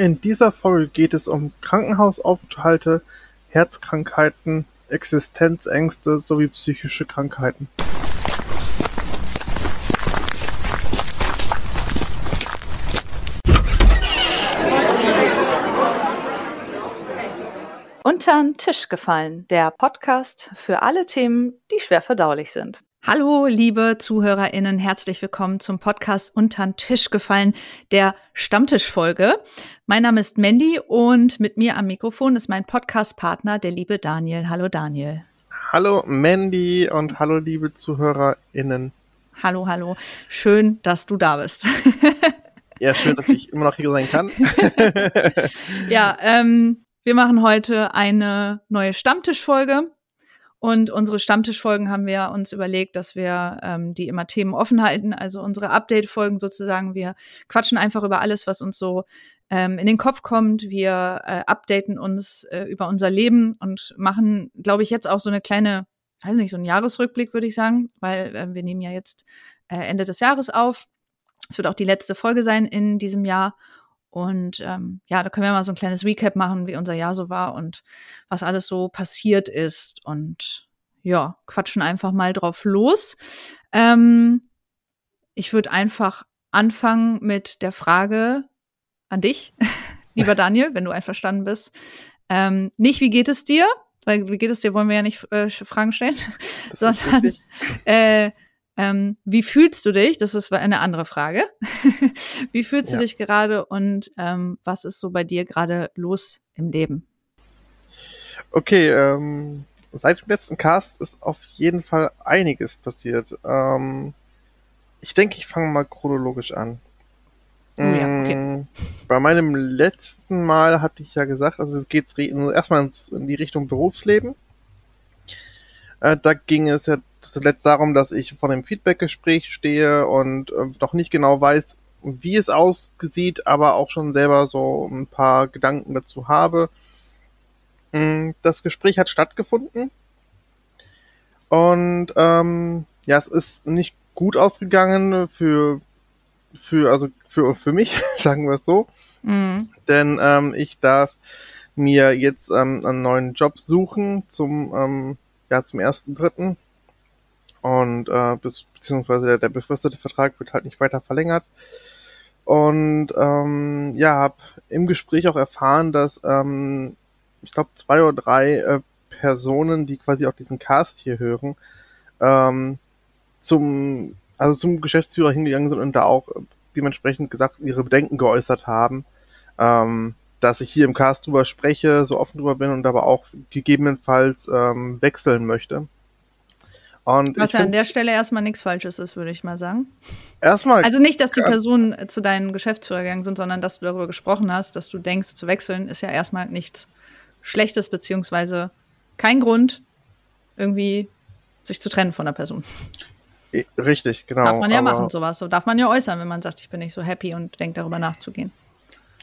In dieser Folge geht es um Krankenhausaufenthalte, Herzkrankheiten, Existenzängste sowie psychische Krankheiten. Untern Tisch gefallen, der Podcast für alle Themen, die schwer verdaulich sind. Hallo, liebe ZuhörerInnen, herzlich willkommen zum Podcast Untern Tisch gefallen, der Stammtischfolge. Mein Name ist Mandy und mit mir am Mikrofon ist mein Podcastpartner, der liebe Daniel. Hallo, Daniel. Hallo, Mandy und hallo, liebe ZuhörerInnen. Hallo, hallo. Schön, dass du da bist. ja, schön, dass ich immer noch hier sein kann. ja, ähm, wir machen heute eine neue Stammtischfolge. Und unsere Stammtischfolgen haben wir uns überlegt, dass wir ähm, die immer Themen offen halten, also unsere Update-Folgen sozusagen. Wir quatschen einfach über alles, was uns so ähm, in den Kopf kommt. Wir äh, updaten uns äh, über unser Leben und machen, glaube ich, jetzt auch so eine kleine, weiß nicht, so einen Jahresrückblick, würde ich sagen, weil äh, wir nehmen ja jetzt äh, Ende des Jahres auf. Es wird auch die letzte Folge sein in diesem Jahr. Und ähm, ja, da können wir mal so ein kleines Recap machen, wie unser Jahr so war und was alles so passiert ist. Und ja, quatschen einfach mal drauf los. Ähm, ich würde einfach anfangen mit der Frage an dich, lieber Daniel, wenn du einverstanden bist. Ähm, nicht, wie geht es dir? Weil wie geht es dir, wollen wir ja nicht äh, Fragen stellen, sondern äh, ähm, wie fühlst du dich? Das ist eine andere Frage. wie fühlst ja. du dich gerade und ähm, was ist so bei dir gerade los im Leben? Okay, ähm, seit dem letzten Cast ist auf jeden Fall einiges passiert. Ähm, ich denke, ich fange mal chronologisch an. Oh ja, okay. Mm, bei meinem letzten Mal hatte ich ja gesagt, also es geht erstmal in die Richtung Berufsleben. Äh, da ging es ja zuletzt darum, dass ich vor dem Feedback-Gespräch stehe und äh, noch nicht genau weiß, wie es aussieht, aber auch schon selber so ein paar Gedanken dazu habe. Mm, das Gespräch hat stattgefunden und ähm, ja, es ist nicht gut ausgegangen für für also für für mich, sagen wir es so, mhm. denn ähm, ich darf mir jetzt ähm, einen neuen Job suchen zum ähm, ja zum ersten dritten und äh, bis, beziehungsweise der, der befristete Vertrag wird halt nicht weiter verlängert. Und ähm, ja, habe im Gespräch auch erfahren, dass ähm, ich glaube zwei oder drei äh, Personen, die quasi auch diesen Cast hier hören, ähm, zum also zum Geschäftsführer hingegangen sind und da auch dementsprechend gesagt ihre Bedenken geäußert haben, ähm, dass ich hier im Cast drüber spreche, so offen drüber bin und aber auch gegebenenfalls ähm, wechseln möchte. Und Was ja an der Stelle erstmal nichts Falsches ist, würde ich mal sagen. Erstmal. Also nicht, dass die Personen zu deinen Geschäftsführer gegangen sind, sondern dass du darüber gesprochen hast, dass du denkst, zu wechseln, ist ja erstmal nichts Schlechtes, beziehungsweise kein Grund, irgendwie sich zu trennen von der Person. Richtig, genau. Darf man ja machen, sowas. So darf man ja äußern, wenn man sagt, ich bin nicht so happy und denkt darüber nachzugehen.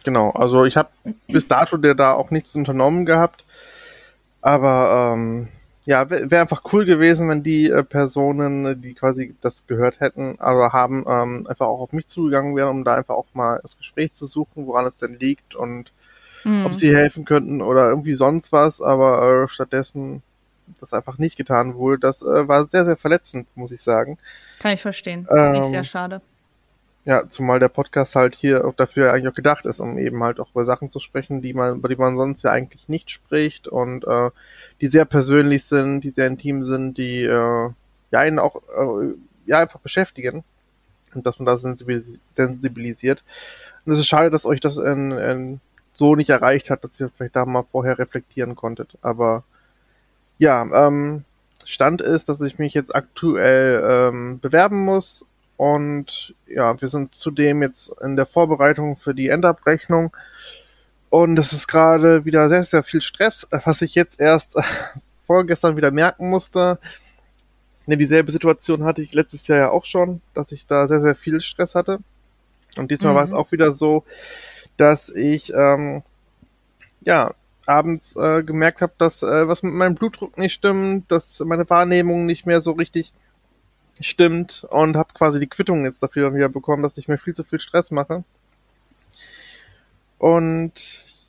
Genau, also ich habe bis dato der da auch nichts unternommen gehabt. Aber ähm, ja, wäre wär einfach cool gewesen, wenn die äh, Personen, die quasi das gehört hätten, aber haben, ähm, einfach auch auf mich zugegangen wären, um da einfach auch mal das Gespräch zu suchen, woran es denn liegt und mhm. ob sie helfen könnten oder irgendwie sonst was, aber äh, stattdessen das einfach nicht getan wurde. Das äh, war sehr, sehr verletzend, muss ich sagen. Kann ich verstehen. Finde ähm, ich sehr schade. Ja, zumal der Podcast halt hier auch dafür eigentlich auch gedacht ist, um eben halt auch über Sachen zu sprechen, die man, über die man sonst ja eigentlich nicht spricht und äh, die sehr persönlich sind, die sehr intim sind, die äh, ja einen auch äh, ja einfach beschäftigen und dass man da sensibilisiert. Und es ist schade, dass euch das in, in so nicht erreicht hat, dass ihr vielleicht da mal vorher reflektieren konntet. Aber ja, ähm, Stand ist, dass ich mich jetzt aktuell ähm, bewerben muss und ja, wir sind zudem jetzt in der Vorbereitung für die Endabrechnung und es ist gerade wieder sehr, sehr viel Stress, was ich jetzt erst vorgestern wieder merken musste. Ja, dieselbe Situation hatte ich letztes Jahr ja auch schon, dass ich da sehr, sehr viel Stress hatte. Und diesmal mhm. war es mhm. auch wieder so, dass ich ähm, ja abends äh, gemerkt habe, dass äh, was mit meinem Blutdruck nicht stimmt, dass meine Wahrnehmung nicht mehr so richtig stimmt und habe quasi die Quittung jetzt dafür wieder bekommen, dass ich mir viel zu viel Stress mache. Und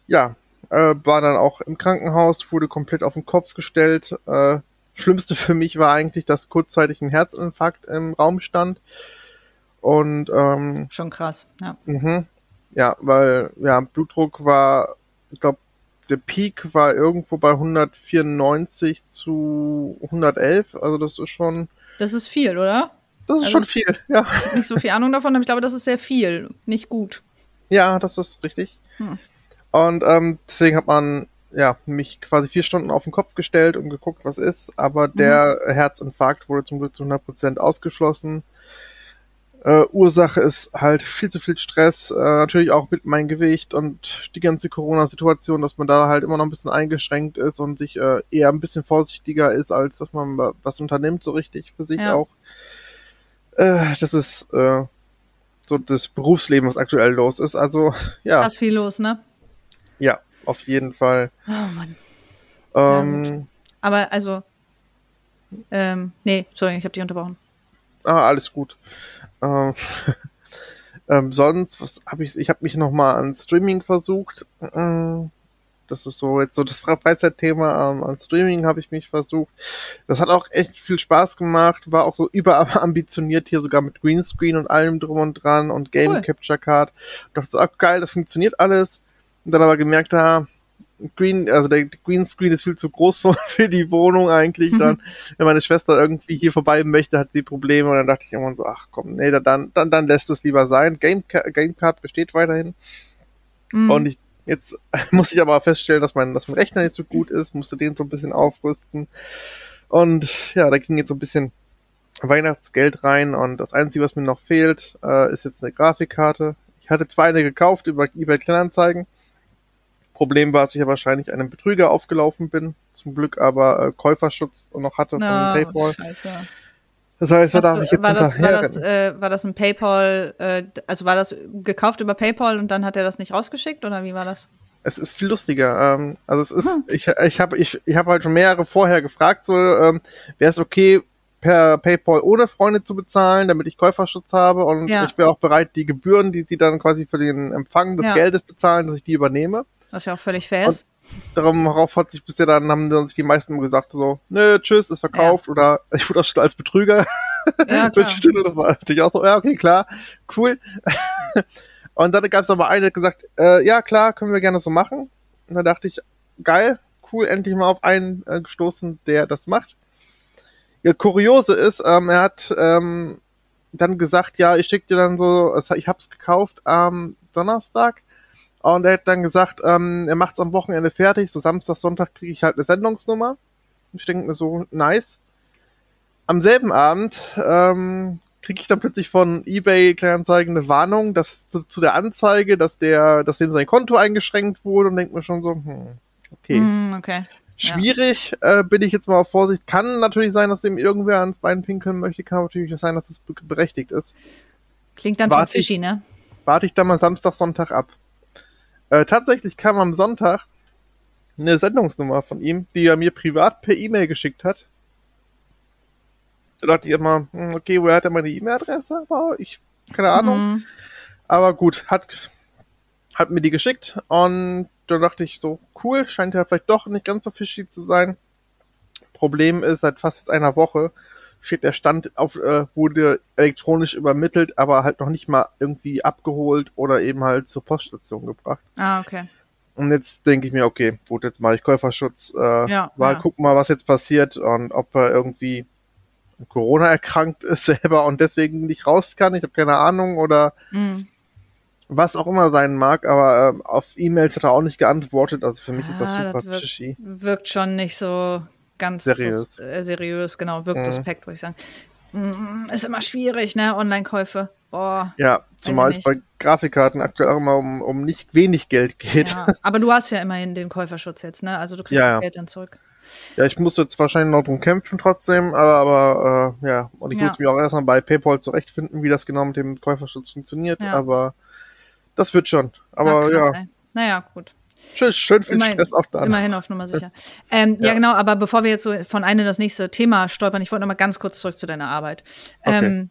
ja, äh, war dann auch im Krankenhaus, wurde komplett auf den Kopf gestellt. Äh, Schlimmste für mich war eigentlich, dass kurzzeitig ein Herzinfarkt im Raum stand. Und ähm, schon krass, ja. Mh, ja, weil ja Blutdruck war, ich glaube, der Peak war irgendwo bei 194 zu 111. Also das ist schon. Das ist viel, oder? Das ist also, schon viel, ja. Ich habe nicht so viel Ahnung davon, aber ich glaube, das ist sehr viel. Nicht gut. Ja, das ist richtig. Hm. Und ähm, deswegen hat man ja mich quasi vier Stunden auf den Kopf gestellt und geguckt, was ist. Aber der mhm. Herzinfarkt wurde zum Glück zu 100% ausgeschlossen. Äh, Ursache ist halt viel zu viel Stress, äh, natürlich auch mit meinem Gewicht und die ganze Corona-Situation, dass man da halt immer noch ein bisschen eingeschränkt ist und sich äh, eher ein bisschen vorsichtiger ist, als dass man was unternimmt, so richtig für sich ja. auch. Äh, das ist äh, so das Berufsleben, was aktuell los ist. Also, ja. Da ist viel los, ne? Ja, auf jeden Fall. Oh Mann. Ähm, ja, Aber also, ähm, nee, sorry, ich habe dich unterbrochen. Ah, alles gut. Ähm, ähm, sonst, was habe ich? Ich habe mich noch mal an Streaming versucht. Ähm, das ist so jetzt so das Freizeitthema ähm, an Streaming habe ich mich versucht. Das hat auch echt viel Spaß gemacht, war auch so überambitioniert hier sogar mit Greenscreen und allem drum und dran und Game cool. Capture Card. Ich dachte so, ah, geil, das funktioniert alles. Und dann aber gemerkt, da Green, also der Greenscreen ist viel zu groß für die Wohnung eigentlich. Dann, wenn meine Schwester irgendwie hier vorbei möchte, hat sie Probleme. Und dann dachte ich immer so, ach komm, nee, dann, dann, dann lässt es lieber sein. Game, Gamecard besteht weiterhin. Mhm. Und ich, jetzt muss ich aber feststellen, dass mein, dass mein Rechner nicht so gut ist, musste den so ein bisschen aufrüsten. Und ja, da ging jetzt so ein bisschen Weihnachtsgeld rein. Und das Einzige, was mir noch fehlt, äh, ist jetzt eine Grafikkarte. Ich hatte zwei eine gekauft über eBay Kleinanzeigen Problem war, dass ich ja wahrscheinlich einem Betrüger aufgelaufen bin. Zum Glück aber äh, Käuferschutz noch hatte von oh, PayPal. Scheiße. Das heißt, da darf ich jetzt war das, war das, äh, war das ein PayPal, äh, also war das gekauft über PayPal und dann hat er das nicht rausgeschickt oder wie war das? Es ist viel lustiger. Ähm, also es ist, hm. ich, ich habe ich, ich hab halt schon mehrere vorher gefragt, so ähm, wäre es okay, per PayPal ohne Freunde zu bezahlen, damit ich Käuferschutz habe und ja. ich wäre auch bereit, die Gebühren, die sie dann quasi für den Empfang des ja. Geldes bezahlen, dass ich die übernehme. Was ja auch völlig fair ist. Darauf hat sich bisher dann, haben dann sich die meisten gesagt, so, nö, tschüss, ist verkauft, ja. oder ich wurde auch schon als Betrüger. Ja, klar. das war natürlich auch so, ja, okay, klar, cool. Und dann gab es aber eine, die gesagt, äh, ja, klar, können wir gerne so machen. Und dann dachte ich, geil, cool, endlich mal auf einen äh, gestoßen, der das macht. Ja, Kuriose ist, ähm, er hat ähm, dann gesagt, ja, ich schicke dir dann so, ich hab's gekauft am Donnerstag und er hat dann gesagt, ähm, er macht es am Wochenende fertig. So Samstag, Sonntag kriege ich halt eine Sendungsnummer. Ich denke mir so, nice. Am selben Abend ähm, kriege ich dann plötzlich von eBay Kleinanzeigen eine Warnung, dass zu, zu, der Anzeige, dass der, dass dem sein Konto eingeschränkt wurde und denkt mir schon so, hm, okay. Mm, okay. Schwierig, ja. äh, bin ich jetzt mal auf Vorsicht. Kann natürlich sein, dass dem irgendwer ans Bein pinkeln möchte. Kann natürlich sein, dass es berechtigt ist. Klingt dann warte schon fishy, ne? Warte ich dann mal Samstag, Sonntag ab. Äh, tatsächlich kam am Sonntag eine Sendungsnummer von ihm, die er mir privat per E-Mail geschickt hat. Da dachte ich immer, hm, okay, woher hat er meine E-Mail-Adresse? Ich, keine Ahnung. Mhm. Aber gut, hat, hat mir die geschickt und da dachte ich so, cool, scheint ja vielleicht doch nicht ganz so fishy zu sein. Problem ist, seit fast einer Woche steht der Stand auf, äh, wurde elektronisch übermittelt, aber halt noch nicht mal irgendwie abgeholt oder eben halt zur Poststation gebracht. Ah, okay. Und jetzt denke ich mir, okay, gut, jetzt mache ich Käuferschutz, äh, ja, mal ja. gucken mal, was jetzt passiert und ob er irgendwie Corona erkrankt ist selber und deswegen nicht raus kann. Ich habe keine Ahnung oder mhm. was auch immer sein mag, aber äh, auf E-Mails hat er auch nicht geantwortet. Also für mich ah, ist das ah, super das wirkt, wirkt schon nicht so ganz seriös, so, äh, seriös genau, wirkt mhm. suspekt, würde ich sagen. Mm, ist immer schwierig, ne? Online-Käufe. Boah. Ja, zumal es bei Grafikkarten aktuell auch immer um, um nicht wenig Geld geht. Ja, aber du hast ja immerhin den Käuferschutz jetzt, ne? Also du kriegst ja, das Geld dann zurück. Ja, ich muss jetzt wahrscheinlich noch drum kämpfen trotzdem, aber, aber äh, ja, und ich ja. muss mich auch erstmal bei PayPal zurechtfinden, wie das genau mit dem Käuferschutz funktioniert, ja. aber das wird schon. Aber Na, krass, ja. Ey. Naja, gut. Schön, schön viel immerhin, Stress auch da. Immerhin auf Nummer sicher. Ähm, ja. ja. genau, aber bevor wir jetzt so von einem das nächste Thema stolpern, ich wollte noch mal ganz kurz zurück zu deiner Arbeit. Okay. Ähm,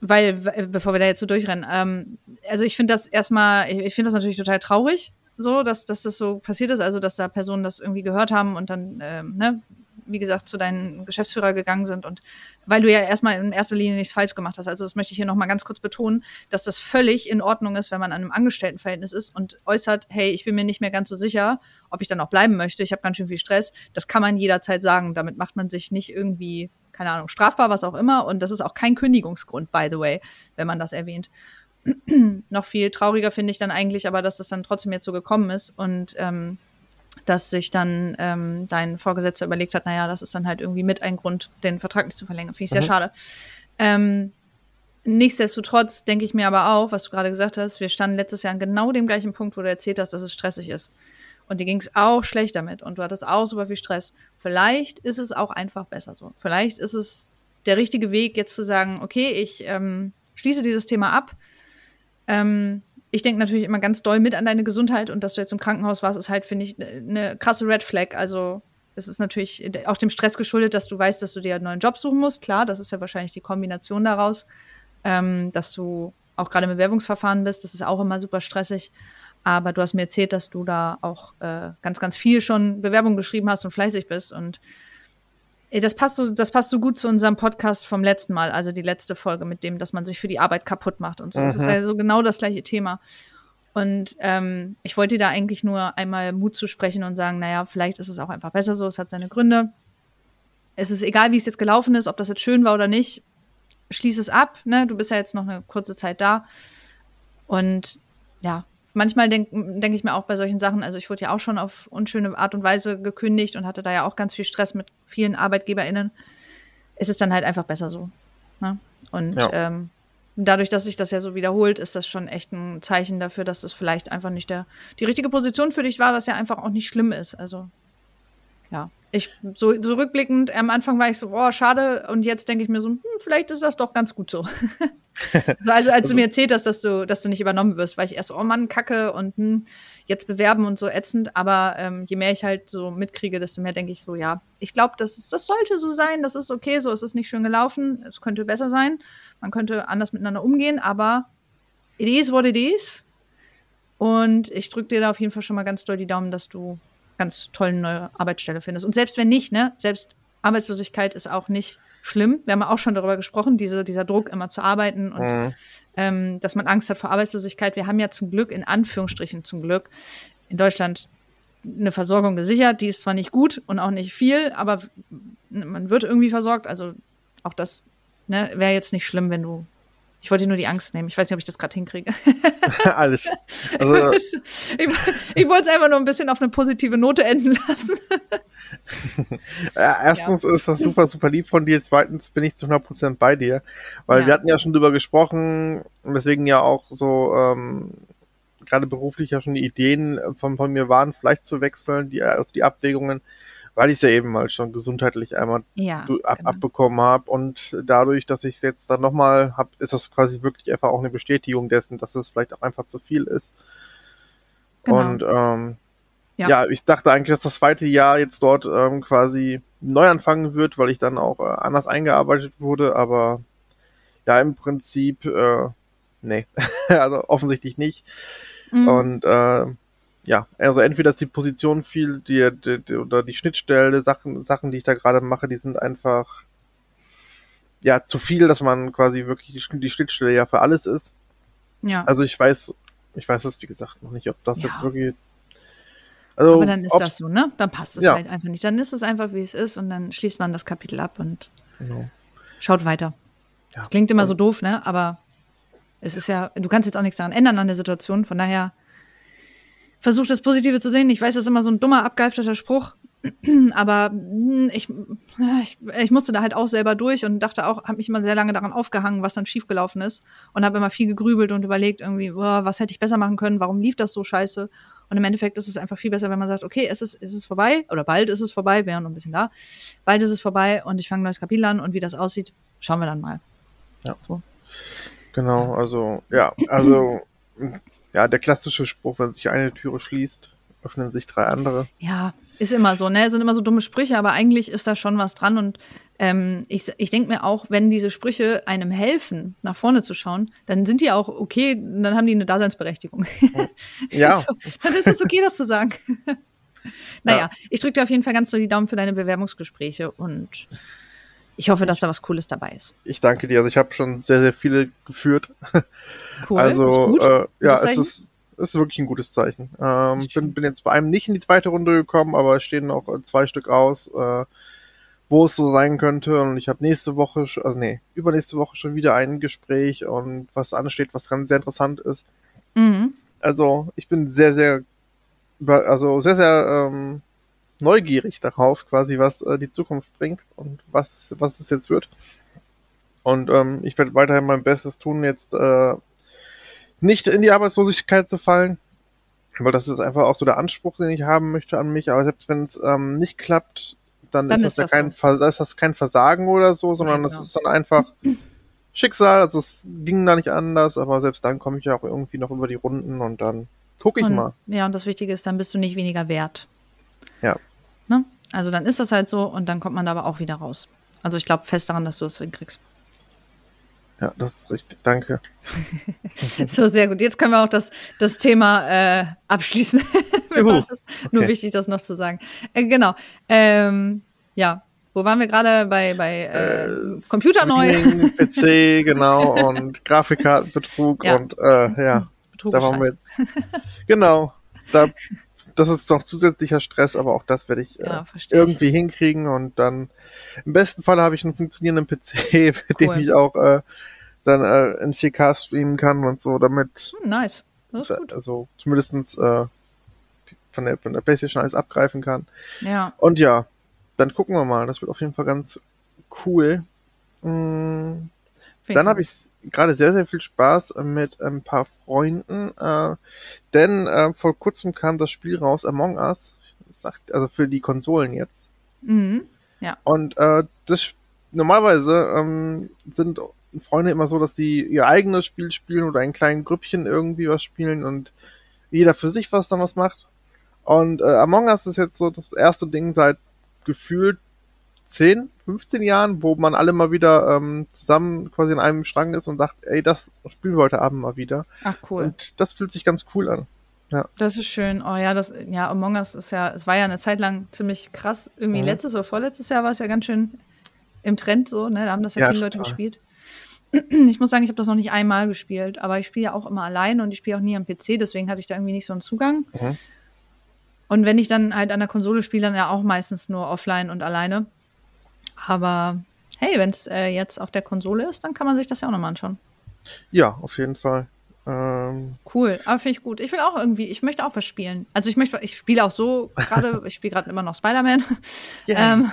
weil, bevor wir da jetzt so durchrennen, ähm, also ich finde das erstmal, ich finde das natürlich total traurig, so, dass, dass das so passiert ist, also dass da Personen das irgendwie gehört haben und dann, ähm, ne, wie gesagt, zu deinen Geschäftsführer gegangen sind und weil du ja erstmal in erster Linie nichts falsch gemacht hast. Also das möchte ich hier nochmal ganz kurz betonen, dass das völlig in Ordnung ist, wenn man an einem Angestelltenverhältnis ist und äußert, hey, ich bin mir nicht mehr ganz so sicher, ob ich dann auch bleiben möchte. Ich habe ganz schön viel Stress. Das kann man jederzeit sagen. Damit macht man sich nicht irgendwie, keine Ahnung, strafbar, was auch immer. Und das ist auch kein Kündigungsgrund, by the way, wenn man das erwähnt. Noch viel trauriger finde ich dann eigentlich, aber dass das dann trotzdem jetzt so gekommen ist und ähm, dass sich dann ähm, dein Vorgesetzter überlegt hat, naja, das ist dann halt irgendwie mit ein Grund, den Vertrag nicht zu verlängern. Finde ich sehr mhm. schade. Ähm, nichtsdestotrotz denke ich mir aber auch, was du gerade gesagt hast, wir standen letztes Jahr an genau dem gleichen Punkt, wo du erzählt hast, dass es stressig ist. Und dir ging es auch schlecht damit und du hattest auch super viel Stress. Vielleicht ist es auch einfach besser so. Vielleicht ist es der richtige Weg, jetzt zu sagen, okay, ich ähm, schließe dieses Thema ab. Ähm, ich denke natürlich immer ganz doll mit an deine Gesundheit und dass du jetzt im Krankenhaus warst, ist halt, finde ich, eine ne krasse Red Flag. Also es ist natürlich auch dem Stress geschuldet, dass du weißt, dass du dir einen neuen Job suchen musst. Klar, das ist ja wahrscheinlich die Kombination daraus, ähm, dass du auch gerade im Bewerbungsverfahren bist. Das ist auch immer super stressig. Aber du hast mir erzählt, dass du da auch äh, ganz, ganz viel schon Bewerbung geschrieben hast und fleißig bist. Und das passt so, das passt so gut zu unserem Podcast vom letzten Mal, also die letzte Folge mit dem, dass man sich für die Arbeit kaputt macht und so. Mhm. Das ist ja so genau das gleiche Thema. Und ähm, ich wollte dir da eigentlich nur einmal Mut zu sprechen und sagen, naja, vielleicht ist es auch einfach besser so, es hat seine Gründe. Es ist egal, wie es jetzt gelaufen ist, ob das jetzt schön war oder nicht, schließ es ab, ne? Du bist ja jetzt noch eine kurze Zeit da. Und ja, manchmal denke denk ich mir auch bei solchen Sachen, also ich wurde ja auch schon auf unschöne Art und Weise gekündigt und hatte da ja auch ganz viel Stress mit vielen ArbeitgeberInnen. Ist es dann halt einfach besser so. Ne? Und ja. ähm, dadurch, dass sich das ja so wiederholt, ist das schon echt ein Zeichen dafür, dass es vielleicht einfach nicht der, die richtige Position für dich war, was ja einfach auch nicht schlimm ist. Also, ja. Ich, so, so rückblickend, am Anfang war ich so, oh, schade, und jetzt denke ich mir so, hm, vielleicht ist das doch ganz gut so. also, also, als du mir erzählt hast, dass du, dass du nicht übernommen wirst, war ich erst so, oh Mann, Kacke und hm, jetzt bewerben und so ätzend. Aber ähm, je mehr ich halt so mitkriege, desto mehr denke ich so, ja, ich glaube, das, das sollte so sein, das ist okay, so es ist nicht schön gelaufen, es könnte besser sein, man könnte anders miteinander umgehen, aber it is what it is. Und ich drücke dir da auf jeden Fall schon mal ganz doll die Daumen, dass du ganz toll eine neue Arbeitsstelle findest. Und selbst wenn nicht, ne, selbst Arbeitslosigkeit ist auch nicht schlimm. Wir haben auch schon darüber gesprochen, diese, dieser Druck immer zu arbeiten und mhm. ähm, dass man Angst hat vor Arbeitslosigkeit. Wir haben ja zum Glück, in Anführungsstrichen zum Glück, in Deutschland eine Versorgung gesichert. Die ist zwar nicht gut und auch nicht viel, aber man wird irgendwie versorgt. Also auch das ne, wäre jetzt nicht schlimm, wenn du. Ich wollte dir nur die Angst nehmen. Ich weiß nicht, ob ich das gerade hinkriege. Alles. Also, ich, ich wollte es einfach nur ein bisschen auf eine positive Note enden lassen. ja, erstens ja. ist das super, super lieb von dir. Zweitens bin ich zu 100% bei dir. Weil ja. wir hatten ja schon drüber gesprochen, weswegen ja auch so ähm, gerade beruflich ja schon die Ideen von, von mir waren, vielleicht zu wechseln, die, also die Abwägungen, weil ich es ja eben mal schon gesundheitlich einmal ja, ab, genau. abbekommen habe. Und dadurch, dass ich es jetzt dann nochmal habe, ist das quasi wirklich einfach auch eine Bestätigung dessen, dass es vielleicht auch einfach zu viel ist. Genau. Und ähm, ja. ja. ich dachte eigentlich, dass das zweite Jahr jetzt dort ähm, quasi neu anfangen wird, weil ich dann auch äh, anders eingearbeitet wurde, aber ja, im Prinzip, äh, nee, also offensichtlich nicht. Mhm. Und äh, ja, also entweder ist die Position viel, die, die, die oder die Schnittstelle, Sachen, Sachen, die ich da gerade mache, die sind einfach ja zu viel, dass man quasi wirklich die, die Schnittstelle ja für alles ist. Ja. Also ich weiß, ich weiß es wie gesagt noch nicht, ob das ja. jetzt wirklich also, Aber dann ist das so, ne? Dann passt es ja. halt einfach nicht. Dann ist es einfach, wie es ist und dann schließt man das Kapitel ab und genau. schaut weiter. Ja. Das klingt immer so doof, ne? Aber es ist ja, du kannst jetzt auch nichts daran ändern an der Situation. Von daher versuch das Positive zu sehen. Ich weiß, das ist immer so ein dummer, abgehalfterter Spruch. Aber hm, ich, ich, ich musste da halt auch selber durch und dachte auch, habe mich immer sehr lange daran aufgehangen, was dann schiefgelaufen ist und habe immer viel gegrübelt und überlegt irgendwie, boah, was hätte ich besser machen können, warum lief das so scheiße? Und im Endeffekt ist es einfach viel besser, wenn man sagt, okay, es ist, es ist vorbei oder bald ist es vorbei, wir wären noch ein bisschen da. Bald ist es vorbei und ich fange ein neues Kapitel an und wie das aussieht, schauen wir dann mal. Ja. So. Genau, also, ja, also, ja, der klassische Spruch, wenn sich eine Türe schließt, öffnen sich drei andere. Ja, ist immer so, ne? Sind immer so dumme Sprüche, aber eigentlich ist da schon was dran. Und ähm, ich, ich denke mir auch, wenn diese Sprüche einem helfen, nach vorne zu schauen, dann sind die auch okay, dann haben die eine Daseinsberechtigung. Ja. so, dann ist es okay, das zu sagen. naja, ja. ich drücke dir auf jeden Fall ganz so die Daumen für deine Bewerbungsgespräche und ich hoffe, dass da was Cooles dabei ist. Ich danke dir. Also ich habe schon sehr, sehr viele geführt. Cool. Also äh, ja, es ist, ist wirklich ein gutes Zeichen. Ähm, bin, bin jetzt bei einem nicht in die zweite Runde gekommen, aber es stehen noch zwei Stück aus, äh, wo es so sein könnte. Und ich habe nächste Woche, also nee, übernächste Woche schon wieder ein Gespräch und was ansteht, was ganz sehr interessant ist. Mhm. Also ich bin sehr, sehr, also sehr, sehr ähm, neugierig darauf, quasi, was äh, die Zukunft bringt und was, was es jetzt wird. Und ähm, ich werde weiterhin mein Bestes tun, jetzt äh, nicht in die Arbeitslosigkeit zu fallen, weil das ist einfach auch so der Anspruch, den ich haben möchte an mich. Aber selbst wenn es ähm, nicht klappt, dann, dann ist, das, ist das ja kein, so. ist das kein Versagen oder so, sondern das genau. ist dann einfach Schicksal. Also es ging da nicht anders, aber selbst dann komme ich ja auch irgendwie noch über die Runden und dann gucke ich und, mal. Ja, und das Wichtige ist, dann bist du nicht weniger wert. Ja. Also dann ist das halt so und dann kommt man da aber auch wieder raus. Also ich glaube fest daran, dass du es hinkriegst. Ja, das ist richtig. Danke. so, sehr gut. Jetzt können wir auch das, das Thema äh, abschließen. Juhu. das, nur okay. wichtig, das noch zu sagen. Äh, genau. Ähm, ja, wo waren wir gerade bei, bei äh, äh, Computer neu? PC, genau, und Grafikkartenbetrug ja. und äh, ja, Betrug da waren wir jetzt. Genau, da das ist doch zusätzlicher Stress, aber auch das werde ich ja, äh, irgendwie ich. hinkriegen und dann im besten Fall habe ich einen funktionierenden PC, mit cool. dem ich auch äh, dann äh, in 4K streamen kann und so, damit. Hm, nice. Das ist gut. Also zumindestens äh, von, der, von der PlayStation alles abgreifen kann. Ja. Und ja, dann gucken wir mal. Das wird auf jeden Fall ganz cool. Mhm. Dann habe ich gerade sehr, sehr viel Spaß mit ein paar Freunden, äh, denn äh, vor kurzem kam das Spiel raus, Among Us, sagt, also für die Konsolen jetzt. Mhm. Ja. Und äh, das normalerweise ähm, sind Freunde immer so, dass sie ihr eigenes Spiel spielen oder ein kleinen Grüppchen irgendwie was spielen und jeder für sich was dann was macht. Und äh, Among Us ist jetzt so das erste Ding seit gefühlt 10, 15 Jahren, wo man alle mal wieder ähm, zusammen quasi in einem Strang ist und sagt, ey, das spielen wir heute Abend mal wieder. Ach cool. Und das fühlt sich ganz cool an. Ja. Das ist schön. Oh ja, das, ja, Among Us ist ja, es war ja eine Zeit lang ziemlich krass. Irgendwie mhm. letztes oder vorletztes Jahr war es ja ganz schön im Trend so, ne? Da haben das ja, ja viele Leute gespielt. Ich muss sagen, ich habe das noch nicht einmal gespielt, aber ich spiele ja auch immer allein und ich spiele auch nie am PC, deswegen hatte ich da irgendwie nicht so einen Zugang. Mhm. Und wenn ich dann halt an der Konsole spiele, dann ja auch meistens nur offline und alleine. Aber hey, wenn es äh, jetzt auf der Konsole ist, dann kann man sich das ja auch nochmal anschauen. Ja, auf jeden Fall. Ähm cool, aber finde ich gut. Ich will auch irgendwie, ich möchte auch was spielen. Also ich möchte, ich spiele auch so gerade, ich spiele gerade immer noch Spider-Man, yeah. ähm,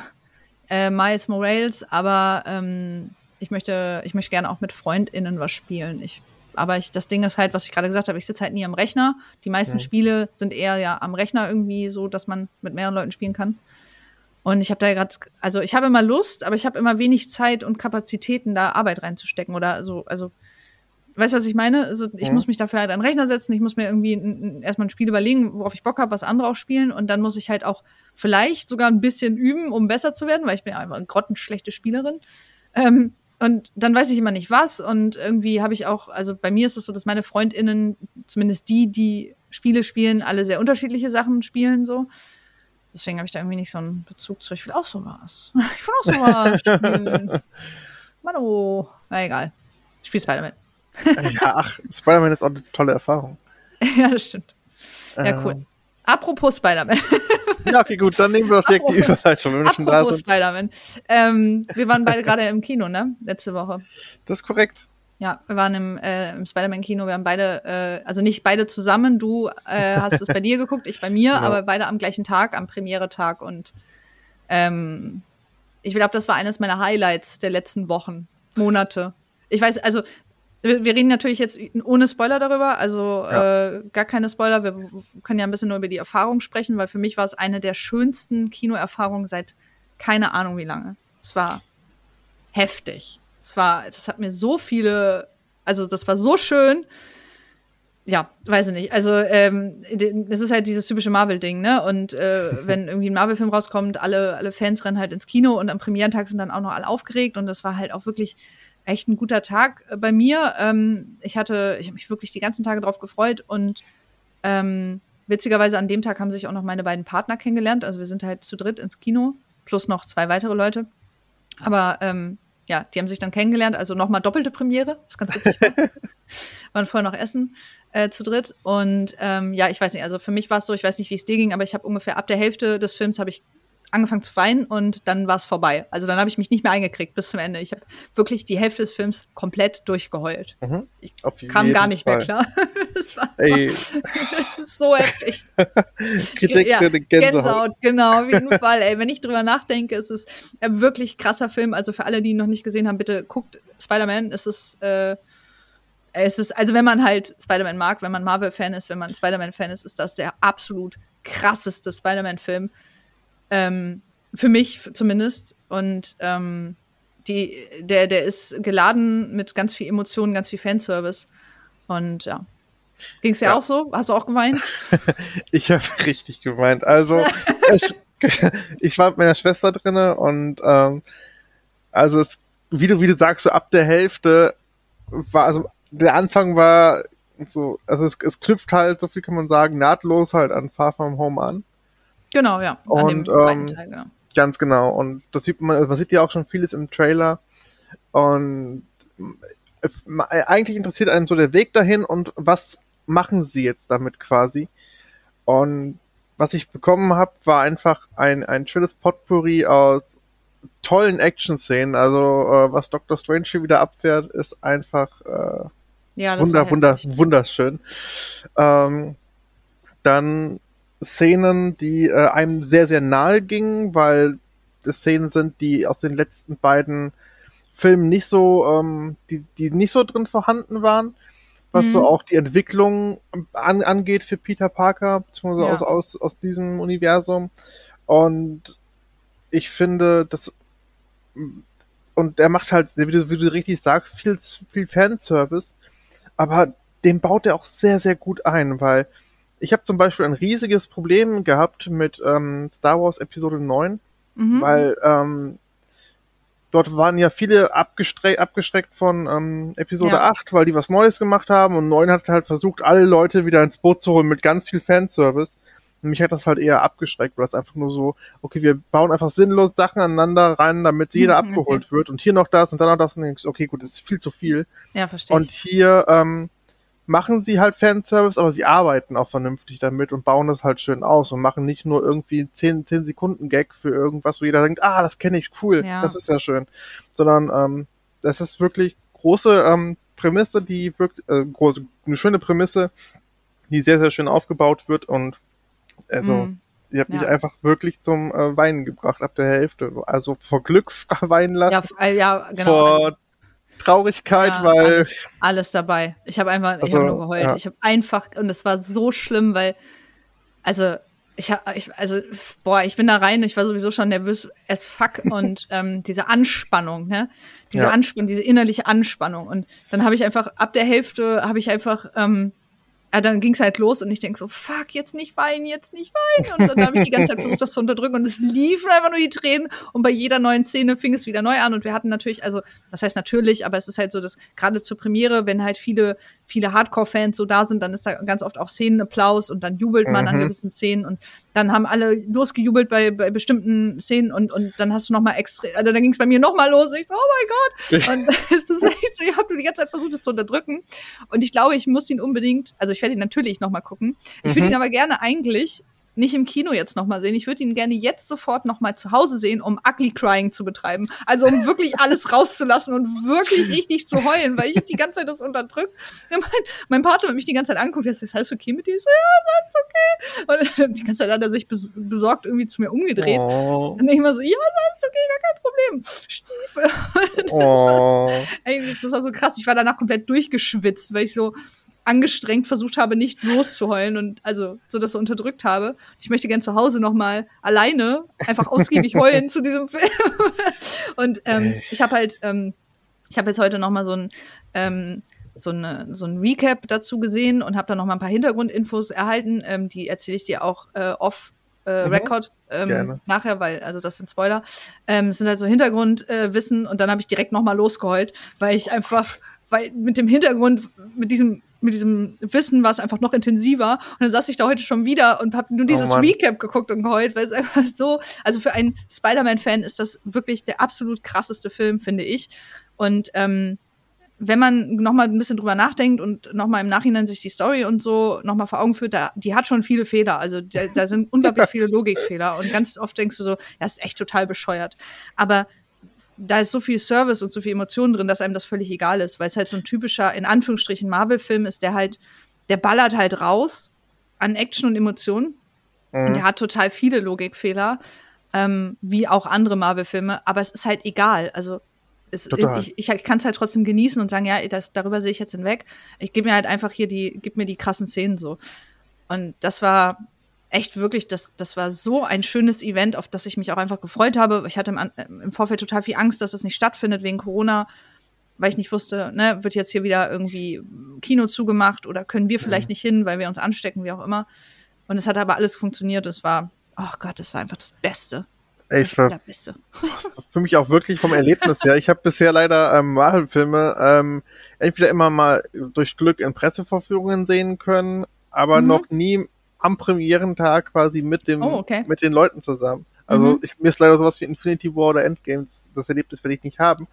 äh, Miles Morales, aber ähm, ich möchte, ich möchte gerne auch mit FreundInnen was spielen. Ich, aber ich, das Ding ist halt, was ich gerade gesagt habe, ich sitze halt nie am Rechner. Die meisten mhm. Spiele sind eher ja am Rechner irgendwie so, dass man mit mehreren Leuten spielen kann. Und ich habe da gerade, also ich habe immer Lust, aber ich habe immer wenig Zeit und Kapazitäten, da Arbeit reinzustecken oder so. Also, weißt du, was ich meine? Also, ich mhm. muss mich dafür halt an den Rechner setzen, ich muss mir irgendwie ein, erstmal ein Spiel überlegen, worauf ich Bock habe, was andere auch spielen. Und dann muss ich halt auch vielleicht sogar ein bisschen üben, um besser zu werden, weil ich bin ja einfach eine grottenschlechte Spielerin. Ähm, und dann weiß ich immer nicht was. Und irgendwie habe ich auch, also bei mir ist es so, dass meine FreundInnen, zumindest die, die Spiele spielen, alle sehr unterschiedliche Sachen spielen so. Deswegen habe ich da irgendwie nicht so einen Bezug zu. Ich will auch sowas. Ich will auch sowas spielen. Mann, oh. Na egal. Ich spiele Spider-Man. ja, ach, Spider-Man ist auch eine tolle Erfahrung. ja, das stimmt. Ja, cool. Ähm. Apropos Spider-Man. ja, okay, gut, dann nehmen wir doch direkt die Überleitung, wenn wir schon da sind. Spider-Man. Ähm, wir waren beide gerade im Kino, ne? Letzte Woche. Das ist korrekt. Ja, wir waren im, äh, im Spider-Man-Kino, wir haben beide, äh, also nicht beide zusammen, du äh, hast es bei dir geguckt, ich bei mir, genau. aber beide am gleichen Tag, am Premiere-Tag und ähm, ich glaube, das war eines meiner Highlights der letzten Wochen, Monate. Ich weiß, also wir, wir reden natürlich jetzt ohne Spoiler darüber, also ja. äh, gar keine Spoiler, wir können ja ein bisschen nur über die Erfahrung sprechen, weil für mich war es eine der schönsten Kinoerfahrungen seit keine Ahnung wie lange. Es war heftig. Es war, das hat mir so viele, also das war so schön. ja, weiß ich nicht. Also ähm, das ist halt dieses typische Marvel-Ding, ne? Und äh, wenn irgendwie ein Marvel-Film rauskommt, alle, alle Fans rennen halt ins Kino und am Premierentag sind dann auch noch alle aufgeregt und das war halt auch wirklich echt ein guter Tag äh, bei mir. Ähm, ich hatte, ich habe mich wirklich die ganzen Tage drauf gefreut und ähm, witzigerweise an dem Tag haben sich auch noch meine beiden Partner kennengelernt. Also wir sind halt zu dritt ins Kino, plus noch zwei weitere Leute. Aber ähm, ja, die haben sich dann kennengelernt, also nochmal doppelte Premiere. Das ist ganz witzig. Waren vorher noch essen äh, zu dritt. Und ähm, ja, ich weiß nicht, also für mich war es so, ich weiß nicht, wie es dir ging, aber ich habe ungefähr ab der Hälfte des Films habe ich angefangen zu weinen und dann war es vorbei. Also dann habe ich mich nicht mehr eingekriegt bis zum Ende. Ich habe wirklich die Hälfte des Films komplett durchgeheult. Mhm. Ich kam gar nicht Fall. mehr klar. das war Ey. so heftig. Kritik, ja, Gänsehaut. Gänsehaut, genau, wie ein Fall. Ey, wenn ich drüber nachdenke, es ist ein wirklich krasser Film. Also für alle, die ihn noch nicht gesehen haben, bitte guckt Spider-Man. Es ist äh, es ist, also wenn man halt Spider-Man mag, wenn man Marvel-Fan ist, wenn man Spider-Man-Fan ist, ist das der absolut krasseste Spider-Man-Film. Ähm, für mich zumindest. Und ähm, die, der, der ist geladen mit ganz viel Emotionen, ganz viel Fanservice. Und ja. Ging es dir ja. auch so? Hast du auch geweint? ich habe richtig geweint. Also, es, ich war mit meiner Schwester drinne und ähm, also es, wie du, wie du sagst, so ab der Hälfte war, also der Anfang war so, also es, es knüpft halt, so viel kann man sagen, nahtlos halt an Far From Home an. Genau, ja. Und, ähm, Teil, genau. Ganz genau. Und das sieht man, man sieht ja auch schon vieles im Trailer. Und eigentlich interessiert einem so der Weg dahin und was machen sie jetzt damit quasi. Und was ich bekommen habe, war einfach ein, ein schönes Potpourri aus tollen Action-Szenen. Also äh, was Doctor Strange hier wieder abfährt, ist einfach äh, ja, wunder, wunder, wunderschön. Ähm, dann Szenen, die äh, einem sehr, sehr nahe gingen, weil das Szenen sind, die aus den letzten beiden Filmen nicht so, ähm, die, die nicht so drin vorhanden waren, was mhm. so auch die Entwicklung an, angeht für Peter Parker, beziehungsweise ja. aus, aus, aus diesem Universum. Und ich finde, das und er macht halt, wie du, wie du richtig sagst, viel, viel Fanservice, aber den baut er auch sehr, sehr gut ein, weil ich habe zum Beispiel ein riesiges Problem gehabt mit ähm, Star Wars Episode 9, mhm. weil ähm, dort waren ja viele abgestreckt, abgestreckt von ähm, Episode ja. 8, weil die was Neues gemacht haben und 9 hat halt versucht, alle Leute wieder ins Boot zu holen mit ganz viel Fanservice. Und mich hat das halt eher abgeschreckt, weil es einfach nur so, okay, wir bauen einfach sinnlos Sachen aneinander rein, damit jeder mhm, abgeholt okay. wird und hier noch das und dann noch das und okay, gut, das ist viel zu viel. Ja, verstehe. Und hier ähm, machen sie halt Fanservice, aber sie arbeiten auch vernünftig damit und bauen das halt schön aus und machen nicht nur irgendwie 10, 10 Sekunden Gag für irgendwas, wo jeder denkt, ah, das kenne ich, cool, ja. das ist ja schön. Sondern ähm, das ist wirklich große ähm, Prämisse, die wirkt, äh, große, eine schöne Prämisse, die sehr, sehr schön aufgebaut wird und also, mm. ihr habt ja. mich einfach wirklich zum äh, Weinen gebracht ab der Hälfte. Also vor Glück weinen lassen. Ja, ja genau. Vor Traurigkeit, ja, weil. Alles, alles, dabei. Ich habe einfach, also, ich habe nur geheult. Ja. Ich habe einfach, und es war so schlimm, weil, also, ich habe, ich, also, boah, ich bin da rein, ich war sowieso schon nervös as fuck und ähm, diese Anspannung, ne? Diese ja. Anspannung, diese innerliche Anspannung. Und dann habe ich einfach, ab der Hälfte habe ich einfach, ähm, ja, dann ging es halt los und ich denke so, fuck, jetzt nicht weinen, jetzt nicht weinen. Und dann habe ich die ganze Zeit versucht, das zu unterdrücken und es liefen einfach nur die Tränen und bei jeder neuen Szene fing es wieder neu an und wir hatten natürlich, also, das heißt natürlich, aber es ist halt so, dass gerade zur Premiere, wenn halt viele, viele Hardcore-Fans so da sind, dann ist da ganz oft auch Szenenapplaus und dann jubelt man mhm. an gewissen Szenen und dann haben alle losgejubelt bei, bei bestimmten Szenen und, und dann hast du noch mal extra, also dann ging es bei mir noch mal los ich so, oh mein Gott. Und es ist echt so, ich habe die ganze Zeit versucht, das zu unterdrücken und ich glaube, ich muss ihn unbedingt, also ich werde ihn natürlich noch mal gucken. Ich würde mhm. ihn aber gerne eigentlich nicht im Kino jetzt nochmal sehen. Ich würde ihn gerne jetzt sofort nochmal zu Hause sehen, um Ugly Crying zu betreiben. Also um wirklich alles rauszulassen und wirklich richtig zu heulen, weil ich die ganze Zeit das unterdrückt. Ja, mein, mein Partner hat mich die ganze Zeit anguckt, ist alles okay mit dir? Ich so, ja, alles okay. Und die ganze Zeit hat er sich besorgt irgendwie zu mir umgedreht. Oh. Und ich immer so, ja, alles okay, gar kein Problem. Stiefel. Das, oh. war, ey, das war so krass. Ich war danach komplett durchgeschwitzt, weil ich so, angestrengt versucht habe, nicht loszuheulen und also so das so unterdrückt habe. Ich möchte gern zu Hause noch mal alleine einfach ausgiebig heulen zu diesem Film. und ähm, ich habe halt, ähm, ich habe jetzt heute noch mal so ein ähm, so, eine, so ein Recap dazu gesehen und habe dann noch mal ein paar Hintergrundinfos erhalten. Ähm, die erzähle ich dir auch äh, off äh, mhm. Record ähm, nachher, weil, also das sind Spoiler. Ähm, sind halt so Hintergrundwissen äh, und dann habe ich direkt noch mal losgeheult, weil ich einfach, weil mit dem Hintergrund, mit diesem mit diesem Wissen war es einfach noch intensiver. Und dann saß ich da heute schon wieder und habe nur dieses oh Recap geguckt und geheult, weil es einfach so, also für einen Spider-Man-Fan ist das wirklich der absolut krasseste Film, finde ich. Und ähm, wenn man noch mal ein bisschen drüber nachdenkt und noch mal im Nachhinein sich die Story und so noch mal vor Augen führt, da, die hat schon viele Fehler. Also da, da sind unglaublich viele Logikfehler und ganz oft denkst du so, ja, ist echt total bescheuert. Aber da ist so viel Service und so viel Emotionen drin, dass einem das völlig egal ist, weil es halt so ein typischer, in Anführungsstrichen, Marvel-Film ist, der halt, der ballert halt raus an Action und Emotionen. Mhm. Und der hat total viele Logikfehler, ähm, wie auch andere Marvel-Filme, aber es ist halt egal. Also es, ich, ich, ich kann es halt trotzdem genießen und sagen, ja, das, darüber sehe ich jetzt hinweg. Ich gebe mir halt einfach hier die, gib mir die krassen Szenen so. Und das war, echt wirklich, das, das war so ein schönes Event, auf das ich mich auch einfach gefreut habe. Ich hatte im, im Vorfeld total viel Angst, dass es nicht stattfindet wegen Corona, weil ich nicht wusste, ne, wird jetzt hier wieder irgendwie Kino zugemacht oder können wir vielleicht mhm. nicht hin, weil wir uns anstecken, wie auch immer. Und es hat aber alles funktioniert. Es war, oh Gott, es war einfach das Beste. Ey, es war, Beste. für mich auch wirklich vom Erlebnis her. Ich habe bisher leider ähm, Marvel-Filme ähm, entweder immer mal durch Glück in Pressevorführungen sehen können, aber mhm. noch nie am Premierentag quasi mit dem, oh, okay. mit den Leuten zusammen. Also mhm. ich, mir ist leider sowas wie Infinity War oder Endgames, das Erlebnis werde ich nicht haben.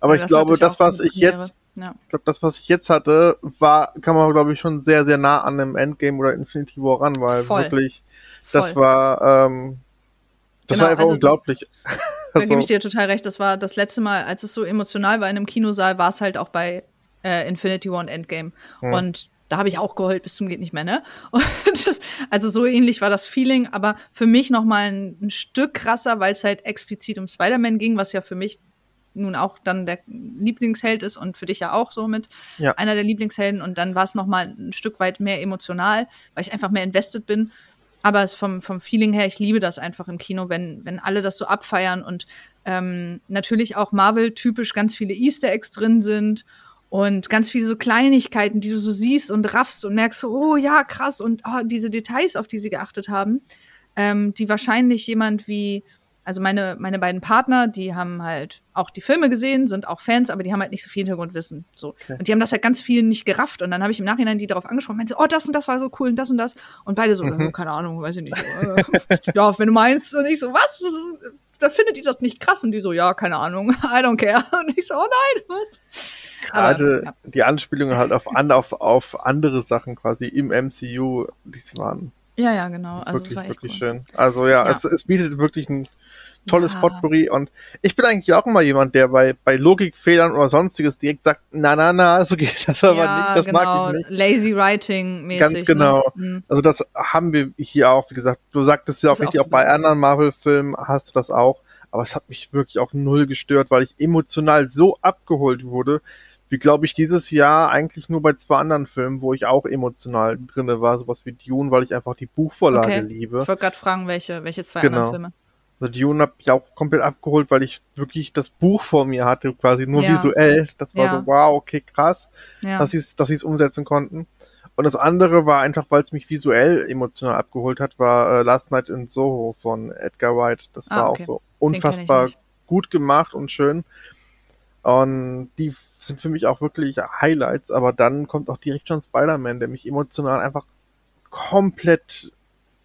Aber ja, ich glaube, das, was ich jetzt, ja. ich glaube, das, was ich jetzt hatte, war, kann man, glaube ich, schon sehr, sehr nah an einem Endgame oder Infinity War ran, weil Voll. wirklich, das Voll. war, ähm, das genau, war einfach also, unglaublich. Da also, gebe ich dir total recht. Das war das letzte Mal, als es so emotional war in einem Kinosaal, war es halt auch bei äh, Infinity War und Endgame. Hm. Und da habe ich auch geheult bis zum geht nicht mehr, ne? Das, also so ähnlich war das Feeling, aber für mich noch mal ein, ein Stück krasser, weil es halt explizit um Spider-Man ging, was ja für mich nun auch dann der Lieblingsheld ist und für dich ja auch so mit ja. einer der Lieblingshelden und dann war es noch mal ein Stück weit mehr emotional, weil ich einfach mehr invested bin. Aber vom, vom Feeling her, ich liebe das einfach im Kino, wenn, wenn alle das so abfeiern und ähm, natürlich auch Marvel-typisch ganz viele Easter Eggs drin sind und ganz viele so Kleinigkeiten, die du so siehst und raffst und merkst so, oh ja, krass und oh, diese Details, auf die sie geachtet haben, ähm, die wahrscheinlich jemand wie, also meine, meine beiden Partner, die haben halt auch die Filme gesehen, sind auch Fans, aber die haben halt nicht so viel Hintergrundwissen. So. Okay. Und die haben das halt ganz viel nicht gerafft. Und dann habe ich im Nachhinein die darauf angesprochen, meinte, oh, das und das war so cool und das und das. Und beide so, mhm. keine Ahnung, weiß ich nicht. ja, wenn du meinst. Und ich so, was? Da findet ihr das nicht krass. Und die so, ja, keine Ahnung, I don't care. Und ich so, oh nein, was? Gerade Aber, ja. die Anspielungen halt auf, an, auf, auf andere Sachen quasi im MCU, die waren ja, ja, genau. Also wirklich, wirklich cool. schön. Also ja, ja. Es, es bietet wirklich ein tolles ja. Potpourri und ich bin eigentlich auch immer jemand, der bei, bei Logikfehlern oder sonstiges direkt sagt, na, na, na, so geht das aber ja, nicht, das genau. mag ich nicht. Lazy Writing mäßig. Ganz genau. Ne? Also das haben wir hier auch, wie gesagt, du sagtest ja auch richtig, auch, auch bei anderen Marvel-Filmen hast du das auch, aber es hat mich wirklich auch null gestört, weil ich emotional so abgeholt wurde, wie glaube ich dieses Jahr eigentlich nur bei zwei anderen Filmen, wo ich auch emotional drinne war, sowas wie Dune, weil ich einfach die Buchvorlage okay. liebe. Ich wollte gerade fragen, welche, welche zwei genau. anderen Filme. Also Dune hat mich auch komplett abgeholt, weil ich wirklich das Buch vor mir hatte, quasi nur ja. visuell. Das war ja. so, wow, okay, krass, ja. dass sie es dass sie's umsetzen konnten. Und das andere war einfach, weil es mich visuell emotional abgeholt hat, war äh, Last Night in Soho von Edgar Wright. Das ah, war okay. auch so unfassbar gut gemacht und schön. Und die sind für mich auch wirklich Highlights, aber dann kommt auch direkt schon Spider-Man, der mich emotional einfach komplett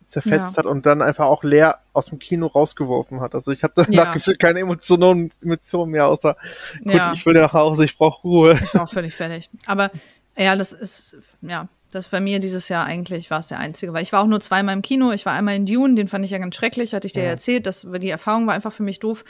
zerfetzt ja. hat und dann einfach auch leer aus dem Kino rausgeworfen hat. Also ich hatte ja. nach Gefühl keine Emotionen, Emotionen mehr, außer gut, ja. ich will nach Hause, ich brauche Ruhe. Ich war auch völlig fertig. Aber ja, das ist, ja, das bei mir dieses Jahr eigentlich war es der einzige, weil ich war auch nur zweimal im Kino. Ich war einmal in Dune, den fand ich ja ganz schrecklich, hatte ich dir ja. erzählt. Das, die Erfahrung war einfach für mich doof,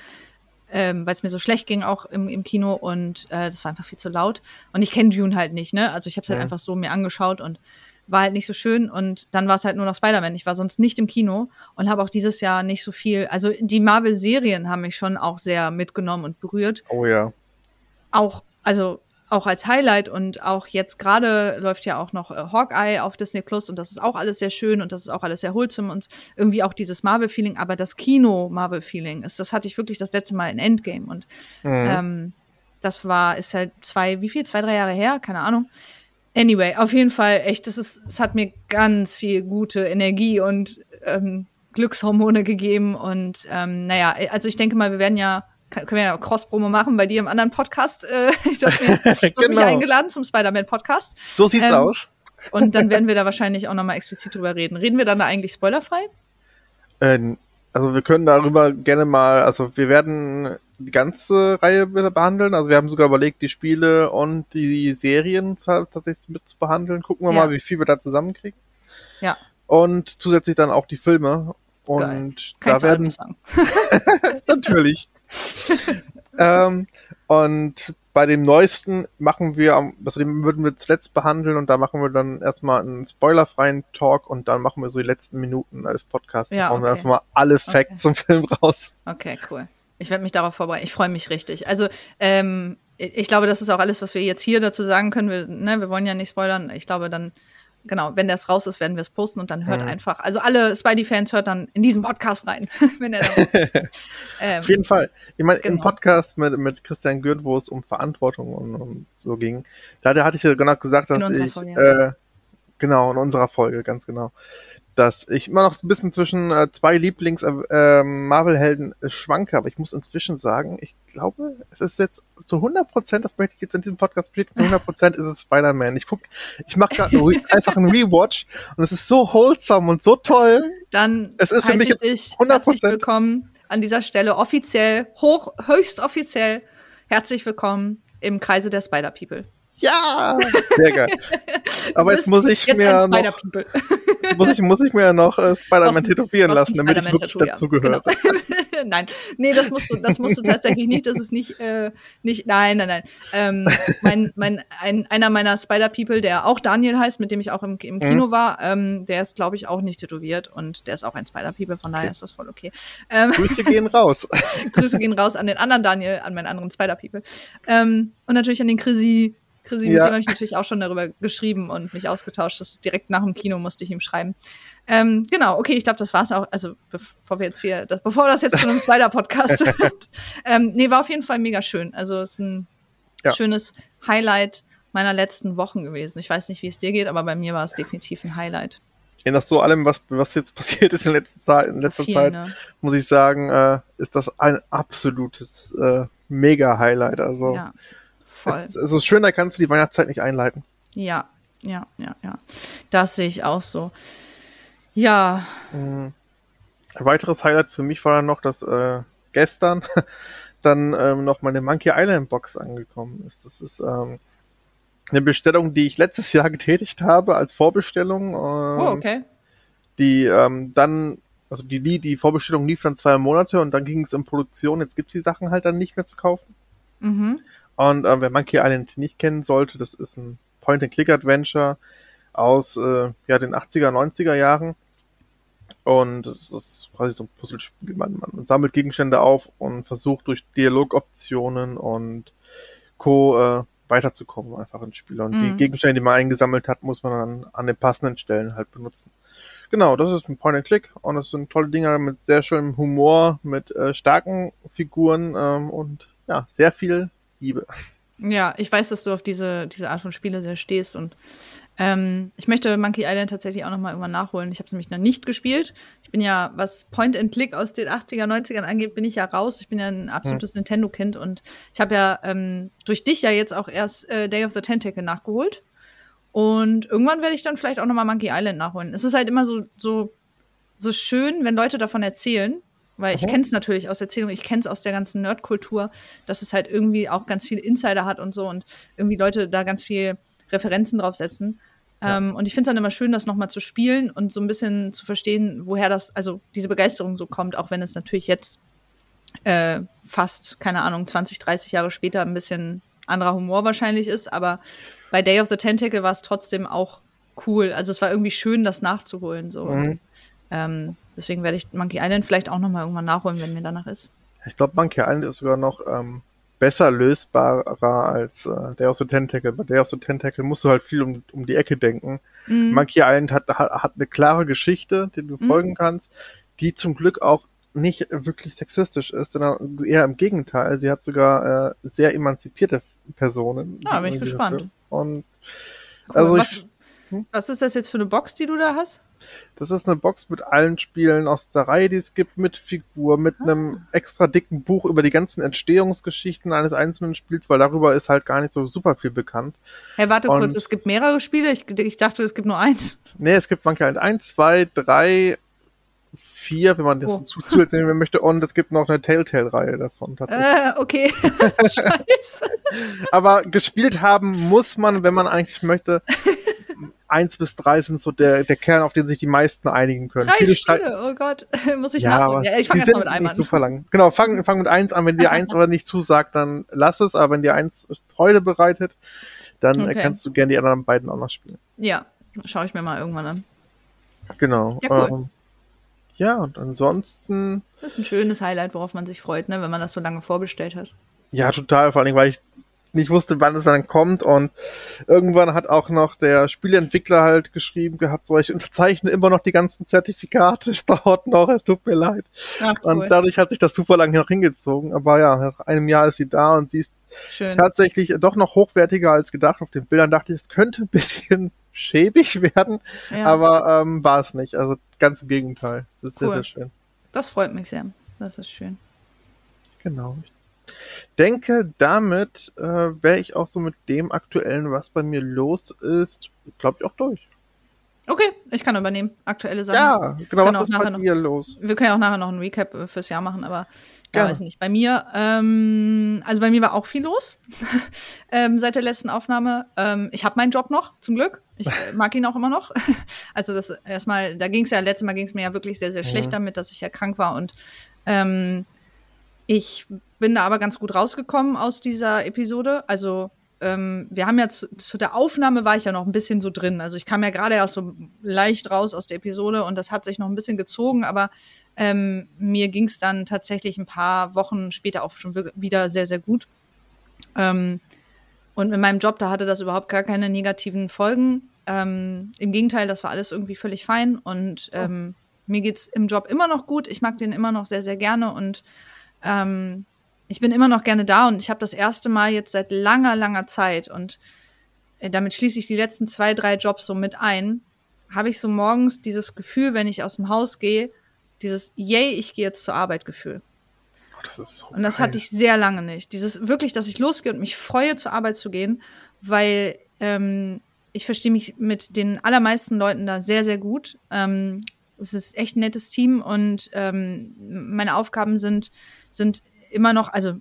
ähm, weil es mir so schlecht ging auch im, im Kino und äh, das war einfach viel zu laut. Und ich kenne Dune halt nicht, ne? Also ich habe es halt einfach so mir angeschaut und war halt nicht so schön und dann war es halt nur noch Spider-Man. Ich war sonst nicht im Kino und habe auch dieses Jahr nicht so viel. Also die Marvel-Serien haben mich schon auch sehr mitgenommen und berührt. Oh ja. Auch, also auch als Highlight und auch jetzt gerade läuft ja auch noch äh, Hawkeye auf Disney Plus und das ist auch alles sehr schön und das ist auch alles sehr wholesome und irgendwie auch dieses Marvel-Feeling, aber das Kino-Marvel-Feeling ist, das hatte ich wirklich das letzte Mal in Endgame und mhm. ähm, das war, ist halt zwei, wie viel? Zwei, drei Jahre her? Keine Ahnung. Anyway, auf jeden Fall echt, das ist, es hat mir ganz viel gute Energie und ähm, Glückshormone gegeben. Und ähm, naja, also ich denke mal, wir werden ja, können wir ja Cross-Promo machen bei dir im anderen Podcast. Äh, du hast, mir, du hast genau. mich eingeladen zum Spider-Man-Podcast. So sieht's ähm, aus. und dann werden wir da wahrscheinlich auch nochmal explizit drüber reden. Reden wir dann da eigentlich spoilerfrei? Äh, also wir können darüber gerne mal, also wir werden die ganze Reihe behandeln. Also wir haben sogar überlegt, die Spiele und die Serien tatsächlich mit zu behandeln. Gucken wir ja. mal, wie viel wir da zusammenkriegen. Ja. Und zusätzlich dann auch die Filme. Und Geil. da werden. Natürlich. ähm, und bei dem neuesten machen wir, also den würden wir zuletzt behandeln und da machen wir dann erstmal einen spoilerfreien Talk und dann machen wir so die letzten Minuten des Podcasts. Ja, okay. wir einfach mal alle Facts okay. zum Film raus. Okay, cool. Ich werde mich darauf vorbereiten. Ich freue mich richtig. Also, ähm, ich glaube, das ist auch alles, was wir jetzt hier dazu sagen können. Wir, ne, wir wollen ja nicht spoilern. Ich glaube, dann, genau, wenn das raus ist, werden wir es posten und dann hört mhm. einfach, also alle Spidey-Fans hört dann in diesen Podcast rein, wenn er da raus ist. ähm, Auf jeden Fall. Ich meine, genau. im Podcast mit, mit Christian Gürt, wo es um Verantwortung und, und so ging, da hatte ich ja genau gesagt, dass ich, Folge, ja. äh, genau, in unserer Folge, ganz genau dass ich immer noch ein bisschen zwischen äh, zwei Lieblings-Marvel-Helden äh, schwanke, aber ich muss inzwischen sagen, ich glaube, es ist jetzt zu 100 Prozent, das möchte ich jetzt in diesem Podcast bestätigen, zu 100 Prozent ist es Spider-Man. Ich guck, ich mache gerade einfach einen Rewatch und es ist so wholesome und so toll. Dann es ist für mich ich dich 100%. herzlich willkommen an dieser Stelle offiziell, hoch, höchst offiziell, herzlich willkommen im Kreise der Spider-People. Ja, sehr geil. Aber jetzt muss ich jetzt mir noch, muss ich muss ich mir noch äh, Spider-Man tätowieren lassen, damit ich wirklich dazu gehöre. Genau. nein, nee, das musst du, das musst du tatsächlich nicht. Das ist nicht, äh, nicht. Nein, nein, nein. Ähm, mein, mein, ein, einer meiner Spider-People, der auch Daniel heißt, mit dem ich auch im, im Kino mhm. war, ähm, der ist, glaube ich, auch nicht tätowiert und der ist auch ein Spider-People. Von daher okay. ist das voll okay. Ähm, Grüße gehen raus. Grüße gehen raus an den anderen Daniel, an meinen anderen Spider-People ähm, und natürlich an den Chrissy Chrissy, ja. mit dem habe ich natürlich auch schon darüber geschrieben und mich ausgetauscht. Das direkt nach dem Kino musste ich ihm schreiben. Ähm, genau, okay, ich glaube, das war's auch. Also bevor wir jetzt hier, das, bevor das jetzt zu einem Spider-Podcast wird. Ähm, nee, war auf jeden Fall mega schön. Also es ist ein ja. schönes Highlight meiner letzten Wochen gewesen. Ich weiß nicht, wie es dir geht, aber bei mir war es definitiv ein Highlight. Je nach so allem, was, was jetzt passiert ist in letzter Zeit, in letzter viel, Zeit ne? muss ich sagen, äh, ist das ein absolutes äh, Mega-Highlight. Also ja voll. Es, also schöner kannst du die Weihnachtszeit nicht einleiten. Ja, ja, ja, ja. Das sehe ich auch so. Ja. Mhm. Ein weiteres Highlight für mich war dann noch, dass äh, gestern dann ähm, noch meine Monkey Island Box angekommen ist. Das ist ähm, eine Bestellung, die ich letztes Jahr getätigt habe als Vorbestellung. Ähm, oh, okay. Die ähm, dann, also die, die Vorbestellung lief dann zwei Monate und dann ging es in Produktion. Jetzt gibt es die Sachen halt dann nicht mehr zu kaufen. Mhm. Und äh, wer Monkey Island nicht kennen sollte, das ist ein Point-and-Click-Adventure aus äh, ja, den 80er, 90er Jahren. Und es ist quasi so ein Puzzlespiel. Man, man sammelt Gegenstände auf und versucht durch Dialogoptionen und Co. Äh, weiterzukommen einfach ins Spiel. Und mm. die mhm. Gegenstände, die man eingesammelt hat, muss man dann an den passenden Stellen halt benutzen. Genau, das ist ein Point-and-Click und das sind tolle Dinger mit sehr schönem Humor, mit äh, starken Figuren ähm, und ja, sehr viel liebe. Ja, ich weiß, dass du auf diese, diese Art von Spiele sehr stehst und ähm, ich möchte Monkey Island tatsächlich auch nochmal irgendwann nachholen. Ich habe es nämlich noch nicht gespielt. Ich bin ja, was Point and Click aus den 80er, 90ern angeht, bin ich ja raus. Ich bin ja ein absolutes hm. Nintendo-Kind und ich habe ja ähm, durch dich ja jetzt auch erst äh, Day of the Tentacle nachgeholt. Und irgendwann werde ich dann vielleicht auch nochmal Monkey Island nachholen. Es ist halt immer so, so, so schön, wenn Leute davon erzählen. Weil ich kenne es natürlich aus Erzählung, ich kenne es aus der ganzen Nerdkultur, dass es halt irgendwie auch ganz viele Insider hat und so und irgendwie Leute da ganz viel Referenzen draufsetzen. Ja. Ähm, und ich finde es dann immer schön, das nochmal zu spielen und so ein bisschen zu verstehen, woher das, also diese Begeisterung so kommt, auch wenn es natürlich jetzt äh, fast, keine Ahnung, 20, 30 Jahre später ein bisschen anderer Humor wahrscheinlich ist. Aber bei Day of the Tentacle war es trotzdem auch cool. Also es war irgendwie schön, das nachzuholen. So. Mhm. Ähm, Deswegen werde ich Monkey Island vielleicht auch nochmal irgendwann nachholen, wenn mir danach ist. Ich glaube, Monkey Island ist sogar noch ähm, besser lösbarer als äh, Day of the Tentacle. Bei Day of the Tentacle musst du halt viel um, um die Ecke denken. Mm. Monkey Island hat, hat, hat eine klare Geschichte, die du mm. folgen kannst, die zum Glück auch nicht wirklich sexistisch ist, sondern eher im Gegenteil. Sie hat sogar äh, sehr emanzipierte Personen. Ah, bin ich gespannt. Und also was, ich, hm? was ist das jetzt für eine Box, die du da hast? Das ist eine Box mit allen Spielen aus der Reihe, die es gibt, mit Figur, mit ah. einem extra dicken Buch über die ganzen Entstehungsgeschichten eines einzelnen Spiels, weil darüber ist halt gar nicht so super viel bekannt. Hey, warte Und, kurz, es gibt mehrere Spiele? Ich, ich dachte, es gibt nur eins. Nee, es gibt manchmal halt eins, zwei, drei, vier, wenn man das oh. zusätzlich nehmen möchte. Und es gibt noch eine Telltale-Reihe davon. Äh, okay. Scheiße. Aber gespielt haben muss man, wenn man eigentlich möchte. Eins bis drei sind so der, der Kern, auf den sich die meisten einigen können. Drei Viele Spiele, oh Gott, muss ich ja, nachdenken. Ja, ich fange erstmal mit einem an. Super lang. Genau, fang, fang mit eins an. Wenn dir eins aber nicht zusagt, dann lass es. Aber wenn dir eins Freude bereitet, dann okay. kannst du gerne die anderen beiden auch noch spielen. Ja, schaue ich mir mal irgendwann an. Genau. Ja, cool. ähm, ja, und ansonsten. Das ist ein schönes Highlight, worauf man sich freut, ne, wenn man das so lange vorbestellt hat. Ja, total, vor allem, weil ich nicht wusste, wann es dann kommt und irgendwann hat auch noch der Spieleentwickler halt geschrieben gehabt, so ich unterzeichne immer noch die ganzen Zertifikate, es dauert noch, es tut mir leid. Ach, cool. Und dadurch hat sich das super lange noch hingezogen, aber ja, nach einem Jahr ist sie da und sie ist Schön. tatsächlich doch noch hochwertiger als gedacht. Auf den Bildern dachte ich, es könnte ein bisschen schäbig werden, ja. aber ähm, war es nicht. Also ganz im Gegenteil. Es ist cool. sehr, sehr schön. Das freut mich sehr. Das ist schön. Genau. Ich denke, damit äh, wäre ich auch so mit dem aktuellen, was bei mir los ist, glaube ich, auch durch. Okay, ich kann übernehmen. Aktuelle Sachen. Ja, genau, was ist bei dir los? Wir können ja auch nachher noch ein Recap äh, fürs Jahr machen, aber ja, weiß nicht. Bei mir, ähm, also bei mir war auch viel los ähm, seit der letzten Aufnahme. Ähm, ich habe meinen Job noch, zum Glück. Ich äh, mag ihn auch immer noch. also das erstmal, da ging es ja, letztes Mal ging es mir ja wirklich sehr, sehr schlecht ja. damit, dass ich ja krank war und ähm, ich bin da aber ganz gut rausgekommen aus dieser Episode. Also ähm, wir haben ja zu, zu, der Aufnahme war ich ja noch ein bisschen so drin. Also ich kam ja gerade erst so leicht raus aus der Episode und das hat sich noch ein bisschen gezogen, aber ähm, mir ging es dann tatsächlich ein paar Wochen später auch schon wieder sehr, sehr gut. Ähm, und in meinem Job, da hatte das überhaupt gar keine negativen Folgen. Ähm, Im Gegenteil, das war alles irgendwie völlig fein und oh. Ähm, mir geht's im Job immer noch gut. Ich mag den immer noch sehr, sehr gerne und ähm, ich bin immer noch gerne da und ich habe das erste Mal jetzt seit langer, langer Zeit und äh, damit schließe ich die letzten zwei, drei Jobs so mit ein, habe ich so morgens dieses Gefühl, wenn ich aus dem Haus gehe, dieses Yay, ich gehe jetzt zur Arbeit Gefühl. Oh, das so und das geil. hatte ich sehr lange nicht. Dieses wirklich, dass ich losgehe und mich freue, zur Arbeit zu gehen, weil ähm, ich verstehe mich mit den allermeisten Leuten da sehr, sehr gut. Ähm, es ist echt ein nettes Team und ähm, meine Aufgaben sind, sind immer noch, also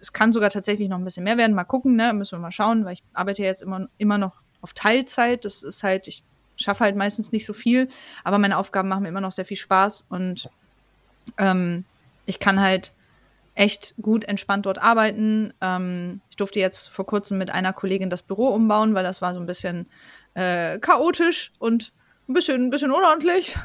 es kann sogar tatsächlich noch ein bisschen mehr werden. Mal gucken, ne? Müssen wir mal schauen, weil ich arbeite jetzt immer, immer noch auf Teilzeit. Das ist halt, ich schaffe halt meistens nicht so viel, aber meine Aufgaben machen mir immer noch sehr viel Spaß und ähm, ich kann halt echt gut entspannt dort arbeiten. Ähm, ich durfte jetzt vor kurzem mit einer Kollegin das Büro umbauen, weil das war so ein bisschen äh, chaotisch und ein bisschen, ein bisschen unordentlich.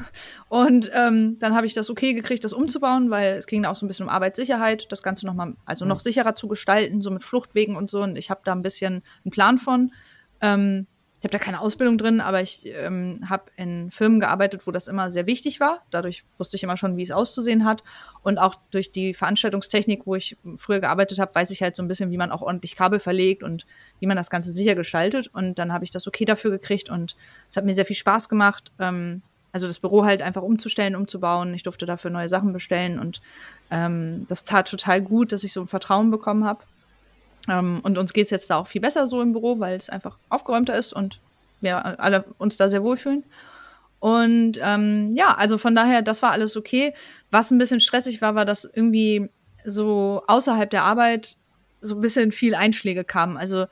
Und ähm, dann habe ich das okay gekriegt, das umzubauen, weil es ging da auch so ein bisschen um Arbeitssicherheit, das Ganze nochmal, also noch sicherer zu gestalten, so mit Fluchtwegen und so. Und ich habe da ein bisschen einen Plan von. Ähm, ich habe da keine Ausbildung drin, aber ich ähm, habe in Firmen gearbeitet, wo das immer sehr wichtig war. Dadurch wusste ich immer schon, wie es auszusehen hat. Und auch durch die Veranstaltungstechnik, wo ich früher gearbeitet habe, weiß ich halt so ein bisschen, wie man auch ordentlich Kabel verlegt und wie man das Ganze sicher gestaltet. Und dann habe ich das okay dafür gekriegt und es hat mir sehr viel Spaß gemacht. Ähm, also das Büro halt einfach umzustellen, umzubauen. Ich durfte dafür neue Sachen bestellen und ähm, das tat total gut, dass ich so ein Vertrauen bekommen habe. Ähm, und uns geht es jetzt da auch viel besser so im Büro, weil es einfach aufgeräumter ist und wir alle uns da sehr wohlfühlen. Und ähm, ja, also von daher, das war alles okay. Was ein bisschen stressig war, war, dass irgendwie so außerhalb der Arbeit so ein bisschen viel Einschläge kamen. Also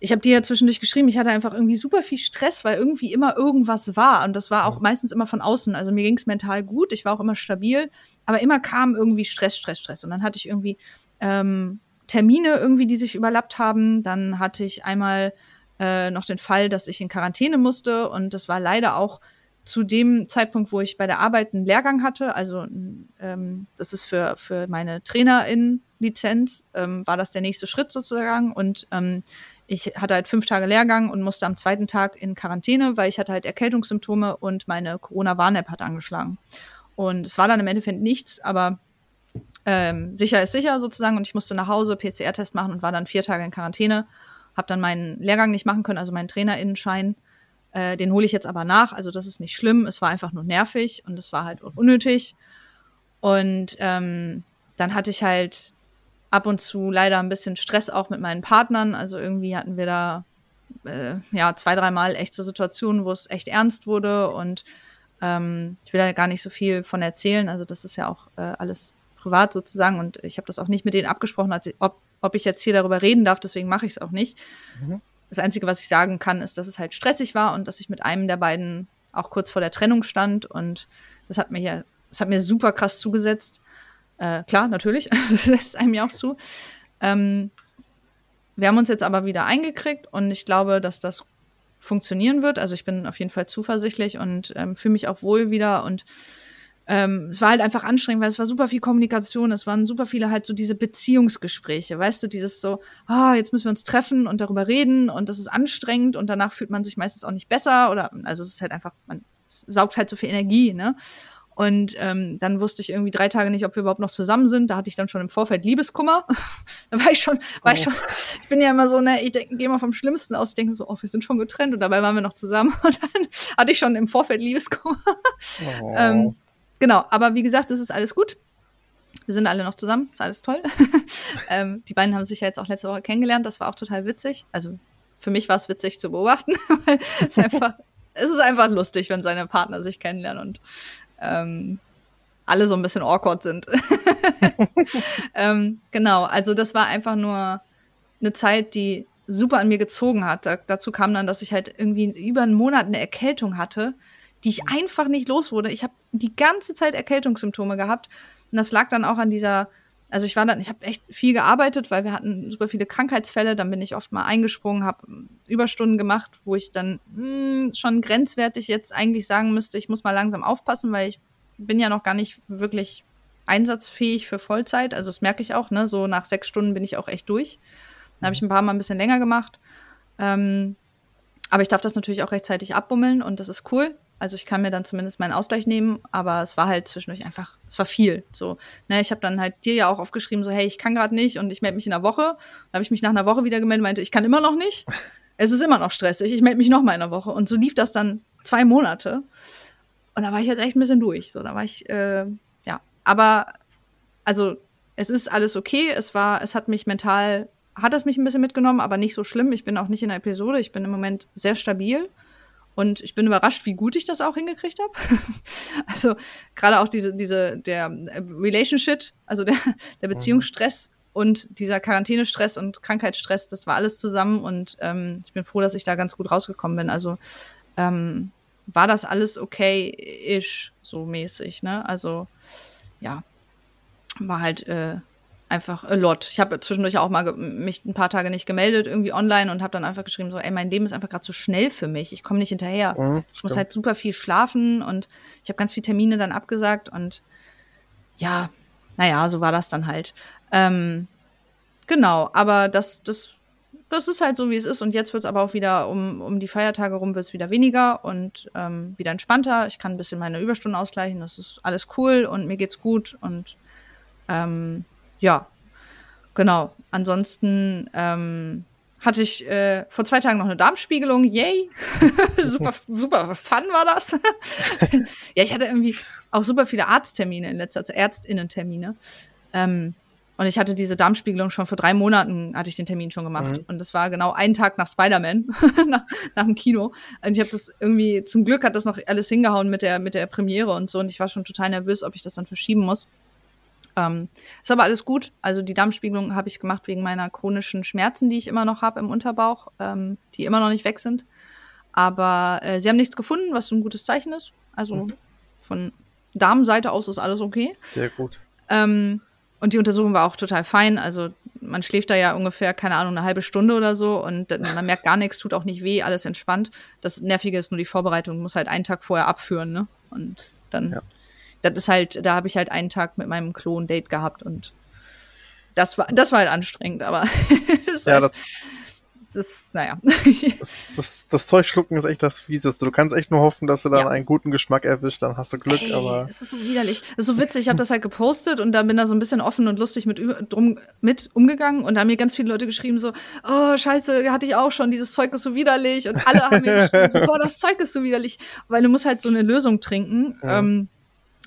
ich habe dir ja zwischendurch geschrieben, ich hatte einfach irgendwie super viel Stress, weil irgendwie immer irgendwas war. Und das war auch meistens immer von außen. Also mir ging es mental gut, ich war auch immer stabil, aber immer kam irgendwie Stress, Stress, Stress. Und dann hatte ich irgendwie ähm, Termine irgendwie, die sich überlappt haben. Dann hatte ich einmal äh, noch den Fall, dass ich in Quarantäne musste und das war leider auch zu dem Zeitpunkt, wo ich bei der Arbeit einen Lehrgang hatte, also ähm, das ist für, für meine Trainerin-Lizenz, ähm, war das der nächste Schritt sozusagen. Und ähm, ich hatte halt fünf Tage Lehrgang und musste am zweiten Tag in Quarantäne, weil ich hatte halt Erkältungssymptome und meine Corona-Warn-App hat angeschlagen. Und es war dann im Endeffekt nichts, aber ähm, sicher ist sicher sozusagen. Und ich musste nach Hause PCR-Test machen und war dann vier Tage in Quarantäne. Habe dann meinen Lehrgang nicht machen können, also meinen Trainerinnenschein. Äh, den hole ich jetzt aber nach. Also das ist nicht schlimm. Es war einfach nur nervig und es war halt unnötig. Und ähm, dann hatte ich halt ab und zu leider ein bisschen Stress auch mit meinen Partnern. Also irgendwie hatten wir da äh, ja zwei, dreimal echt so Situationen, wo es echt ernst wurde. Und ähm, ich will da gar nicht so viel von erzählen. Also das ist ja auch äh, alles privat sozusagen. Und ich habe das auch nicht mit denen abgesprochen, als ich, ob, ob ich jetzt hier darüber reden darf. Deswegen mache ich es auch nicht. Mhm. Das Einzige, was ich sagen kann, ist, dass es halt stressig war und dass ich mit einem der beiden auch kurz vor der Trennung stand. Und das hat mir ja, das hat mir super krass zugesetzt. Äh, klar, natürlich, das lässt einem ja auch zu. Ähm, wir haben uns jetzt aber wieder eingekriegt und ich glaube, dass das funktionieren wird. Also ich bin auf jeden Fall zuversichtlich und ähm, fühle mich auch wohl wieder und ähm, es war halt einfach anstrengend, weil es war super viel Kommunikation, es waren super viele halt so diese Beziehungsgespräche, weißt du, dieses so, ah, jetzt müssen wir uns treffen und darüber reden und das ist anstrengend und danach fühlt man sich meistens auch nicht besser oder, also es ist halt einfach, man saugt halt so viel Energie, ne? Und ähm, dann wusste ich irgendwie drei Tage nicht, ob wir überhaupt noch zusammen sind. Da hatte ich dann schon im Vorfeld Liebeskummer. da war ich schon, war oh. ich schon, ich bin ja immer so, ne, ich gehe mal vom Schlimmsten aus, ich denke so, oh, wir sind schon getrennt und dabei waren wir noch zusammen. Und dann hatte ich schon im Vorfeld Liebeskummer. Oh. ähm, genau, aber wie gesagt, es ist alles gut. Wir sind alle noch zusammen, ist alles toll. ähm, die beiden haben sich ja jetzt auch letzte Woche kennengelernt, das war auch total witzig. Also für mich war es witzig zu beobachten, weil es einfach, es ist einfach lustig, wenn seine Partner sich kennenlernen und ähm, alle so ein bisschen awkward sind. ähm, genau, also das war einfach nur eine Zeit, die super an mir gezogen hat. Da, dazu kam dann, dass ich halt irgendwie über einen Monat eine Erkältung hatte, die ich einfach nicht los wurde. Ich habe die ganze Zeit Erkältungssymptome gehabt. Und das lag dann auch an dieser, also ich war dann, ich habe echt viel gearbeitet, weil wir hatten super viele Krankheitsfälle. Dann bin ich oft mal eingesprungen, habe Überstunden gemacht, wo ich dann mh, hm, schon grenzwertig jetzt eigentlich sagen müsste, ich muss mal langsam aufpassen, weil ich bin ja noch gar nicht wirklich einsatzfähig für Vollzeit. Also das merke ich auch, ne? So nach sechs Stunden bin ich auch echt durch. Dann habe ich ein paar Mal ein bisschen länger gemacht. Ähm, aber ich darf das natürlich auch rechtzeitig abbummeln und das ist cool. Also ich kann mir dann zumindest meinen Ausgleich nehmen, aber es war halt zwischendurch einfach, es war viel. So, ne, ich habe dann halt dir ja auch aufgeschrieben, so, hey, ich kann gerade nicht und ich melde mich in einer Woche. Dann habe ich mich nach einer Woche wieder gemeldet, meinte, ich kann immer noch nicht. Es ist immer noch stressig, ich melde mich noch mal in einer Woche. Und so lief das dann zwei Monate. Und da war ich jetzt echt ein bisschen durch. So, da war ich, äh, ja. Aber, also, es ist alles okay. Es war, es hat mich mental, hat es mich ein bisschen mitgenommen, aber nicht so schlimm. Ich bin auch nicht in der Episode. Ich bin im Moment sehr stabil. Und ich bin überrascht, wie gut ich das auch hingekriegt habe. also gerade auch diese, diese, der äh, Relationship, also der, der Beziehungsstress und dieser Quarantänestress und Krankheitsstress, das war alles zusammen und ähm, ich bin froh, dass ich da ganz gut rausgekommen bin. Also ähm, war das alles okay-ish, so mäßig, ne? Also, ja, war halt äh, einfach a lot. Ich habe zwischendurch auch mal mich ein paar Tage nicht gemeldet, irgendwie online und habe dann einfach geschrieben, so, ey, mein Leben ist einfach gerade zu schnell für mich. Ich komme nicht hinterher. Mhm, ich muss halt super viel schlafen und ich habe ganz viele Termine dann abgesagt und ja, naja, so war das dann halt. Ähm, genau, aber das, das, das ist halt so, wie es ist. Und jetzt wird es aber auch wieder um, um die Feiertage rum wird es wieder weniger und ähm, wieder entspannter. Ich kann ein bisschen meine Überstunden ausgleichen. Das ist alles cool und mir geht's gut und ähm, ja, genau. Ansonsten ähm, hatte ich äh, vor zwei Tagen noch eine Darmspiegelung. Yay! super, super fun war das. ja, ich hatte irgendwie auch super viele Arzttermine in letzter Zeit, Ärztinnen-Termine. Ähm, und ich hatte diese Darmspiegelung schon vor drei Monaten, hatte ich den Termin schon gemacht. Mhm. Und das war genau ein Tag nach Spider-Man, nach, nach dem Kino. Und ich habe das irgendwie, zum Glück hat das noch alles hingehauen mit der, mit der Premiere und so. Und ich war schon total nervös, ob ich das dann verschieben muss. Ähm, ist aber alles gut. Also die Darmspiegelung habe ich gemacht wegen meiner chronischen Schmerzen, die ich immer noch habe im Unterbauch, ähm, die immer noch nicht weg sind. Aber äh, sie haben nichts gefunden, was ein gutes Zeichen ist. Also mhm. von Darmseite aus ist alles okay. Sehr gut. Ähm, und die Untersuchung war auch total fein. Also man schläft da ja ungefähr, keine Ahnung, eine halbe Stunde oder so und man merkt gar nichts, tut auch nicht weh, alles entspannt. Das Nervige ist nur die Vorbereitung, muss halt einen Tag vorher abführen, ne? Und dann ja das ist halt, da habe ich halt einen Tag mit meinem Klon Date gehabt und das war, das war halt anstrengend, aber ja, halt, das, das, naja. das, das, das, Zeug schlucken ist echt das Fieseste. Du kannst echt nur hoffen, dass du dann ja. einen guten Geschmack erwischt, dann hast du Glück, Ey, aber. Es ist so widerlich. Es ist so witzig, ich habe das halt gepostet und da bin da so ein bisschen offen und lustig mit, drum, mit umgegangen und da haben mir ganz viele Leute geschrieben, so, oh, scheiße, hatte ich auch schon, dieses Zeug ist so widerlich. Und alle haben mir geschrieben, so, boah, das Zeug ist so widerlich. Weil du musst halt so eine Lösung trinken. Ja. Ähm,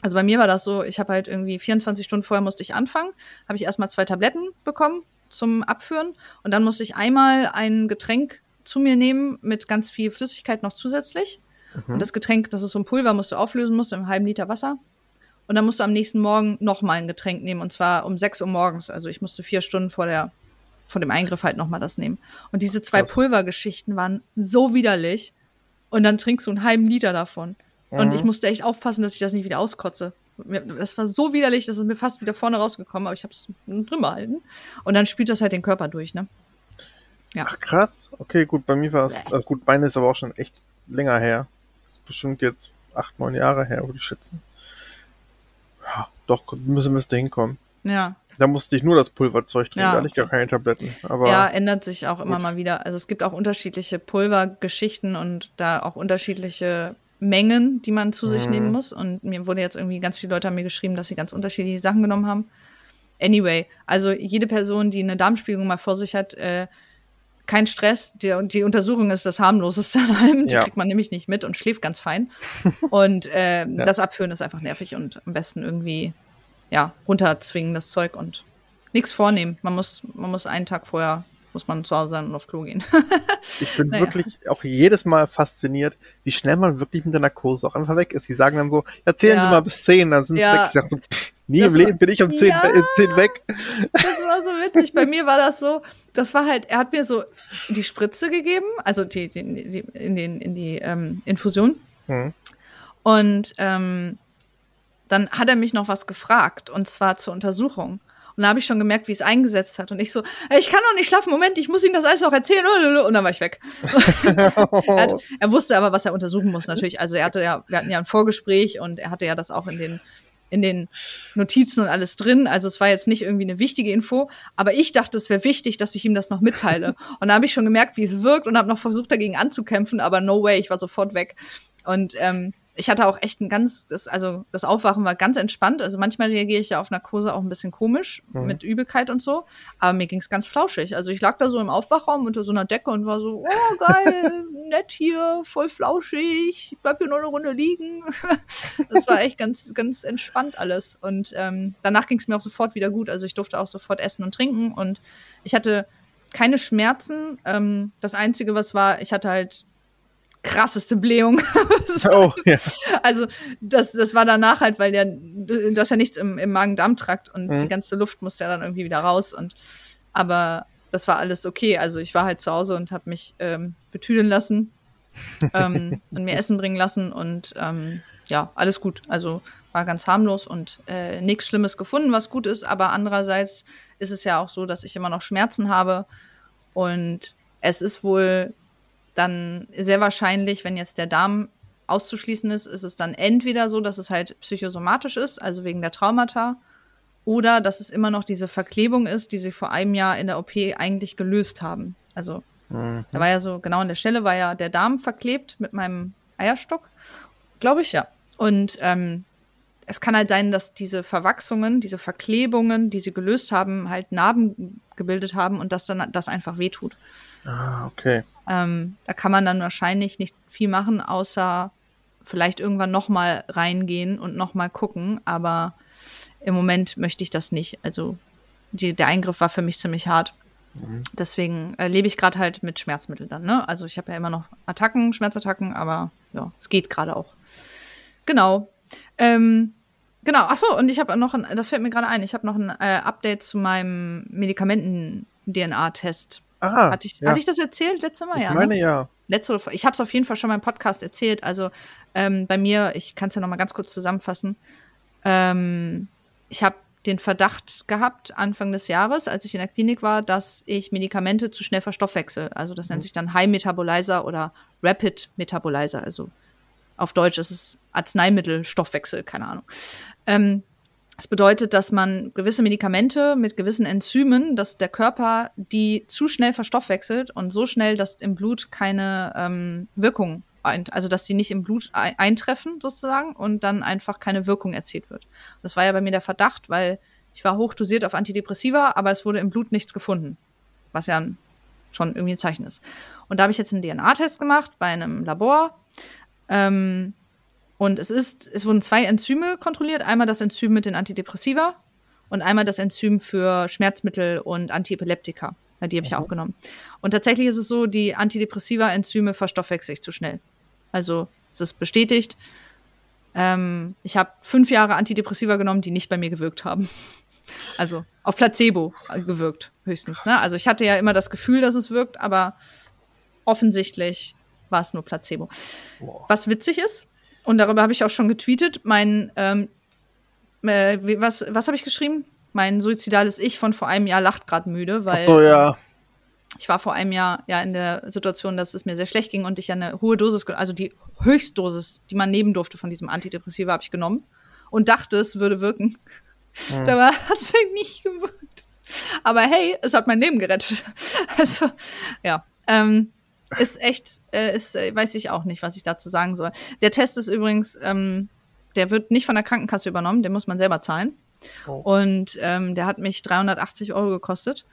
also bei mir war das so, ich habe halt irgendwie 24 Stunden vorher musste ich anfangen, habe ich erstmal zwei Tabletten bekommen zum Abführen und dann musste ich einmal ein Getränk zu mir nehmen mit ganz viel Flüssigkeit noch zusätzlich. Mhm. Und das Getränk, das ist so ein Pulver, musst du auflösen, musst du im halben Liter Wasser. Und dann musst du am nächsten Morgen nochmal ein Getränk nehmen und zwar um 6 Uhr morgens. Also ich musste vier Stunden vor der vor dem Eingriff halt nochmal das nehmen. Und diese zwei. Pulvergeschichten waren so widerlich. Und dann trinkst du einen halben Liter davon. Mhm. Und ich musste echt aufpassen, dass ich das nicht wieder auskotze. Das war so widerlich, dass es mir fast wieder vorne rausgekommen, aber ich habe es drin behalten. Und dann spült das halt den Körper durch, ne? Ja. Ach krass. Okay, gut, bei mir war es, also gut, Beine ist aber auch schon echt länger her. Das ist bestimmt jetzt acht, neun Jahre her, würde ich schätzen. Ja, doch, müsste, müsste hinkommen. Ja. Da musste ich nur das Pulverzeug trinken, ja. da hatte ich gar keine Tabletten. Aber ja, ändert sich auch immer mal wieder. Also es gibt auch unterschiedliche Pulvergeschichten und da auch unterschiedliche Mengen, die man zu sich mhm. nehmen muss. Und mir wurde jetzt irgendwie ganz viele Leute haben mir geschrieben, dass sie ganz unterschiedliche Sachen genommen haben. Anyway, also jede Person, die eine Darmspiegelung mal vor sich hat, äh, kein Stress. Die, die Untersuchung ist das harmloseste an allem. Die ja. kriegt man nämlich nicht mit und schläft ganz fein. und äh, ja. das Abführen ist einfach nervig und am besten irgendwie ja runterzwingen das Zeug und nichts vornehmen. Man muss man muss einen Tag vorher muss man zu Hause sein und auf Klo gehen. ich bin naja. wirklich auch jedes Mal fasziniert, wie schnell man wirklich mit der Narkose auch einfach weg ist. Die sagen dann so, erzählen ja. Sie mal bis zehn, dann sind sie ja. weg. Ich sag so, pff, nie das im Leben bin ich um zehn, ja. äh, zehn weg. Das war so witzig. Bei mir war das so, das war halt, er hat mir so die Spritze gegeben, also die, die, die in, den, in die ähm, Infusion. Hm. Und ähm, dann hat er mich noch was gefragt, und zwar zur Untersuchung. Und da habe ich schon gemerkt, wie es eingesetzt hat. Und ich so, ich kann doch nicht schlafen, Moment, ich muss Ihnen das alles noch erzählen. Und dann war ich weg. er, hat, er, wusste aber, was er untersuchen muss, natürlich. Also er hatte ja, wir hatten ja ein Vorgespräch und er hatte ja das auch in den, in den Notizen und alles drin. Also es war jetzt nicht irgendwie eine wichtige Info, aber ich dachte, es wäre wichtig, dass ich ihm das noch mitteile. Und da habe ich schon gemerkt, wie es wirkt und habe noch versucht, dagegen anzukämpfen, aber no way, ich war sofort weg. Und ähm, ich hatte auch echt ein ganz, das, also das Aufwachen war ganz entspannt. Also manchmal reagiere ich ja auf Narkose auch ein bisschen komisch mhm. mit Übelkeit und so. Aber mir ging es ganz flauschig. Also ich lag da so im Aufwachraum unter so einer Decke und war so, oh geil, nett hier, voll flauschig, ich bleib hier nur eine Runde liegen. das war echt ganz, ganz entspannt alles. Und ähm, danach ging es mir auch sofort wieder gut. Also ich durfte auch sofort essen und trinken und ich hatte keine Schmerzen. Ähm, das Einzige, was war, ich hatte halt krasseste Blähung. oh, ja. Also das, das war danach halt, weil der, du hast ja nichts im, im Magen-Darm-Trakt und mhm. die ganze Luft musste ja dann irgendwie wieder raus. Und aber das war alles okay. Also ich war halt zu Hause und habe mich ähm, betüdeln lassen ähm, und mir Essen bringen lassen und ähm, ja, alles gut. Also war ganz harmlos und äh, nichts Schlimmes gefunden, was gut ist. Aber andererseits ist es ja auch so, dass ich immer noch Schmerzen habe und es ist wohl dann sehr wahrscheinlich, wenn jetzt der Darm auszuschließen ist, ist es dann entweder so, dass es halt psychosomatisch ist, also wegen der Traumata, oder dass es immer noch diese Verklebung ist, die sie vor einem Jahr in der OP eigentlich gelöst haben. Also mhm. da war ja so, genau an der Stelle war ja der Darm verklebt mit meinem Eierstock, glaube ich, ja. Und ähm, es kann halt sein, dass diese Verwachsungen, diese Verklebungen, die sie gelöst haben, halt Narben gebildet haben und dass dann das einfach wehtut. Ah, okay. Ähm, da kann man dann wahrscheinlich nicht viel machen, außer vielleicht irgendwann nochmal reingehen und nochmal gucken. Aber im Moment möchte ich das nicht. Also die, der Eingriff war für mich ziemlich hart. Mhm. Deswegen äh, lebe ich gerade halt mit Schmerzmitteln dann. Ne? Also ich habe ja immer noch Attacken, Schmerzattacken, aber ja, es geht gerade auch. Genau. Ähm, genau. Ach so, und ich habe noch, ein, das fällt mir gerade ein, ich habe noch ein äh, Update zu meinem Medikamenten-DNA-Test. Aha, hatte, ich, ja. hatte ich das erzählt letzte Mal? Ich ja, meine ne? ja. Letzte, ich habe es auf jeden Fall schon mal im Podcast erzählt. Also ähm, bei mir, ich kann es ja noch mal ganz kurz zusammenfassen. Ähm, ich habe den Verdacht gehabt Anfang des Jahres, als ich in der Klinik war, dass ich Medikamente zu schnell verstoffwechsel. Also das nennt mhm. sich dann High Metabolizer oder Rapid Metabolizer. Also auf Deutsch ist es Arzneimittelstoffwechsel, keine Ahnung. Ähm, Das bedeutet, dass man gewisse Medikamente mit gewissen Enzymen, dass der Körper die zu schnell verstoffwechselt und so schnell, dass im Blut keine ähm, Wirkung, also dass die nicht im Blut eintreffen sozusagen und dann einfach keine Wirkung erzielt wird. Das war ja bei mir der Verdacht, weil ich war hochdosiert auf Antidepressiva, aber es wurde im Blut nichts gefunden, was ja schon irgendwie ein Zeichen ist. Und da habe ich jetzt einen DNA-Test gemacht bei einem Labor. Ähm, und es ist, es wurden zwei Enzyme kontrolliert. Einmal das Enzym mit den Antidepressiva und einmal das Enzym für Schmerzmittel und Antiepileptika. Ja, die habe ich mhm. auch genommen. Und tatsächlich ist es so, die Antidepressiva-Enzyme verstoffwechsel ich zu schnell. Also es ist bestätigt. Ähm, ich habe fünf Jahre Antidepressiva genommen, die nicht bei mir gewirkt haben. Also auf Placebo gewirkt, höchstens. Ne? Also ich hatte ja immer das Gefühl, dass es wirkt, aber offensichtlich war es nur Placebo. Boah. Was witzig ist, und darüber habe ich auch schon getweetet. Mein, ähm, äh, was, was habe ich geschrieben? Mein suizidales Ich von vor einem Jahr lacht gerade müde, weil. Ach so, ja. Ich war vor einem Jahr ja in der Situation, dass es mir sehr schlecht ging und ich ja eine hohe Dosis, also die Höchstdosis, die man nehmen durfte von diesem Antidepressiva, habe ich genommen und dachte, es würde wirken. Hm. Dabei hat es nicht gewirkt. Aber hey, es hat mein Leben gerettet. Also, ja. Ähm, ist echt, äh, ist, äh, weiß ich auch nicht, was ich dazu sagen soll. Der Test ist übrigens, ähm, der wird nicht von der Krankenkasse übernommen, den muss man selber zahlen. Oh. Und ähm, der hat mich 380 Euro gekostet.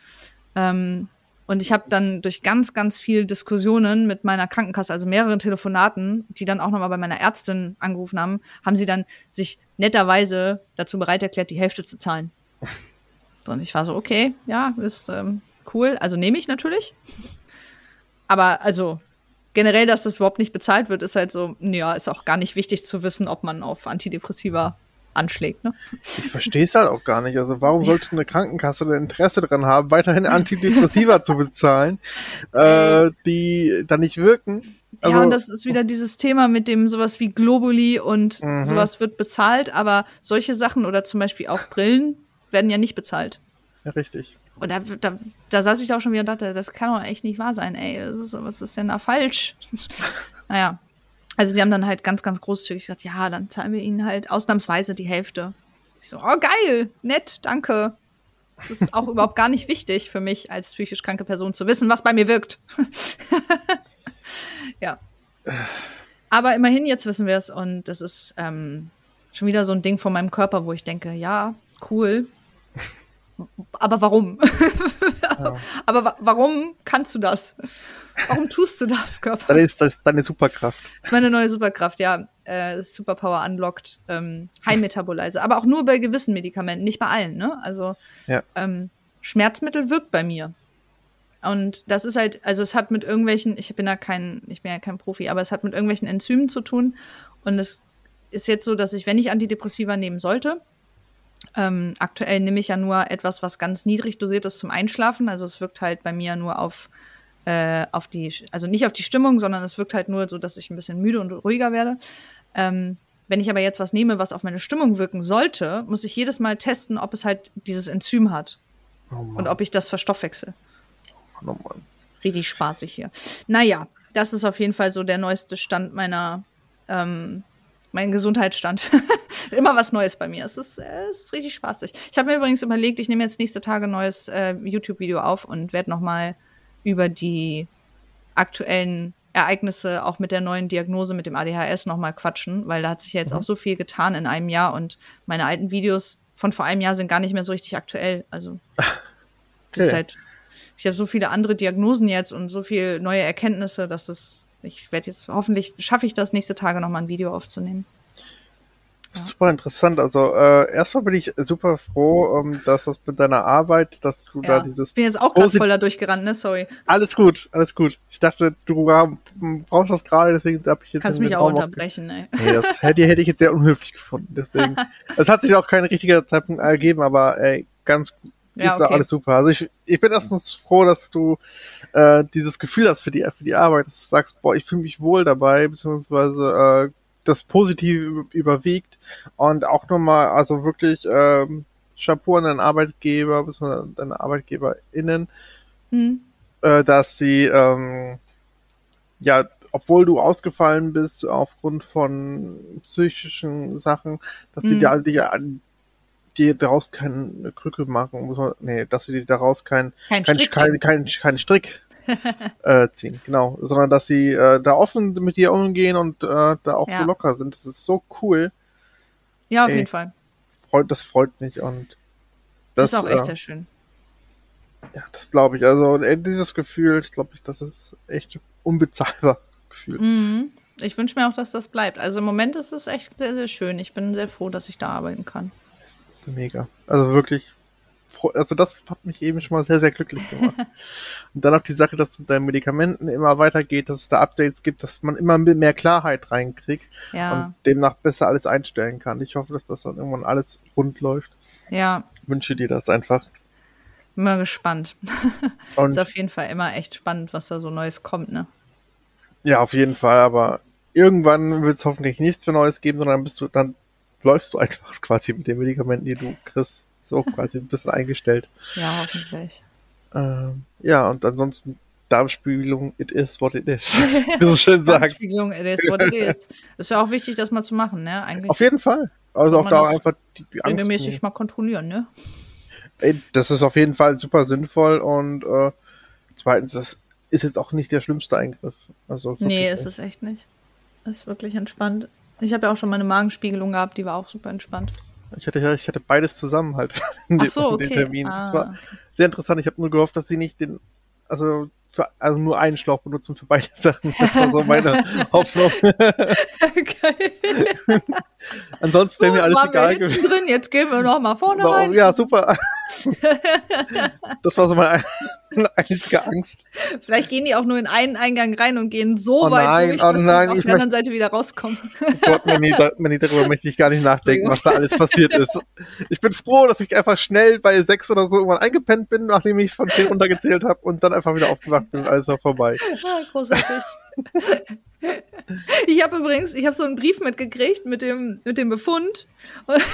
Ähm, und ich habe dann durch ganz, ganz viel Diskussionen mit meiner Krankenkasse, also mehreren Telefonaten, die dann auch nochmal bei meiner Ärztin angerufen haben, haben sie dann sich netterweise dazu bereit erklärt, die Hälfte zu zahlen. und ich war so, okay, ja, ist ähm, cool. Also nehme ich natürlich. Aber also generell, dass das überhaupt nicht bezahlt wird, ist halt so, ja, ist auch gar nicht wichtig zu wissen, ob man auf Antidepressiva anschlägt. Ne? Ich verstehe es halt auch gar nicht. Also warum sollte eine Krankenkasse ein Interesse daran haben, weiterhin Antidepressiva zu bezahlen, äh, die dann nicht wirken? Also, ja, und das ist wieder dieses Thema mit dem sowas wie Globuli und mhm. sowas wird bezahlt, aber solche Sachen oder zum Beispiel auch Brillen werden ja nicht bezahlt. Ja, richtig. Und da, da, da saß ich auch schon wieder und dachte, das kann doch echt nicht wahr sein, ey. Ist, was ist denn da falsch? naja. Also sie haben dann halt ganz, ganz großzügig gesagt, ja, dann zahlen wir ihnen halt ausnahmsweise die Hälfte. Ich so, oh geil, nett, danke. Es ist auch überhaupt gar nicht wichtig für mich als psychisch kranke Person zu wissen, was bei mir wirkt. ja. Aber immerhin, jetzt wissen wir es und das ist ähm, schon wieder so ein Ding von meinem Körper, wo ich denke, ja, cool, aber warum? Ja. aber wa warum kannst du das? Warum tust du das, Körper? Das ist, das ist deine Superkraft. Das ist meine neue Superkraft, ja. Äh, Superpower unlocked ähm, High Metabolizer. Aber auch nur bei gewissen Medikamenten, nicht bei allen, ne? Also ja. ähm, Schmerzmittel wirkt bei mir. Und das ist halt, also es hat mit irgendwelchen, ich bin ja kein, ich bin ja kein Profi, aber es hat mit irgendwelchen Enzymen zu tun. Und es ist jetzt so, dass ich, wenn ich Antidepressiva nehmen sollte, ähm, aktuell nehme ich ja nur etwas, was ganz niedrig dosiert ist zum Einschlafen. Also es wirkt halt bei mir nur auf, äh, auf die, also nicht auf die Stimmung, sondern es wirkt halt nur so, dass ich ein bisschen müde und ruhiger werde. Ähm, wenn ich aber jetzt was nehme, was auf meine Stimmung wirken sollte, muss ich jedes Mal testen, ob es halt dieses Enzym hat. Oh und ob ich das verstoffwechsel. Oh Mann. Richtig spaßig hier. Naja, das ist auf jeden Fall so der neueste Stand meiner ähm, mein Gesundheitsstand. Immer was Neues bei mir. Es ist, äh, es ist richtig spaßig. Ich habe mir übrigens überlegt, ich nehme jetzt nächste Tage ein neues äh, YouTube-Video auf und werde nochmal über die aktuellen Ereignisse auch mit der neuen Diagnose mit dem ADHS nochmal quatschen, weil da hat sich ja jetzt mhm. auch so viel getan in einem Jahr und meine alten Videos von vor einem Jahr sind gar nicht mehr so richtig aktuell. Also das ist halt, ich habe so viele andere Diagnosen jetzt und so viele neue Erkenntnisse, dass es ich werde jetzt, hoffentlich schaffe ich das nächste Tage nochmal ein Video aufzunehmen. Ja. Super interessant. Also äh, erstmal bin ich super froh, ähm, dass das mit deiner Arbeit, dass du ja. da dieses. Ich bin jetzt auch gerade voll da durchgerannt, ne? Sorry. Alles gut, alles gut. Ich dachte, du brauchst das gerade, deswegen habe ich jetzt. Kannst mich auch Raum unterbrechen, ey. Nee, das hätte, hätte ich jetzt sehr unhöflich gefunden. Deswegen. es hat sich auch kein richtiger Zeitpunkt ergeben, aber ey, ganz ja, ist okay. alles super. Also ich, ich bin erstens froh, dass du äh, dieses Gefühl hast für die, für die Arbeit, dass du sagst, boah, ich fühle mich wohl dabei, beziehungsweise äh, das Positive überwiegt und auch nochmal, also wirklich ähm, Chapeau an deinen Arbeitgeber, beziehungsweise deine ArbeitgeberInnen, mhm. äh, dass sie ähm, ja, obwohl du ausgefallen bist aufgrund von psychischen Sachen, dass sie mhm. dir, dir daraus keine Krücke machen, muss man, nee, dass sie daraus kein, Kein kein, kein, kein, kein Strick äh, ziehen, genau, sondern dass sie äh, da offen mit dir umgehen und äh, da auch Ja. so locker sind. Das ist so cool. Ja, auf Ey. jeden Fall. Freut, das freut mich und das, ist auch echt äh, sehr schön. ja, das glaube ich. Also dieses Gefühl, ich glaube, das ist echt unbezahlbar Gefühl. Mhm. Ich wünsche mir auch, dass das bleibt. Also im Moment ist es echt sehr, sehr schön. Ich bin sehr froh, dass ich da arbeiten kann. Das ist mega. Also wirklich, also das hat mich eben schon mal sehr, sehr glücklich gemacht. Und dann auch die Sache, dass es mit deinen Medikamenten immer weitergeht, dass es da Updates gibt, dass man immer mehr Klarheit reinkriegt Ja, und demnach besser alles einstellen kann. Ich hoffe, dass das dann irgendwann alles rund läuft. ja, Ich wünsche dir das einfach. mal gespannt. Und ist auf jeden Fall immer echt spannend, was da so Neues kommt, ne? ja, auf jeden Fall, aber irgendwann wird es hoffentlich nichts mehr Neues geben, sondern bist du, dann läufst du einfach quasi mit den Medikamenten, die du kriegst, so quasi ein bisschen eingestellt. Ja, hoffentlich. Ähm, ja, und ansonsten Darmspiegelung, it is what it is. Wie so schön sagst. Darmspiegelung, it is what it is. Ist ja auch wichtig, das mal zu machen, ne? Eigentlich Auf jeden Fall. Also auch da das einfach die, die Angst. regelmäßig mal kontrollieren, ne? Ey, das ist auf jeden Fall super sinnvoll und äh, zweitens, das ist jetzt auch nicht der schlimmste Eingriff. Also Nee, echt. ist es echt nicht. Ist wirklich entspannt. Ich habe ja auch schon mal eine Magenspiegelung gehabt, die war auch super entspannt. Ich hatte ja, ich hatte beides zusammen halt. in dem- so, okay. Termin. Ah, Das war sehr interessant. Ich habe nur gehofft, dass sie nicht den, also für, also nur einen Schlauch benutzen für beide Sachen. Das war so meine Hoffnung. Geil. Ansonsten wäre mir alles egal gewesen. drin, jetzt gehen wir noch mal vorne rein. Ja, super. das war so meine einzige Angst. Vielleicht gehen die auch nur in einen Eingang rein und gehen so Oh weit nein, durch, oh dass nein, auf ich der anderen Seite wieder rauskommen. Gott, Manny, da, Manny, darüber möchte ich gar nicht nachdenken, was da alles passiert ist. Ich bin froh, dass ich einfach schnell bei sechs oder so irgendwann eingepennt bin, nachdem ich von zehn runtergezählt habe und dann einfach wieder aufgewacht bin und alles war vorbei. Ah, großartig. ich habe übrigens, ich habe so einen Brief mitgekriegt mit dem, mit dem Befund.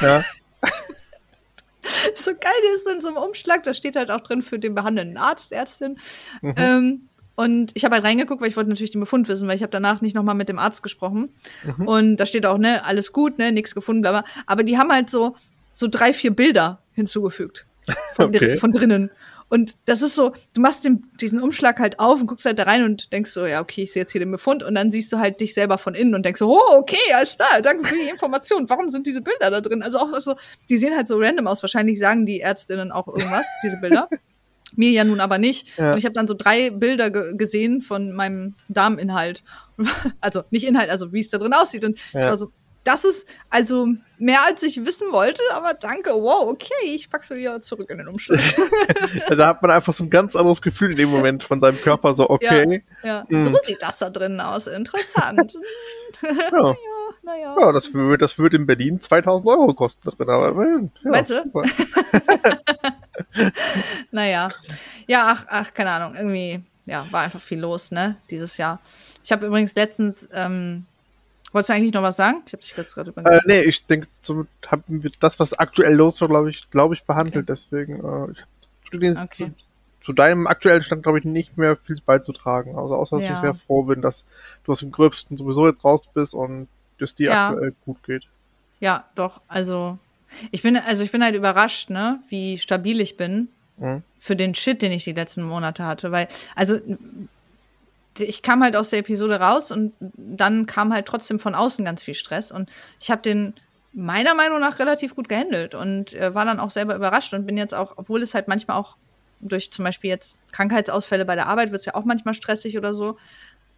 Ja. so geil, ist in so einem Umschlag, da steht halt auch drin für den behandelnden Arzt, Ärztin. Mhm. Ähm, und ich habe halt reingeguckt, weil ich wollte natürlich den Befund wissen, weil ich habe danach nicht nochmal mit dem Arzt gesprochen. Mhm. Und da steht auch, ne, alles gut, ne, nichts gefunden, bla, bla. Aber die haben halt so, so drei, vier Bilder hinzugefügt. Von, Okay. von drinnen. Und das ist so, du machst den, diesen Umschlag halt auf und guckst halt da rein und denkst so, ja, okay, ich sehe jetzt hier den Befund und dann siehst du halt dich selber von innen und denkst so, oh, okay, alles klar, danke für die Information. Warum sind diese Bilder da drin? Also auch so, die sehen halt so random aus. Wahrscheinlich sagen die Ärztinnen auch irgendwas, diese Bilder. Mir ja nun aber nicht. Ja. Und ich habe dann so drei Bilder ge gesehen von meinem Darminhalt. Also nicht Inhalt, also wie es da drin aussieht. Und ich Ja. war so, das ist also mehr als ich wissen wollte, aber danke, wow, okay, ich pack's wieder zurück in den Umschlag. Da hat man einfach so ein ganz anderes Gefühl in dem Moment von seinem Körper, so okay. Ja, Mhm. so sieht das da drin aus. Interessant. Ja, naja. ja das, würde, das würde in Berlin 2000 Euro kosten da drin, aber immerhin, ja, Meinst du? Naja. Ja, ach, ach, keine Ahnung. Irgendwie, ja, war einfach viel los, ne, dieses Jahr. Ich habe übrigens letztens, ähm, wolltest du eigentlich noch was sagen? Ich habe dich jetzt gerade Äh, überlegt. nee, ich denke, so haben wir das, was aktuell los war, glaube ich, glaube ich, behandelt. Deswegen, äh, zu, den, Okay. zu, zu deinem aktuellen Stand, glaube ich, nicht mehr viel beizutragen. Also außer, dass Ja. ich sehr froh bin, dass du aus dem Gröbsten sowieso jetzt raus bist und dass dir Ja. aktuell gut geht. Ja, doch. Also, ich bin, also ich bin halt überrascht, ne, wie stabil ich bin Mhm. für den Shit, den ich die letzten Monate hatte. Weil, also, ich kam halt aus der Episode raus und dann kam halt trotzdem von außen ganz viel Stress. Und ich habe den meiner Meinung nach relativ gut gehandelt und äh, war dann auch selber überrascht und bin jetzt auch, obwohl es halt manchmal auch durch zum Beispiel jetzt Krankheitsausfälle bei der Arbeit wird es ja auch manchmal stressig oder so.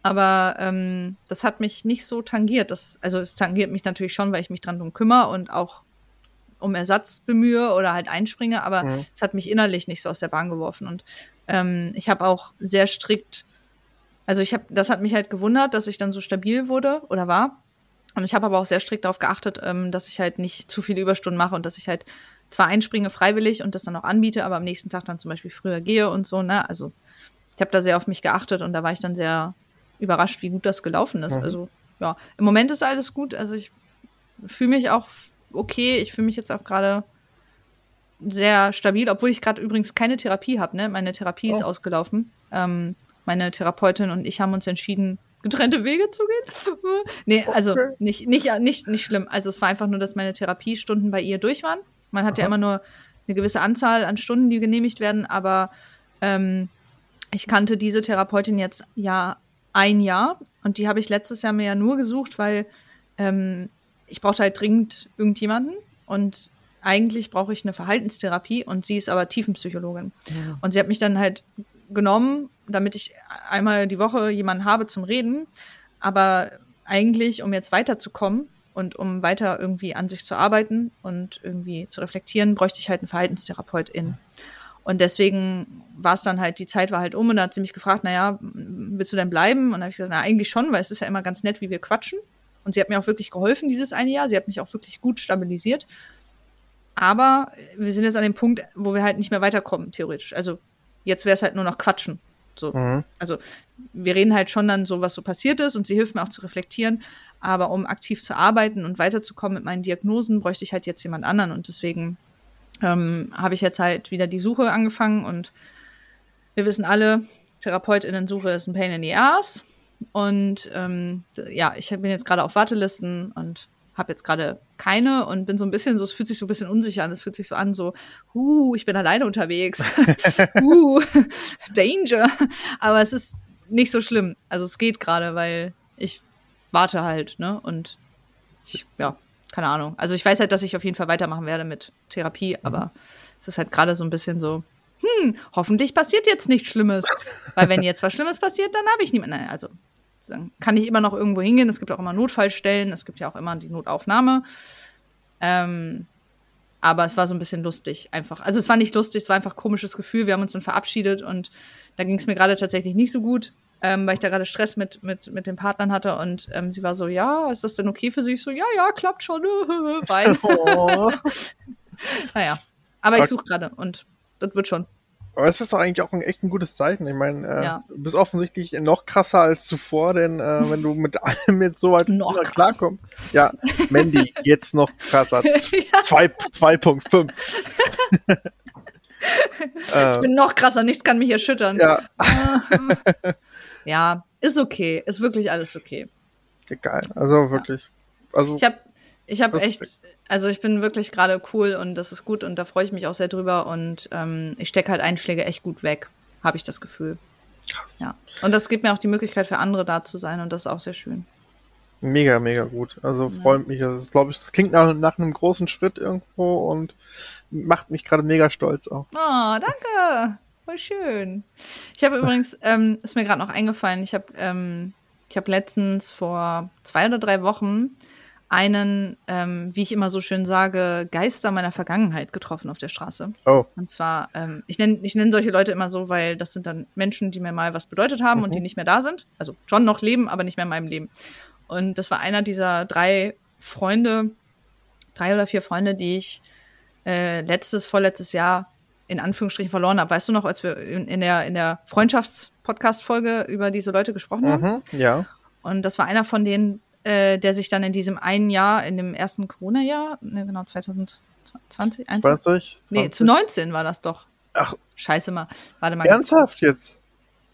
Aber ähm, das hat mich nicht so tangiert. Das, also es tangiert mich natürlich schon, weil ich mich dran drum kümmere und auch um Ersatz bemühe oder halt einspringe, aber Mhm. es hat mich innerlich nicht so aus der Bahn geworfen. Und ähm, ich habe auch sehr strikt, also ich habe, das hat mich halt gewundert, dass ich dann so stabil wurde oder war. Und ich habe aber auch sehr strikt darauf geachtet, ähm, dass ich halt nicht zu viele Überstunden mache und dass ich halt zwar einspringe freiwillig und das dann auch anbiete, aber am nächsten Tag dann zum Beispiel früher gehe und so, ne? Also ich habe da sehr auf mich geachtet und da war ich dann sehr überrascht, wie gut das gelaufen ist. Mhm. Also ja, im Moment ist alles gut. Also ich fühle mich auch okay. Ich fühle mich jetzt auch gerade sehr stabil, obwohl ich gerade übrigens keine Therapie habe. Ne? Meine Therapie ist Oh. ausgelaufen. Ähm, meine Therapeutin und ich haben uns entschieden, getrennte Wege zu gehen. nee, also Okay. nicht, nicht, nicht, nicht schlimm. Also es war einfach nur, dass meine Therapiestunden bei ihr durch waren. Man hat Aha. ja immer nur eine gewisse Anzahl an Stunden, die genehmigt werden, aber ähm, ich kannte diese Therapeutin jetzt ja ein Jahr und die habe ich letztes Jahr mir ja nur gesucht, weil ähm, ich brauchte halt dringend irgendjemanden und eigentlich brauche ich eine Verhaltenstherapie und sie ist aber Tiefenpsychologin. Ja. Und sie hat mich dann halt genommen, damit ich einmal die Woche jemanden habe zum Reden. Aber eigentlich, um jetzt weiterzukommen und um weiter irgendwie an sich zu arbeiten und irgendwie zu reflektieren, bräuchte ich halt einen Verhaltenstherapeutin. Und deswegen war es dann halt, die Zeit war halt um und dann hat sie mich gefragt, naja, willst du denn bleiben? Und dann habe ich gesagt, na eigentlich schon, weil es ist ja immer ganz nett, wie wir quatschen. Und sie hat mir auch wirklich geholfen dieses eine Jahr. Sie hat mich auch wirklich gut stabilisiert. Aber wir sind jetzt an dem Punkt, wo wir halt nicht mehr weiterkommen, theoretisch. Also jetzt wäre es halt nur noch Quatschen. So. Mhm. Also wir reden halt schon dann so, was so passiert ist und sie hilft mir auch zu reflektieren. Aber um aktiv zu arbeiten und weiterzukommen mit meinen Diagnosen, bräuchte ich halt jetzt jemand anderen. Und deswegen ähm, habe ich jetzt halt wieder die Suche angefangen und wir wissen alle, TherapeutInnen-Suche ist ein Pain in the Ass. Und ähm, ja, ich bin jetzt gerade auf Wartelisten und habe jetzt gerade keine und bin so ein bisschen so, es fühlt sich so ein bisschen unsicher an. Es fühlt sich so an, so, huh, ich bin alleine unterwegs. huh, Danger. Aber es ist nicht so schlimm. Also es geht gerade, weil ich warte halt, ne? Und ich, ja, keine Ahnung. Also ich weiß halt, dass ich auf jeden Fall weitermachen werde mit Therapie, mhm. aber es ist halt gerade so ein bisschen so, hm, hoffentlich passiert jetzt nichts Schlimmes. Weil wenn jetzt was Schlimmes passiert, dann habe ich niemanden. Also dann kann ich immer noch irgendwo hingehen. Es gibt auch immer Notfallstellen, es gibt ja auch immer die Notaufnahme. Ähm, aber es war so ein bisschen lustig einfach. Also es war nicht lustig, es war einfach ein komisches Gefühl. Wir haben uns dann verabschiedet und da ging es mir gerade tatsächlich nicht so gut, ähm, weil ich da gerade Stress mit, mit, mit den Partnern hatte. Und ähm, sie war so, ja, ist das denn okay für sie? Ich so, ja, ja, klappt schon. Oh. naja, aber ich suche gerade und das wird schon. Aber es ist doch eigentlich auch ein echt ein gutes Zeichen. Ich meine, äh, ja. du bist offensichtlich noch krasser als zuvor, denn äh, wenn du mit allem jetzt so weit noch klarkommst. Ja, Mandy, jetzt noch krasser. 2.5. ich bin noch krasser, nichts kann mich erschüttern. Ja. ja, ist okay. Ist wirklich alles okay. Geil. Also wirklich. Ja. Also, ich habe ich hab echt, also ich bin wirklich gerade cool und das ist gut und da freue ich mich auch sehr drüber und ähm, ich stecke halt Einschläge echt gut weg, habe ich das Gefühl. Krass. Ja. Und das gibt mir auch die Möglichkeit für andere da zu sein und das ist auch sehr schön. Mega, mega gut. Also ja. freut mich. Das ist, glaube ich, das klingt nach, nach einem großen Schritt irgendwo und macht mich gerade mega stolz auch. Oh, danke. Voll schön. Ich habe übrigens, ähm, ist mir gerade noch eingefallen, ich habe ähm, ich habe letztens vor zwei oder drei Wochen einen, ähm, wie ich immer so schön sage, Geister meiner Vergangenheit getroffen auf der Straße. Oh. Und zwar, ähm, ich nenne ich nenn solche Leute immer so, weil das sind dann Menschen, die mir mal was bedeutet haben mhm. und die nicht mehr da sind. Also schon noch leben, aber nicht mehr in meinem Leben. Und das war einer dieser drei Freunde, drei oder vier Freunde, die ich äh, letztes, vorletztes Jahr in Anführungsstrichen verloren habe. Weißt du noch, als wir in, in der, in der Freundschafts-Podcast-Folge über diese Leute gesprochen haben? Mhm, ja. Und das war einer von denen, äh, der sich dann in diesem einen Jahr, in dem ersten Corona-Jahr, ne, genau 2020, 20, 20? Nee, zu 19 war das doch. Ach. Scheiße mal. Warte mal. Ernsthaft jetzt?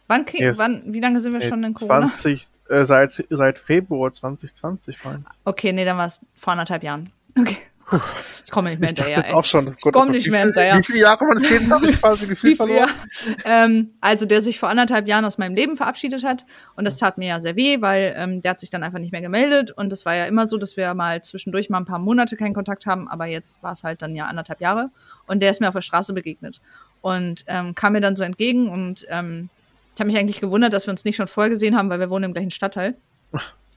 Wann, yes. wann, wie lange sind wir nee, schon in Corona? 20, äh, seit, seit Februar 2020, mein. Okay, nee, dann war es vor anderthalb Jahren. Okay. Ich komme nicht mehr hinterher. Ich jetzt auch schon. Ich komme nicht mehr hinterher. Wie viele Jahre man jeden Tag quasi gefühlt verloren? Ähm, also der sich vor anderthalb Jahren aus meinem Leben verabschiedet hat und das tat mir ja sehr weh, weil ähm, der hat sich dann einfach nicht mehr gemeldet und es war ja immer so, dass wir mal zwischendurch mal ein paar Monate keinen Kontakt haben, aber jetzt war es halt dann ja anderthalb Jahre und der ist mir auf der Straße begegnet und ähm, kam mir dann so entgegen und ähm, ich habe mich eigentlich gewundert, dass wir uns nicht schon vorher gesehen haben, weil wir wohnen im gleichen Stadtteil.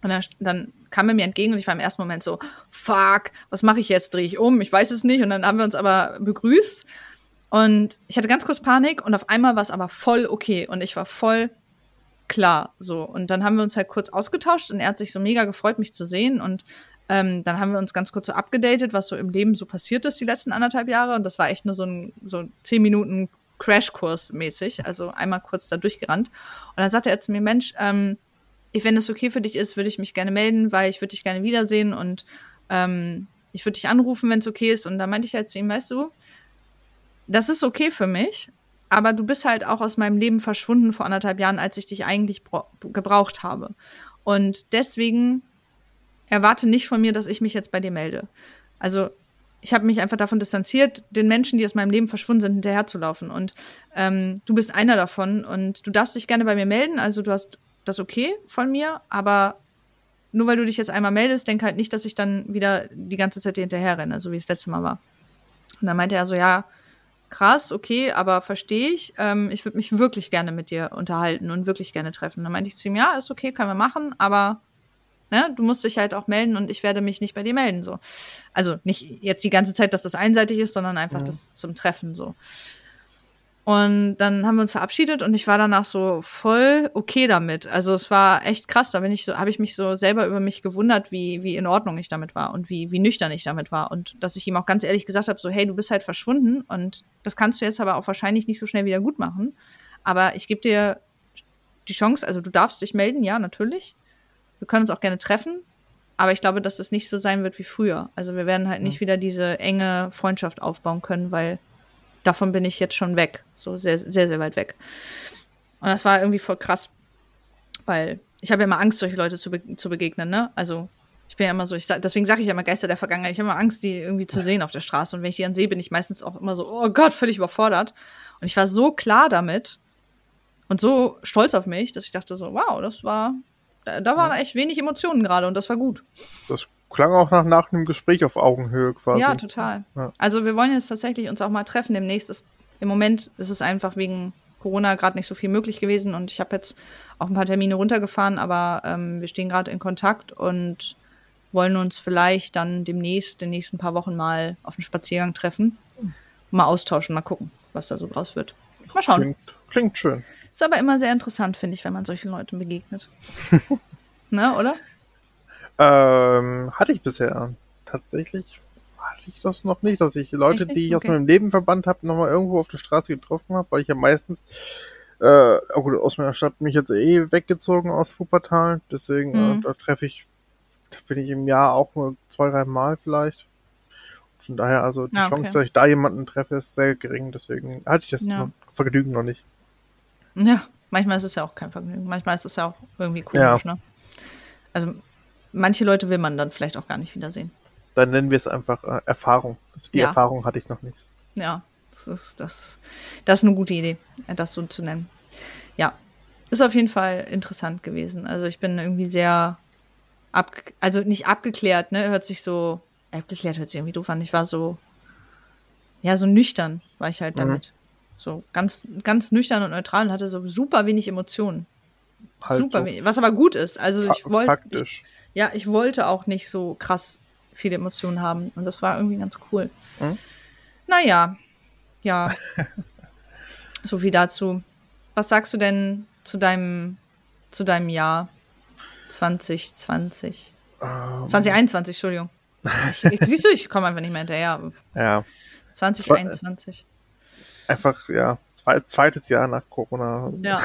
Und dann, dann, kam er mir entgegen und ich war im ersten Moment so, fuck, was mache ich jetzt? Drehe ich um? Ich weiß es nicht. Und dann haben wir uns aber begrüßt. Und ich hatte ganz kurz Panik und auf einmal war es aber voll okay. Und ich war voll klar so. Und dann haben wir uns halt kurz ausgetauscht und er hat sich so mega gefreut, mich zu sehen. Und ähm, dann haben wir uns ganz kurz so abgedatet, was so im Leben so passiert ist die letzten anderthalb Jahre. Und das war echt nur so ein so zehn Minuten Crashkurs mäßig. Also einmal kurz da durchgerannt. Und dann sagte er zu mir, Mensch, ähm, wenn es okay für dich ist, würde ich mich gerne melden, weil ich würde dich gerne wiedersehen und ähm, ich würde dich anrufen, wenn es okay ist. Und da meinte ich halt zu ihm, weißt du, das ist okay für mich, aber du bist halt auch aus meinem Leben verschwunden vor anderthalb Jahren, als ich dich eigentlich gebraucht habe. Und deswegen erwarte nicht von mir, dass ich mich jetzt bei dir melde. Also ich habe mich einfach davon distanziert, den Menschen, die aus meinem Leben verschwunden sind, hinterherzulaufen. Und ähm, du bist einer davon und du darfst dich gerne bei mir melden. Also du hast das okay von mir, aber nur weil du dich jetzt einmal meldest, denk halt nicht, dass ich dann wieder die ganze Zeit dir hinterher renne, so wie es letzte Mal war. Und dann meinte er so, ja, krass, okay, aber verstehe ich. Ähm, ich würde mich wirklich gerne mit dir unterhalten und wirklich gerne treffen. Und dann meinte ich zu ihm, ja, ist okay, können wir machen, aber ne, du musst dich halt auch melden und ich werde mich nicht bei dir melden. So. Also nicht jetzt die ganze Zeit, dass das einseitig ist, sondern einfach ja. das zum Treffen so. Und dann haben wir uns verabschiedet und ich war danach so voll okay damit. Also es war echt krass. Da bin ich so, habe ich mich so selber über mich gewundert, wie, wie in Ordnung ich damit war und wie, wie nüchtern ich damit war. Und dass ich ihm auch ganz ehrlich gesagt habe: so, hey, du bist halt verschwunden und das kannst du jetzt aber auch wahrscheinlich nicht so schnell wieder gut machen. Aber ich gebe dir die Chance, also du darfst dich melden, ja, natürlich. Wir können uns auch gerne treffen. Aber ich glaube, dass es nicht so sein wird wie früher. Also wir werden halt nicht wieder diese enge Freundschaft aufbauen können, weil davon bin ich jetzt schon weg. So sehr, sehr, sehr weit weg. Und das war irgendwie voll krass, weil ich habe ja immer Angst, solche Leute zu, be zu begegnen, ne? Also ich bin ja immer so, ich sag, deswegen sage ich ja immer Geister der Vergangenheit. Ich habe immer Angst, die irgendwie zu sehen auf der Straße. Und wenn ich die dann sehe, bin ich meistens auch immer so, oh Gott, völlig überfordert. Und ich war so klar damit und so stolz auf mich, dass ich dachte so, wow, das war, da, da waren echt wenig Emotionen gerade und das war gut. Das klang auch nach, nach einem Gespräch auf Augenhöhe quasi. Ja, total. Ja. Also wir wollen jetzt tatsächlich uns auch mal treffen demnächst. Ist, Im Moment ist es einfach wegen Corona gerade nicht so viel möglich gewesen und ich habe jetzt auch ein paar Termine runtergefahren, aber ähm, wir stehen gerade in Kontakt und wollen uns vielleicht dann demnächst, in den nächsten paar Wochen mal auf einen Spaziergang treffen. Mal austauschen, mal gucken, was da so draus wird. Mal schauen. Klingt, klingt schön. Ist aber immer sehr interessant, finde ich, wenn man solchen Leuten begegnet. ne, oder? Ähm, hatte ich bisher. Tatsächlich hatte ich das noch nicht, dass ich Leute, die ich okay. aus meinem Leben verbannt habe, nochmal irgendwo auf der Straße getroffen habe, weil ich ja meistens äh, gut, aus meiner Stadt mich jetzt eh weggezogen aus Wuppertal. Deswegen, äh, mhm. äh, da treffe ich, da bin ich im Jahr auch nur zwei, drei Mal vielleicht. Von daher, also die ah, okay. Chance, dass ich da jemanden treffe, ist sehr gering. Deswegen hatte ich das ja. Vergnügen noch nicht. Ja, manchmal ist es ja auch kein Vergnügen. Manchmal ist es ja auch irgendwie komisch, ja. ne? Also manche Leute will man dann vielleicht auch gar nicht wiedersehen. Dann nennen wir es einfach äh, Erfahrung. Die ja. Erfahrung hatte ich noch nicht. Ja, das ist, das, das ist eine gute Idee, äh, das so zu nennen. Ja, ist auf jeden Fall interessant gewesen. Also ich bin irgendwie sehr ab, also nicht abgeklärt, ne, hört sich so, abgeklärt hört sich irgendwie doof an. Ich war so, ja, so nüchtern war ich halt mhm. damit. So ganz, ganz nüchtern und neutral und hatte so super wenig Emotionen. Halt super so wenig, was aber gut ist. Also ich wollte, ich, ja, ich wollte auch nicht so krass viele Emotionen haben. Und das war irgendwie ganz cool. Hm? Naja, ja. so viel dazu. Was sagst du denn zu deinem, zu deinem Jahr 2020? Um. 2021, Entschuldigung. Ich, siehst du, ich komme einfach nicht mehr hinterher. Ja. 2021. Einfach, ja, zweites Jahr nach Corona. Ja.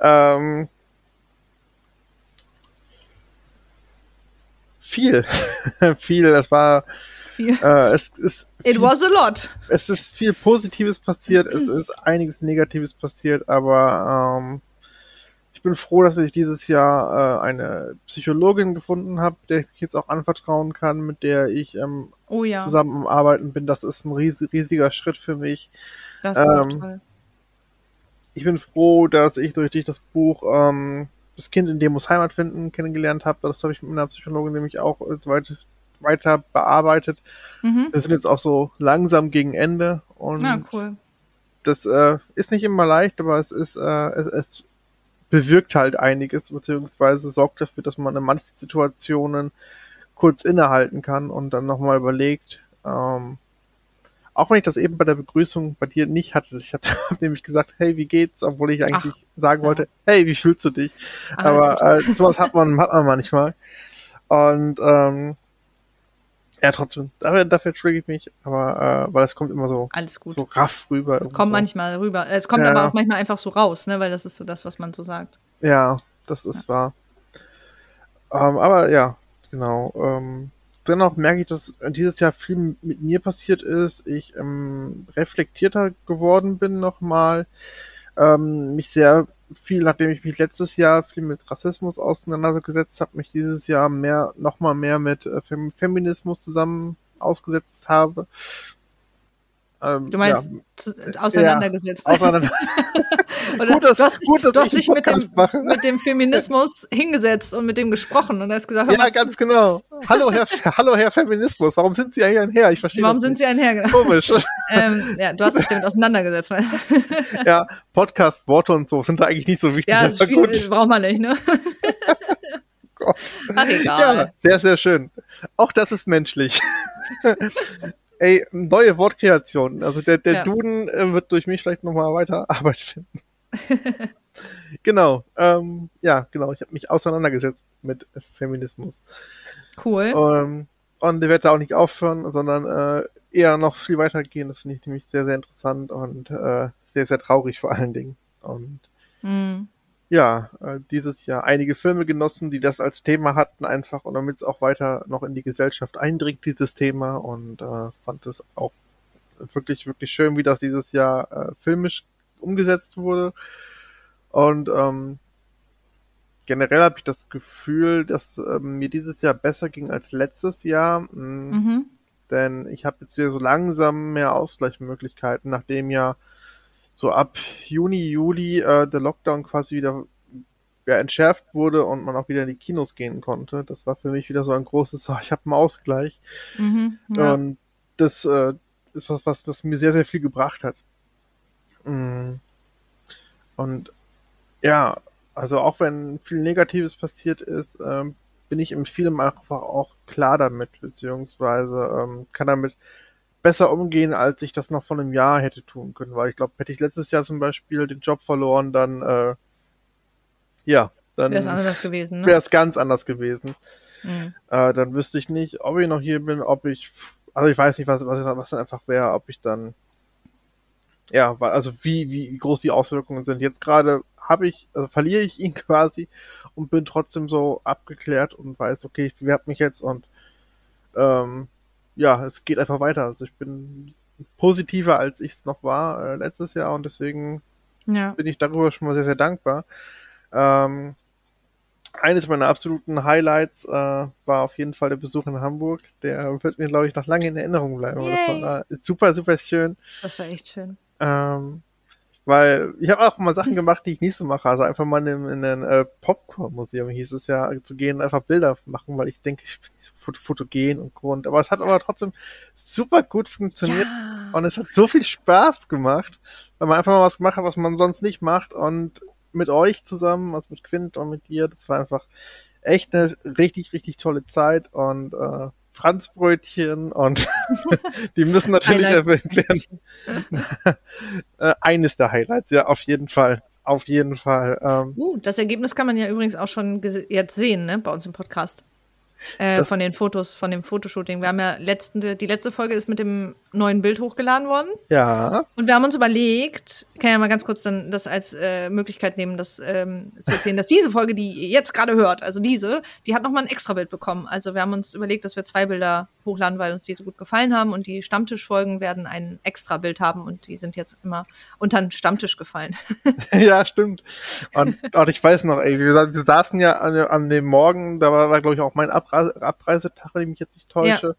ähm, viel. viel. Es war. Viel. Äh, es ist It viel, was a lot. Es ist viel Positives passiert, es ist einiges Negatives passiert, aber ähm, ich bin froh, dass ich dieses Jahr äh, eine Psychologin gefunden habe, der ich jetzt auch anvertrauen kann, mit der ich ähm, oh, ja. zusammen am Arbeiten bin. Das ist ein ries riesiger Schritt für mich. Das ist ähm, toll. Ich bin froh, dass ich durch, durch das Buch ähm, das Kind in dem muss Heimat finden kennengelernt habe. Das habe ich mit einer Psychologin nämlich auch äh, weit, weiter bearbeitet. Mhm. Wir sind jetzt auch so langsam gegen Ende und ja, cool. das äh, ist nicht immer leicht, aber es ist äh, es, es bewirkt halt einiges beziehungsweise sorgt dafür, dass man in manchen Situationen kurz innehalten kann und dann nochmal überlegt, ähm, auch wenn ich das eben bei der Begrüßung bei dir nicht hatte. Ich hatte nämlich gesagt, hey, wie geht's? Obwohl ich eigentlich Ach, sagen wollte, hey, wie fühlst du dich? Ach, Aber äh, sowas hat man, hat man manchmal. Und ähm, ja, trotzdem, dafür, dafür ich mich, aber äh, weil es kommt immer so, Alles gut. so raff rüber. Es kommt so. manchmal rüber. Es kommt ja. aber auch manchmal einfach so raus, ne? Weil das ist so das, was man so sagt. Ja, das ist ja. wahr. Ähm, aber ja, genau. Ähm, dennoch merke ich, dass dieses Jahr viel mit mir passiert ist. Ich ähm, reflektierter geworden bin nochmal. Ähm, mich sehr viel, nachdem ich mich letztes Jahr viel mit Rassismus auseinandergesetzt habe, mich dieses Jahr mehr, nochmal mehr mit äh, Fem Feminismus zusammen ausgesetzt habe. Ähm, du meinst ja. zu, auseinandergesetzt. Ja, auseinander Oder gut, dass, du hast, gut, dass du hast dich mit dem, mit dem, Feminismus hingessetzt und mit dem gesprochen und hast gesagt, ja, ganz genau. Hallo Herr, hallo Herr Feminismus, warum sind Sie eigentlich ein Herr? Ich verstehe Warum sind Sie ein Herr? Komisch. ähm, ja, du hast dich damit auseinandergesetzt. ja, Podcast, Worte und so sind da eigentlich nicht so wichtig. Ja, das viel, braucht man nicht, ne? Ach, egal. Ja, sehr, sehr schön. Auch das ist menschlich. Ey, neue Wortkreation. Also der, der ja. Duden äh, wird durch mich vielleicht nochmal weiter Arbeit finden. genau. Ähm, ja, genau. Ich habe mich auseinandergesetzt mit Feminismus. Cool. Ähm, und ich werde da auch nicht aufhören, sondern äh, eher noch viel weiter gehen. Das finde ich nämlich sehr, sehr interessant und äh, sehr, sehr traurig vor allen Dingen. Und mm ja, äh, dieses Jahr einige Filme genossen, die das als Thema hatten einfach und damit es auch weiter noch in die Gesellschaft eindringt, dieses Thema und äh, fand es auch wirklich, wirklich schön, wie das dieses Jahr äh, filmisch umgesetzt wurde. Und ähm, generell habe ich das Gefühl, dass ähm, mir dieses Jahr besser ging als letztes Jahr. Mh, mhm. Denn ich habe jetzt wieder so langsam mehr Ausgleichsmöglichkeiten, nachdem ja so ab Juni, Juli äh, der Lockdown quasi wieder ja, entschärft wurde und man auch wieder in die Kinos gehen konnte. Das war für mich wieder so ein großes, ich habe einen Ausgleich. Mhm, ja. Und das äh, ist was, was, was mir sehr, sehr viel gebracht hat. Mm. Und ja, also auch wenn viel Negatives passiert ist, ähm, bin ich im Film einfach auch klar damit, beziehungsweise ähm, kann damit besser umgehen, als ich das noch vor einem Jahr hätte tun können. Weil ich glaube, hätte ich letztes Jahr zum Beispiel den Job verloren, dann äh, ja, dann wäre es anders gewesen. Ne? Wäre es ganz anders gewesen. Mhm. Äh, dann wüsste ich nicht, ob ich noch hier bin, ob ich, also ich weiß nicht, was, was, was dann einfach wäre, ob ich dann, ja, also wie, wie groß die Auswirkungen sind. Jetzt gerade habe ich, also verliere ich ihn quasi und bin trotzdem so abgeklärt und weiß, okay, ich bewerbe mich jetzt und ähm, ja, es geht einfach weiter. Also ich bin positiver, als ich es noch war äh, letztes Jahr und deswegen ja. bin ich darüber schon mal sehr, sehr dankbar. Ähm, eines meiner absoluten Highlights äh, war auf jeden Fall der Besuch in Hamburg. Der wird mir, glaube ich, noch lange in Erinnerung bleiben. Das war äh, super, super schön. Das war echt schön. Ähm, weil ich habe auch mal Sachen gemacht, die ich nicht so mache. Also einfach mal in, in ein äh, Popcorn-Museum hieß es ja, zu gehen, einfach Bilder machen, weil ich denke, ich bin nicht so fotogen und Grund. Aber es hat aber trotzdem super gut funktioniert ja. und es hat so viel Spaß gemacht, weil man einfach mal was gemacht hat, was man sonst nicht macht und mit euch zusammen, also mit Quint und mit dir, das war einfach echt eine richtig, richtig tolle Zeit und äh, Franzbrötchen und die müssen natürlich erwähnt werden. Äh, eines der Highlights, ja, auf jeden Fall. Auf jeden Fall. Ähm, uh, das Ergebnis kann man ja übrigens auch schon jetzt sehen, ne, bei uns im Podcast. Äh, von den Fotos, von dem Fotoshooting. Wir haben ja letzte, die letzte Folge ist mit dem neuen Bild hochgeladen worden. Ja. Und wir haben uns überlegt, kann ja mal ganz kurz dann das als äh, Möglichkeit nehmen, das ähm, zu erzählen, dass diese Folge, die ihr jetzt gerade hört, also diese, die hat nochmal ein extra Bild bekommen. Also wir haben uns überlegt, dass wir zwei Bilder hochladen, weil uns die so gut gefallen haben und die Stammtischfolgen werden ein extra Bild haben und die sind jetzt immer unter den Stammtisch gefallen. ja, stimmt. Und, und ich weiß noch, ey, wir, wir saßen ja an, an, dem Morgen, da war, war glaube ich, auch mein Abreise, Abreisetag, wenn ich mich jetzt nicht täusche, ja.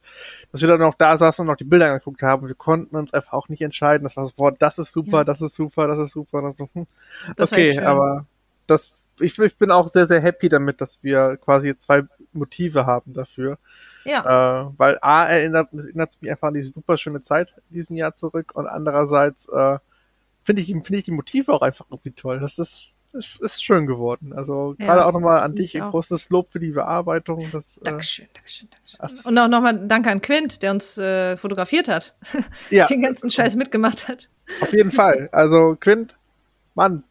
dass wir dann noch da saßen und noch die Bilder angeguckt haben. Wir konnten uns einfach auch nicht entscheiden. Das war so, boah, das ist super, ja. das ist super, das ist super. Das ist, hm. das okay, aber das, ich, ich bin auch sehr, sehr happy damit, dass wir quasi zwei Motive haben dafür. Ja. Äh, weil A erinnert, erinnert mich einfach an die super schöne Zeit in diesem Jahr zurück und andererseits äh, finde ich, finde ich die Motive auch einfach irgendwie toll. Das ist, es ist schön geworden. Also ja, gerade auch nochmal an dich ein großes Lob für die Bearbeitung. Das, äh, Dankeschön, Dankeschön, Dankeschön. Und auch nochmal Danke an Quint, der uns äh, fotografiert hat. Ja. Den ganzen Scheiß mitgemacht hat. Auf jeden Fall. Also Quint, Mann,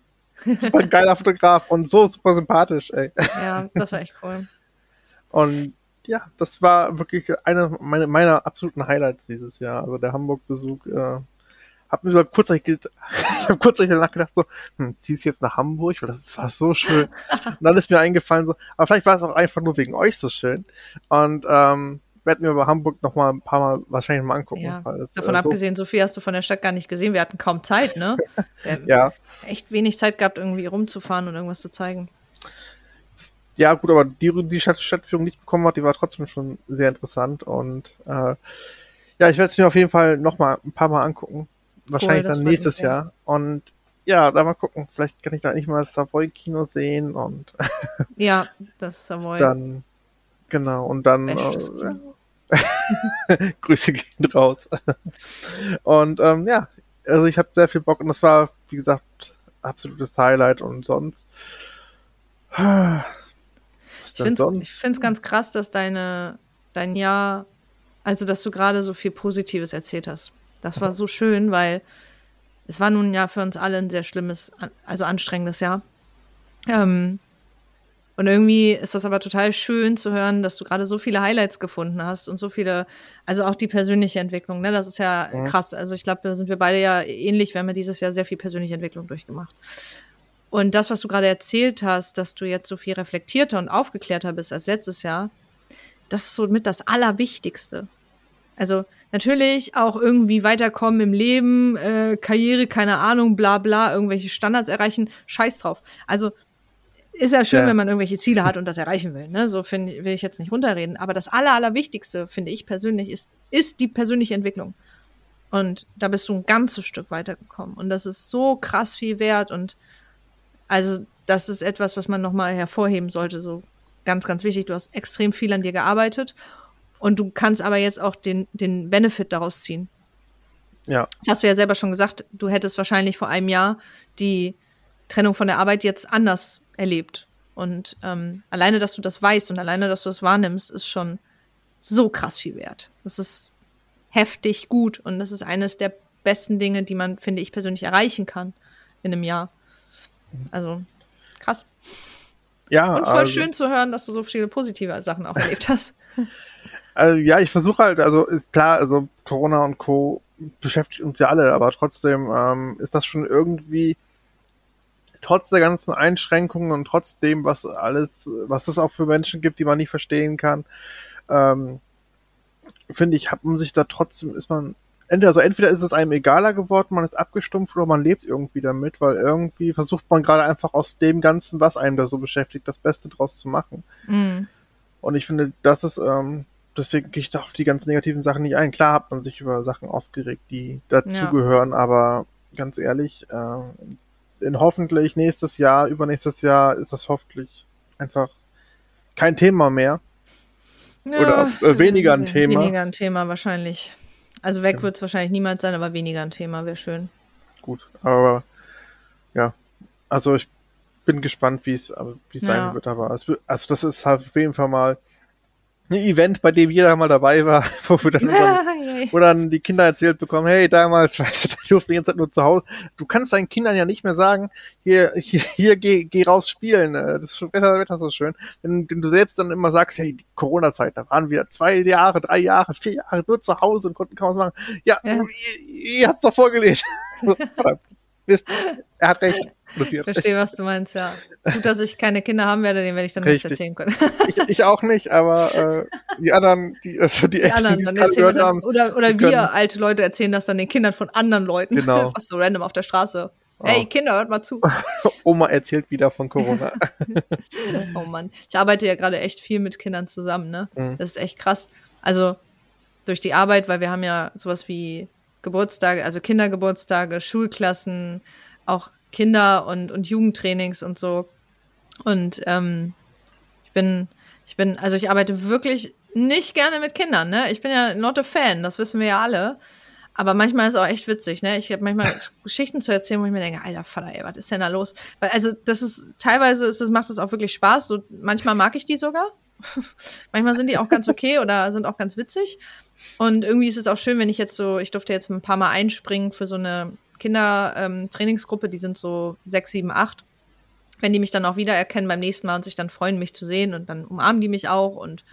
super geiler Fotograf und so super sympathisch, ey. Ja, das war echt cool. Und ja, das war wirklich einer meiner, meiner absoluten Highlights dieses Jahr. Also der Hamburg-Besuch äh, hab mir so kurzzeitig, ich hab kurzzeitig danach gedacht, so, hm, ziehst jetzt nach Hamburg, weil das war so schön. Und dann ist mir eingefallen, so, aber vielleicht war es auch einfach nur wegen euch so schön. Und ähm, werden wir über Hamburg noch mal ein paar Mal wahrscheinlich mal angucken. Ja, das, davon äh, abgesehen, so viel hast du von der Stadt gar nicht gesehen. Wir hatten kaum Zeit, ne? ja. Echt wenig Zeit gehabt, irgendwie rumzufahren und irgendwas zu zeigen. Ja, gut, aber die, die Stadt, Stadtführung nicht bekommen hat, die war trotzdem schon sehr interessant und äh, Ja, ich werde es mir auf jeden Fall noch mal ein paar Mal angucken. Wahrscheinlich cool, dann nächstes Jahr. Und ja, da mal gucken. Vielleicht kann ich da nicht mal das Savoy-Kino sehen und. ja, das Savoy. Dann, genau, und dann. Äh, Grüße gehen raus. und ähm, ja, also ich habe sehr viel Bock und das war, wie gesagt, absolutes Highlight und sonst. Was? Ich finde es ganz krass, dass deine, dein Jahr, also dass du gerade so viel Positives erzählt hast. Das war so schön, weil es war nun ja für uns alle ein sehr schlimmes, also anstrengendes Jahr. Ähm, und irgendwie ist das aber total schön zu hören, dass du gerade so viele Highlights gefunden hast und so viele, also auch die persönliche Entwicklung, ne? Das ist ja, ja. krass. Also ich glaube, da sind wir beide ja ähnlich. Wir haben ja dieses Jahr sehr viel persönliche Entwicklung durchgemacht. Und das, was du gerade erzählt hast, dass du jetzt so viel reflektierter und aufgeklärter bist als letztes Jahr, das ist so mit das Allerwichtigste. Also natürlich auch irgendwie weiterkommen im Leben, äh, Karriere, keine Ahnung, bla bla, irgendwelche Standards erreichen, scheiß drauf. Also ist ja schön, ja. wenn man irgendwelche Ziele hat und das erreichen will. Ne? So find, will ich jetzt nicht runterreden. Aber das Aller, Allerwichtigste, finde ich persönlich, ist, ist die persönliche Entwicklung. Und da bist du ein ganzes Stück weitergekommen. Und das ist so krass viel wert. Und also, das ist etwas, was man nochmal hervorheben sollte. So ganz, ganz wichtig. Du hast extrem viel an dir gearbeitet. Und du kannst aber jetzt auch den, den Benefit daraus ziehen. Ja. Das hast du ja selber schon gesagt. Du hättest wahrscheinlich vor einem Jahr die Trennung von der Arbeit jetzt anders erlebt. Und ähm, alleine, dass du das weißt und alleine, dass du das wahrnimmst, ist schon so krass viel wert. Das ist heftig gut und das ist eines der besten Dinge, die man, finde ich, persönlich erreichen kann in einem Jahr. Also krass. Ja. Und voll also, schön zu hören, dass du so viele positive Sachen auch erlebt hast. Also, ja, ich versuche halt, also ist klar, also Corona und Co. beschäftigt uns ja alle, aber trotzdem ähm, ist das schon irgendwie trotz der ganzen Einschränkungen und trotzdem, was alles, was es auch für Menschen gibt, die man nicht verstehen kann, ähm, finde ich, hat man sich da trotzdem, ist man, entweder, also entweder ist es einem egaler geworden, man ist abgestumpft oder man lebt irgendwie damit, weil irgendwie versucht man gerade einfach aus dem Ganzen, was einem da so beschäftigt, das Beste draus zu machen. Mhm. Und ich finde, das ist, ähm, deswegen gehe ich da auf die ganz negativen Sachen nicht ein. Klar hat man sich über Sachen aufgeregt, die dazugehören, ja. aber ganz ehrlich, äh, in hoffentlich nächstes Jahr, übernächstes Jahr ist das hoffentlich einfach kein Thema mehr. Ja, Oder äh, weniger ein Thema. Weniger ein Thema wahrscheinlich. Also weg ja. wird es wahrscheinlich niemand sein, aber weniger ein Thema wäre schön. Gut, aber ja, also ich bin gespannt, wie es wie es sein wird, aber es, also das ist halt auf jeden Fall mal ein Event, bei dem jeder mal dabei war, wo wir dann, unseren, wo dann die Kinder erzählt bekommen, hey, damals, weißt du, da durften jetzt nur zu Hause. Du kannst deinen Kindern ja nicht mehr sagen, hier, hier, hier geh, geh raus spielen, äh, das Wetter, Wetter ist so schön. Wenn, wenn du selbst dann immer sagst, hey, die Corona-Zeit, da waren wir zwei Jahre, drei Jahre, vier Jahre nur zu Hause und konnten kaum was machen. Ja, ja. ihr, ihr habt's doch vorgelegt. Wisst, er hat recht. Ich verstehe, was du meinst, ja. Gut, dass ich keine Kinder haben werde, den werde ich dann nicht erzählen können. ich, ich, auch nicht, aber äh, die anderen, die, also die, die Eltern, anderen, die es gehört haben. Oder, oder wir können, alte Leute erzählen das dann den Kindern von anderen Leuten. Genau. Fast so random auf der Straße. Oh. Hey, Kinder, hört mal zu. Oma erzählt wieder von Corona. oh Mann. Ich arbeite ja gerade echt viel mit Kindern zusammen, ne? Mhm. Das ist echt krass. Also durch die Arbeit, weil wir haben ja sowas wie Geburtstage, also Kindergeburtstage, Schulklassen, auch Kinder- und, und Jugendtrainings und so. Und ähm, ich bin, ich bin, also ich arbeite wirklich nicht gerne mit Kindern, ne? Ich bin ja not a fan, das wissen wir ja alle. Aber manchmal ist es auch echt witzig, ne? Ich habe manchmal Geschichten zu erzählen, wo ich mir denke, alter Vater, ey, was ist denn da los? Weil, also, das ist, teilweise ist, das macht das auch wirklich Spaß. So, manchmal mag ich die sogar. manchmal sind die auch ganz okay oder sind auch ganz witzig. Und irgendwie ist es auch schön, wenn ich jetzt so, ich durfte jetzt ein paar Mal einspringen für so eine Kindertrainingsgruppe, ähm, die sind so sechs, sieben, acht. Wenn die mich dann auch wiedererkennen beim nächsten Mal und sich dann freuen, mich zu sehen und dann umarmen die mich auch und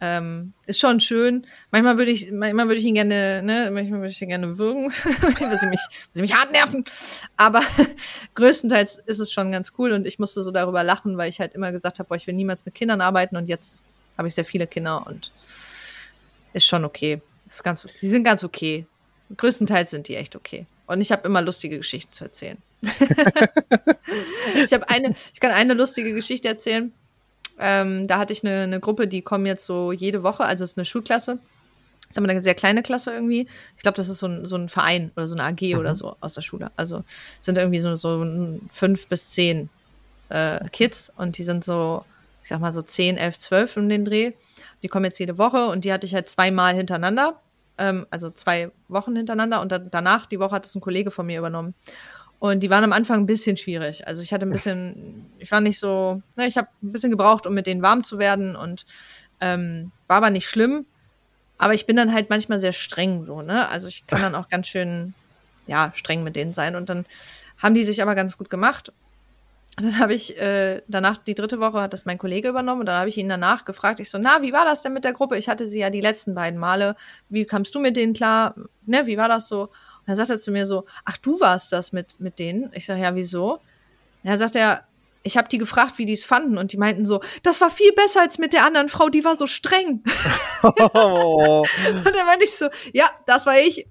ähm, ist schon schön. Manchmal würde ich, manchmal würde ich ihn gerne, ne, manchmal würde ich ihn gerne würgen, weil sie mich, weil sie mich hart nerven. Aber größtenteils ist es schon ganz cool und ich musste so darüber lachen, weil ich halt immer gesagt habe, boah, ich will niemals mit Kindern arbeiten und jetzt habe ich sehr viele Kinder und ist schon okay. Ist ganz, die sind ganz okay. Größtenteils sind die echt okay. Und ich habe immer lustige Geschichten zu erzählen. ich habe eine, ich kann eine lustige Geschichte erzählen. Ähm, da hatte ich eine, eine, Gruppe, die kommen jetzt so jede Woche, also es ist eine Schulklasse. ist aber eine sehr kleine Klasse irgendwie. Ich glaube, das ist so ein, so ein Verein oder so eine AG mhm. oder so aus der Schule. Also sind irgendwie so, so fünf bis zehn äh, Kids und die sind so, ich sag mal so zehn, elf, zwölf um den Dreh. Die kommen jetzt jede Woche und die hatte ich halt zweimal hintereinander. Ähm, also zwei Wochen hintereinander und dann, danach, die Woche hat es ein Kollege von mir übernommen. Und die waren am Anfang ein bisschen schwierig. Also ich hatte ein bisschen, ich war nicht so, ne, ich habe ein bisschen gebraucht, um mit denen warm zu werden und ähm, war aber nicht schlimm. Aber ich bin dann halt manchmal sehr streng so, ne? Also ich kann dann auch ganz schön, ja, streng mit denen sein. Und dann haben die sich aber ganz gut gemacht. Und dann habe ich äh, danach, die dritte Woche hat das mein Kollege übernommen und dann habe ich ihn danach gefragt, ich so, na, wie war das denn mit der Gruppe? Ich hatte sie ja die letzten beiden Male. Wie kamst du mit denen klar? Ne, wie war das so? Und dann sagt er zu mir so, ach, du warst das mit, mit denen? Ich sage, ja, wieso? Und dann sagt er, ich habe die gefragt, wie die es fanden und die meinten so, das war viel besser als mit der anderen Frau, die war so streng. Oh. und dann meinte ich so, ja, das war ich.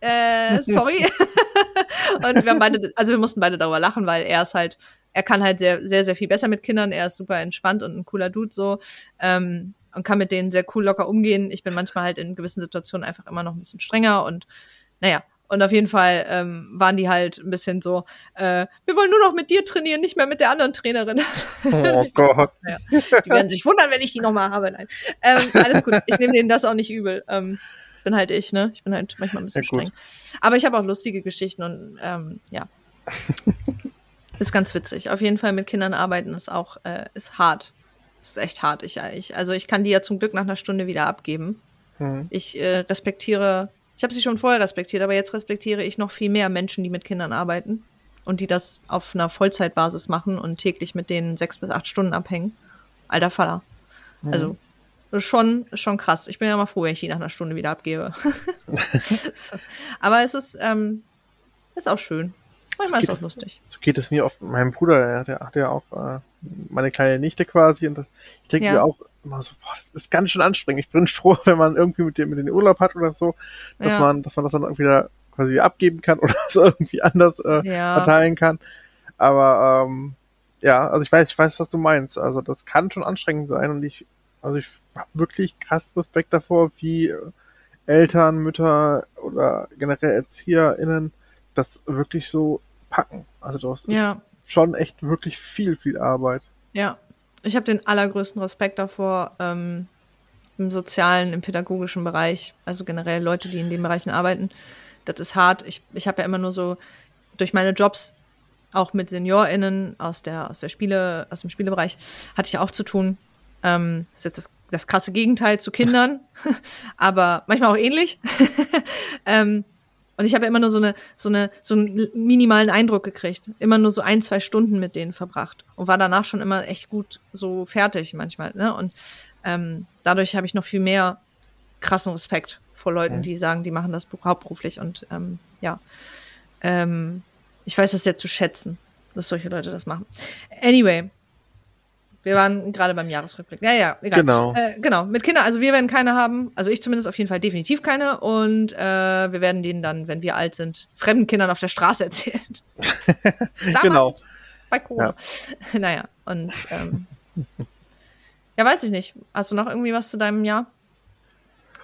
Äh, sorry. und wir haben beide, also wir mussten beide darüber lachen, weil er ist halt, er kann halt sehr, sehr, sehr viel besser mit Kindern. Er ist super entspannt und ein cooler Dude so. Ähm, und kann mit denen sehr cool locker umgehen. Ich bin manchmal halt in gewissen Situationen einfach immer noch ein bisschen strenger und naja, und auf jeden Fall ähm, waren die halt ein bisschen so, äh, wir wollen nur noch mit dir trainieren, nicht mehr mit der anderen Trainerin. Oh Gott. Ja, die werden sich wundern, wenn ich die nochmal habe. Nein. Ähm, alles gut. Ich nehme denen das auch nicht übel. Ähm, bin halt ich, ne? Ich bin halt manchmal ein bisschen ja, streng. Aber ich habe auch lustige Geschichten und ähm, ja. ist ganz witzig. Auf jeden Fall mit Kindern arbeiten ist auch, äh, ist hart. Ist echt hart. Ich, ich, also ich kann die ja zum Glück nach einer Stunde wieder abgeben. Mhm. Ich äh, respektiere ich habe sie schon vorher respektiert, aber jetzt respektiere ich noch viel mehr Menschen, die mit Kindern arbeiten und die das auf einer Vollzeitbasis machen und täglich mit denen sechs bis acht Stunden abhängen. Alter Vater. Mhm. Also schon, schon krass. Ich bin ja mal froh, wenn ich die nach einer Stunde wieder abgebe. so. Aber es ist, ähm, ist auch schön. Manchmal so ist es auch lustig. So geht es mir oft meinem Bruder, der hat ja auch äh, meine kleine Nichte quasi. Und ich denke ja. mir auch, immer so, boah, das ist ganz schön anstrengend. Ich bin froh, wenn man irgendwie mit dem, mit den Urlaub hat oder so, dass ja. man, dass man das dann irgendwie da quasi abgeben kann oder so irgendwie anders äh, verteilen kann. Aber ähm, ja, also ich weiß, ich weiß, was du meinst. Also das kann schon anstrengend sein und ich, also ich habe wirklich krass Respekt davor, wie Eltern, Mütter oder generell ErzieherInnen das wirklich so packen. Also das ja. ist schon echt wirklich viel, viel Arbeit. Ja, ich habe den allergrößten Respekt davor, ähm, im sozialen, im pädagogischen Bereich, also generell Leute, die in den Bereichen arbeiten. Das ist hart. Ich, ich habe ja immer nur so durch meine Jobs auch mit SeniorInnen aus der, aus der Spiele, aus dem Spielebereich hatte ich auch zu tun. Ähm, das ist jetzt das, das krasse Gegenteil zu Kindern, aber manchmal auch ähnlich. ähm, und ich habe immer nur so eine, so eine, so einen minimalen Eindruck gekriegt. Immer nur so ein, zwei Stunden mit denen verbracht. Und war danach schon immer echt gut so fertig manchmal. Ne? Und ähm, dadurch habe ich noch viel mehr krassen Respekt vor Leuten, die sagen, die machen das hauptberuflich. Und ähm, ja, ähm, ich weiß das sehr zu schätzen, dass solche Leute das machen. Anyway, wir waren gerade beim Jahresrückblick. Ja, ja, egal. Genau. Äh, genau. Mit Kindern, also wir werden keine haben. Also ich zumindest auf jeden Fall definitiv keine. Und äh, wir werden denen dann, wenn wir alt sind, fremden Kindern auf der Straße erzählen. genau. Bei Corona. Ja. naja, und ähm, ja, weiß ich nicht. Hast du noch irgendwie was zu deinem Jahr?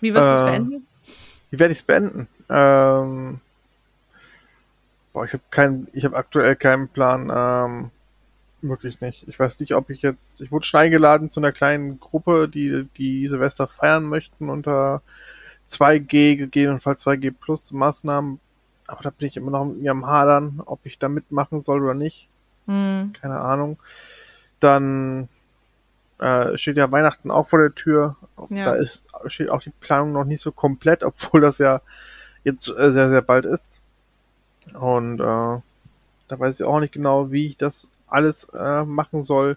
Wie wirst äh, du es beenden? Wie werde ich es beenden? Ähm, boah, ich habe keinen, ich habe aktuell keinen Plan. Ähm, Wirklich nicht. Ich weiß nicht, ob ich jetzt. Ich wurde schon eingeladen zu einer kleinen Gruppe, die die Silvester feiern möchten unter 2G, gegebenenfalls 2G Plus Maßnahmen. Aber da bin ich immer noch mit mir am Hadern, ob ich da mitmachen soll oder nicht. Hm. Keine Ahnung. Dann äh, steht ja Weihnachten auch vor der Tür. Ja. Da ist, steht auch die Planung noch nicht so komplett, obwohl das ja jetzt äh, sehr, sehr bald ist. Und äh, da weiß ich auch nicht genau, wie ich das alles äh, machen soll.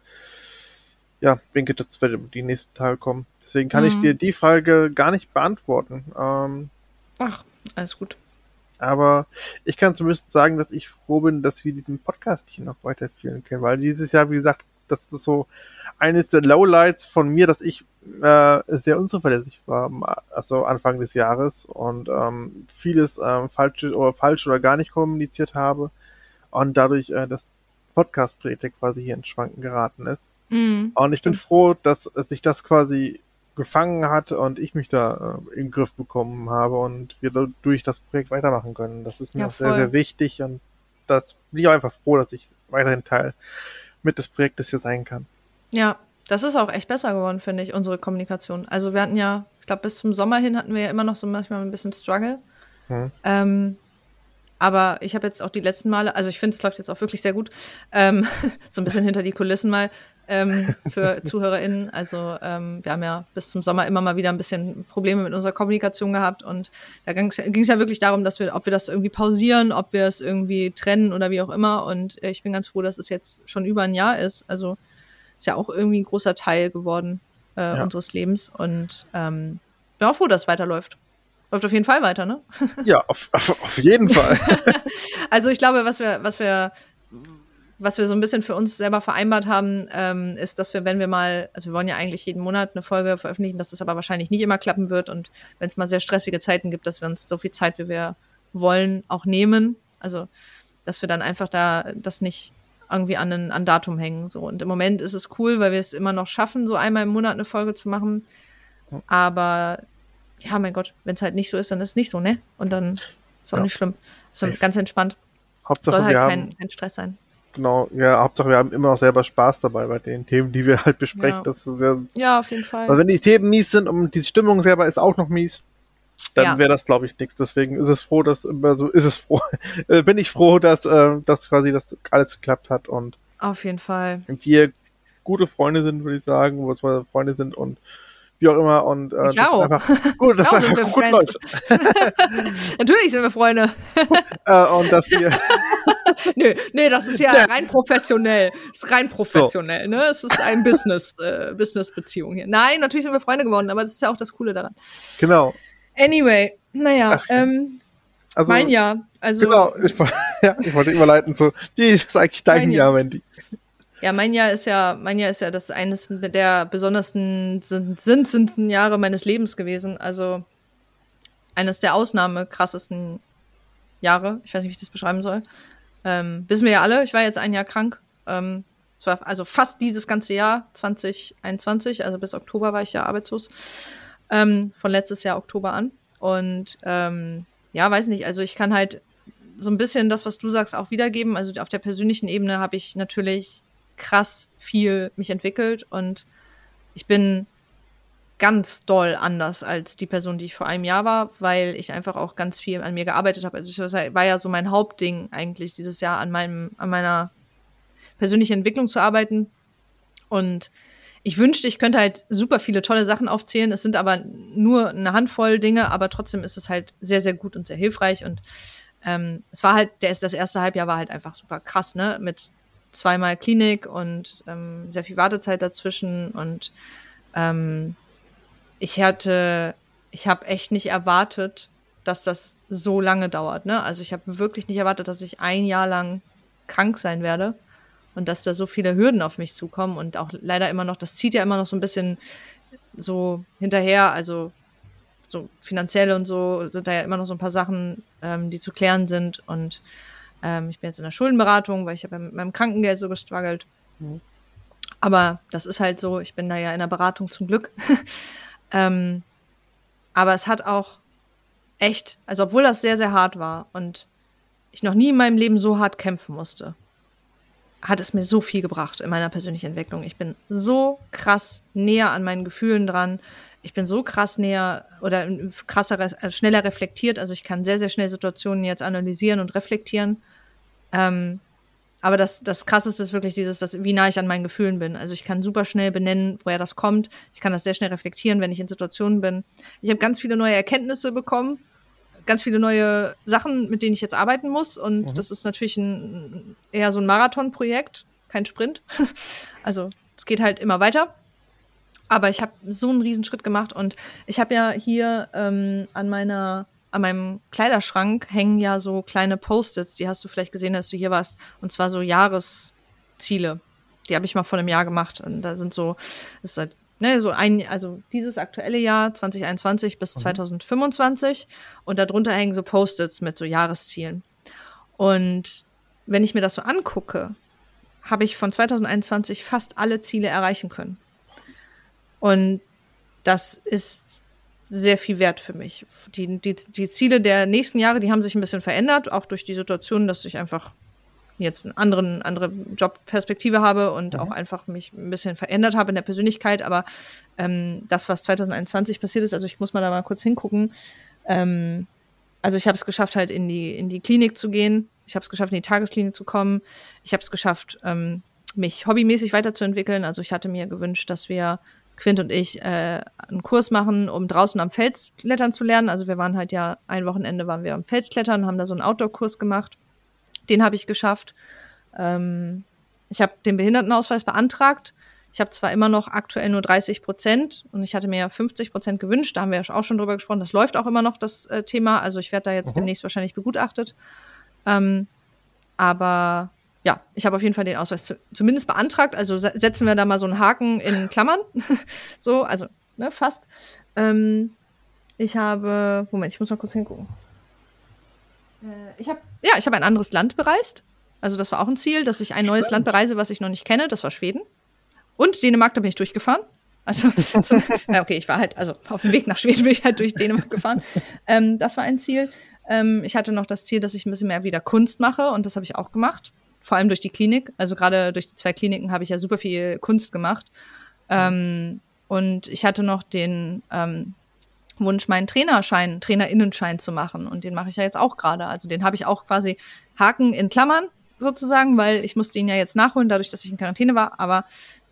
Ja, denke, das wird die nächsten Tage kommen. Deswegen kann mhm. ich dir die Frage gar nicht beantworten. Ähm, Ach, alles gut. Aber ich kann zumindest sagen, dass ich froh bin, dass wir diesen Podcast hier noch weiterführen können, weil dieses Jahr, wie gesagt, das ist so eines der Lowlights von mir, dass ich äh, sehr unzuverlässig war, also Anfang des Jahres und ähm, vieles äh, falsch oder falsch oder gar nicht kommuniziert habe und dadurch äh, das Podcast-Projekt quasi hier ins Schwanken geraten ist. Mm, und ich bin froh, dass sich das quasi gefangen hat und ich mich da äh, in den Griff bekommen habe und wir durch das Projekt weitermachen können. Das ist mir ja, auch sehr, sehr wichtig und das bin ich auch einfach froh, dass ich weiterhin Teil mit des Projektes hier sein kann. Ja, das ist auch echt besser geworden, finde ich, unsere Kommunikation. Also wir hatten ja, ich glaube, bis zum Sommer hin hatten wir ja immer noch so manchmal ein bisschen Struggle. Hm. Ähm, aber ich habe jetzt auch die letzten Male, also ich finde, es läuft jetzt auch wirklich sehr gut, ähm, so ein bisschen hinter die Kulissen mal ähm, für ZuhörerInnen. Also ähm, wir haben ja bis zum Sommer immer mal wieder ein bisschen Probleme mit unserer Kommunikation gehabt und da ging es ja wirklich darum, dass wir, ob wir das irgendwie pausieren, ob wir es irgendwie trennen oder wie auch immer. Und äh, ich bin ganz froh, dass es jetzt schon über ein Jahr ist. Also ist ja auch irgendwie ein großer Teil geworden äh, ja. unseres Lebens und ähm, bin auch froh, dass es weiterläuft. Läuft auf jeden Fall weiter, ne? Ja, auf, auf, auf jeden Fall. also ich glaube, was wir, was wir, was wir so ein bisschen für uns selber vereinbart haben, ähm, ist, dass wir, wenn wir mal, also wir wollen ja eigentlich jeden Monat eine Folge veröffentlichen, dass das aber wahrscheinlich nicht immer klappen wird und wenn es mal sehr stressige Zeiten gibt, dass wir uns so viel Zeit, wie wir wollen, auch nehmen. Also, dass wir dann einfach da das nicht irgendwie an ein an Datum hängen. So. Und im Moment ist es cool, weil wir es immer noch schaffen, so einmal im Monat eine Folge zu machen. Aber ja, mein Gott, wenn es halt nicht so ist, dann ist es nicht so, ne? Und dann ist auch ja. nicht schlimm. Also ganz entspannt. Hauptsache, Soll halt kein, haben, kein Stress sein. Genau, ja, Hauptsache wir haben immer noch selber Spaß dabei bei den Themen, die wir halt besprechen. Ja, das wir, ja auf jeden Fall. Also wenn die Themen mies sind und die Stimmung selber ist auch noch mies, dann ja. wäre das, glaube ich, nichts. Deswegen ist es froh, dass immer so ist es froh. Äh, bin ich froh, dass, äh, dass quasi das alles geklappt hat und auf jeden Fall. Wir gute Freunde sind, würde ich sagen, wo wir Freunde sind und wie auch immer. Und äh, ich auch. Einfach, gut, dass einfach gut läuft. Natürlich sind wir Freunde. äh, und dass wir. nö, nee, das ist ja rein professionell. Das ist rein professionell, so. ne? Es ist ein Business, äh, Business-Beziehung hier. Nein, natürlich sind wir Freunde geworden, aber das ist ja auch das Coole daran. Genau. Anyway, naja, Ach, ähm, also, mein Jahr. Also, genau, ich, ja, ich wollte überleiten zu, wie ist eigentlich dein Jahr, Wendy? Ja, mein Jahr ist ja, mein Jahr ist ja das eines der besondersten sinnendsten Jahre meines Lebens gewesen. Also eines der ausnahmekrassesten Jahre. Ich weiß nicht, wie ich das beschreiben soll. Ähm, wissen wir ja alle, ich war jetzt ein Jahr krank. Ähm, es war also fast dieses ganze Jahr, 2021, also bis Oktober war ich ja arbeitslos. Ähm, von letztes Jahr Oktober an. Und ähm, ja, weiß nicht, also ich kann halt so ein bisschen das, was du sagst, auch wiedergeben. Also auf der persönlichen Ebene habe ich natürlich krass viel mich entwickelt und ich bin ganz doll anders als die Person, die ich vor einem Jahr war, weil ich einfach auch ganz viel an mir gearbeitet habe. Also ich war ja so mein Hauptding eigentlich dieses Jahr an meinem, an meiner persönlichen Entwicklung zu arbeiten. Und ich wünschte, ich könnte halt super viele tolle Sachen aufzählen. Es sind aber nur eine Handvoll Dinge, aber trotzdem ist es halt sehr, sehr gut und sehr hilfreich. Und ähm, es war halt, der, das erste Halbjahr war halt einfach super krass, ne? Mit zweimal Klinik und ähm, sehr viel Wartezeit dazwischen. Und ähm, ich hatte, ich habe echt nicht erwartet, dass das so lange dauert. Ne? Also ich habe wirklich nicht erwartet, dass ich ein Jahr lang krank sein werde und dass da so viele Hürden auf mich zukommen und auch leider immer noch, das zieht ja immer noch so ein bisschen so hinterher, also so finanzielle und so sind da ja immer noch so ein paar Sachen, ähm, die zu klären sind und ähm, ich bin jetzt in der Schuldenberatung, weil ich habe ja mit meinem Krankengeld so gestruggelt. Mhm. Aber das ist halt so, ich bin da ja in der Beratung zum Glück. ähm, aber es hat auch echt, also obwohl das sehr, sehr hart war und ich noch nie in meinem Leben so hart kämpfen musste, hat es mir so viel gebracht in meiner persönlichen Entwicklung. Ich bin so krass näher an meinen Gefühlen dran. Ich bin so krass näher oder krasser, äh, schneller reflektiert. Also ich kann sehr, sehr schnell Situationen jetzt analysieren und reflektieren. Ähm, aber das, das Krasseste ist wirklich dieses, dass, wie nah ich an meinen Gefühlen bin. Also ich kann super schnell benennen, woher das kommt. Ich kann das sehr schnell reflektieren, wenn ich in Situationen bin. Ich habe ganz viele neue Erkenntnisse bekommen, ganz viele neue Sachen, mit denen ich jetzt arbeiten muss. Und mhm. das ist natürlich ein, eher so ein Marathonprojekt, kein Sprint. also es geht halt immer weiter. Aber ich habe so einen Riesenschritt gemacht und ich habe ja hier ähm, an meiner an meinem Kleiderschrank hängen ja so kleine Post-its, die hast du vielleicht gesehen, als du hier warst, und zwar so Jahresziele. Die habe ich mal vor einem Jahr gemacht. Und da sind so, ist halt, ne, so ein, also dieses aktuelle Jahr 2021 bis mhm. 2025 und darunter hängen so Post-its mit so Jahreszielen. Und wenn ich mir das so angucke, habe ich von 2021 fast alle Ziele erreichen können. Und das ist sehr viel wert für mich. Die, die, die Ziele der nächsten Jahre, die haben sich ein bisschen verändert, auch durch die Situation, dass ich einfach jetzt eine anderen, andere Jobperspektive habe und mhm. auch einfach mich ein bisschen verändert habe in der Persönlichkeit. Aber ähm, das, was 2021 passiert ist, also ich muss mal da mal kurz hingucken. Ähm, also ich habe es geschafft, halt in die, in die Klinik zu gehen. Ich habe es geschafft, in die Tagesklinik zu kommen. Ich habe es geschafft, ähm, mich hobbymäßig weiterzuentwickeln. Also ich hatte mir gewünscht, dass wir Quint und ich äh, einen Kurs machen, um draußen am Fels klettern zu lernen. Also wir waren halt ja ein Wochenende waren wir am Felsklettern, haben da so einen Outdoor-Kurs gemacht. Den habe ich geschafft. Ähm, ich habe den Behindertenausweis beantragt. Ich habe zwar immer noch aktuell nur 30 Prozent und ich hatte mir ja 50 Prozent gewünscht. Da haben wir ja auch schon drüber gesprochen. Das läuft auch immer noch, das äh, Thema. Also ich werde da jetzt mhm. demnächst wahrscheinlich begutachtet. Ähm, aber ja, ich habe auf jeden Fall den Ausweis zu, zumindest beantragt. Also setzen wir da mal so einen Haken in Klammern. so, also ne, fast. Ähm, ich habe, Moment, ich muss mal kurz hingucken. Äh, ich habe, ja, ich habe ein anderes Land bereist. Also das war auch ein Ziel, dass ich ein neues Land bereise, was ich noch nicht kenne. Das war Schweden. Und Dänemark, da bin ich durchgefahren. Also, so, na okay, ich war halt, also auf dem Weg nach Schweden bin ich halt durch Dänemark gefahren. Ähm, das war ein Ziel. Ähm, ich hatte noch das Ziel, dass ich ein bisschen mehr wieder Kunst mache und das habe ich auch gemacht. Vor allem durch die Klinik. Also gerade durch die zwei Kliniken habe ich ja super viel Kunst gemacht. Ähm, und ich hatte noch den ähm, Wunsch, meinen Trainerschein, Trainerinnenschein zu machen. Und den mache ich ja jetzt auch gerade. Also den habe ich auch quasi Haken in Klammern sozusagen, weil ich musste ihn ja jetzt nachholen, dadurch, dass ich in Quarantäne war. Aber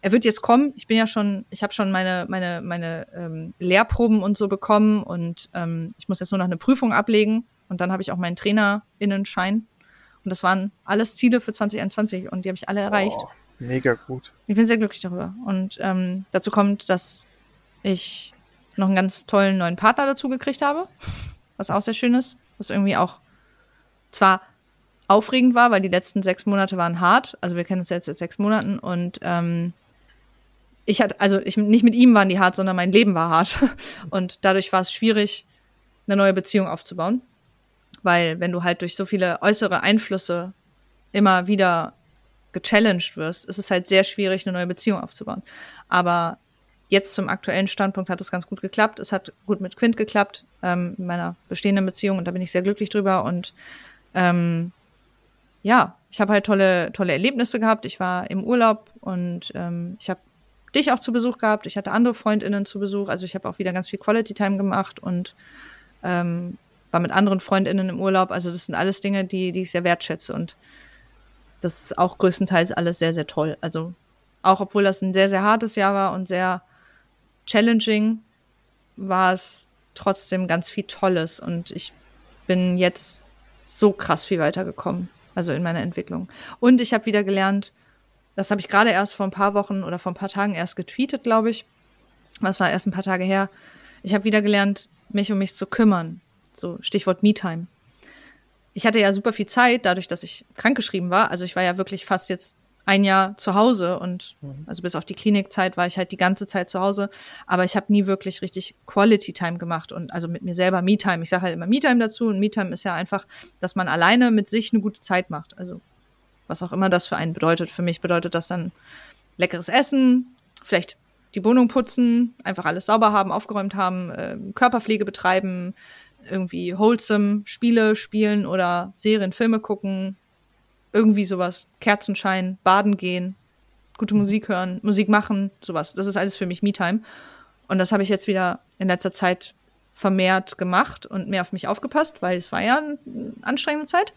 er wird jetzt kommen. Ich bin ja schon, ich habe schon meine, meine, meine ähm, Lehrproben und so bekommen und ähm, ich muss jetzt nur noch eine Prüfung ablegen und dann habe ich auch meinen Trainerinnenschein. Und das waren alles Ziele für 2021 und die habe ich alle erreicht. Oh, mega gut. Ich bin sehr glücklich darüber. Und ähm, dazu kommt, dass ich noch einen ganz tollen neuen Partner dazu gekriegt habe, was auch sehr schön ist, was irgendwie auch zwar aufregend war, weil die letzten sechs Monate waren hart. Also wir kennen uns jetzt seit sechs Monaten und ähm, ich hatte, also ich, nicht mit ihm waren die hart, sondern mein Leben war hart. Und dadurch war es schwierig, eine neue Beziehung aufzubauen. Weil wenn du halt durch so viele äußere Einflüsse immer wieder gechallenged wirst, ist es halt sehr schwierig, eine neue Beziehung aufzubauen. Aber jetzt zum aktuellen Standpunkt hat es ganz gut geklappt. Es hat gut mit Quint geklappt, ähm, in meiner bestehenden Beziehung und da bin ich sehr glücklich drüber. Und ähm, ja, ich habe halt tolle, tolle Erlebnisse gehabt. Ich war im Urlaub und ähm, ich habe dich auch zu Besuch gehabt. Ich hatte andere FreundInnen zu Besuch. Also ich habe auch wieder ganz viel Quality Time gemacht und ähm, war mit anderen FreundInnen im Urlaub. Also das sind alles Dinge, die, die ich sehr wertschätze und das ist auch größtenteils alles sehr, sehr toll. Also auch obwohl das ein sehr, sehr hartes Jahr war und sehr challenging, war es trotzdem ganz viel Tolles und ich bin jetzt so krass viel weitergekommen, also in meiner Entwicklung. Und ich habe wieder gelernt, das habe ich gerade erst vor ein paar Wochen oder vor ein paar Tagen erst getweetet, glaube ich. Was war erst ein paar Tage her. Ich habe wieder gelernt, mich um mich zu kümmern. So Stichwort Me-Time. Ich hatte ja super viel Zeit, dadurch, dass ich krankgeschrieben war. Also ich war ja wirklich fast jetzt ein Jahr zu Hause und mhm. also bis auf die Klinikzeit war ich halt die ganze Zeit zu Hause, aber ich habe nie wirklich richtig Quality Time gemacht und also mit mir selber Me Time. Ich sage halt immer Me Time dazu und Me Time ist ja einfach, dass man alleine mit sich eine gute Zeit macht. Also was auch immer das für einen bedeutet. Für mich bedeutet das dann leckeres Essen, vielleicht die Wohnung putzen, einfach alles sauber haben, aufgeräumt haben, äh, Körperpflege betreiben, irgendwie wholesome Spiele spielen oder Serien, Filme gucken, irgendwie sowas, Kerzenschein, baden gehen, gute Musik hören, Musik machen, sowas. Das ist alles für mich Me-Time. Und das habe ich jetzt wieder in letzter Zeit vermehrt gemacht und mehr auf mich aufgepasst, weil es war ja eine anstrengende Zeit.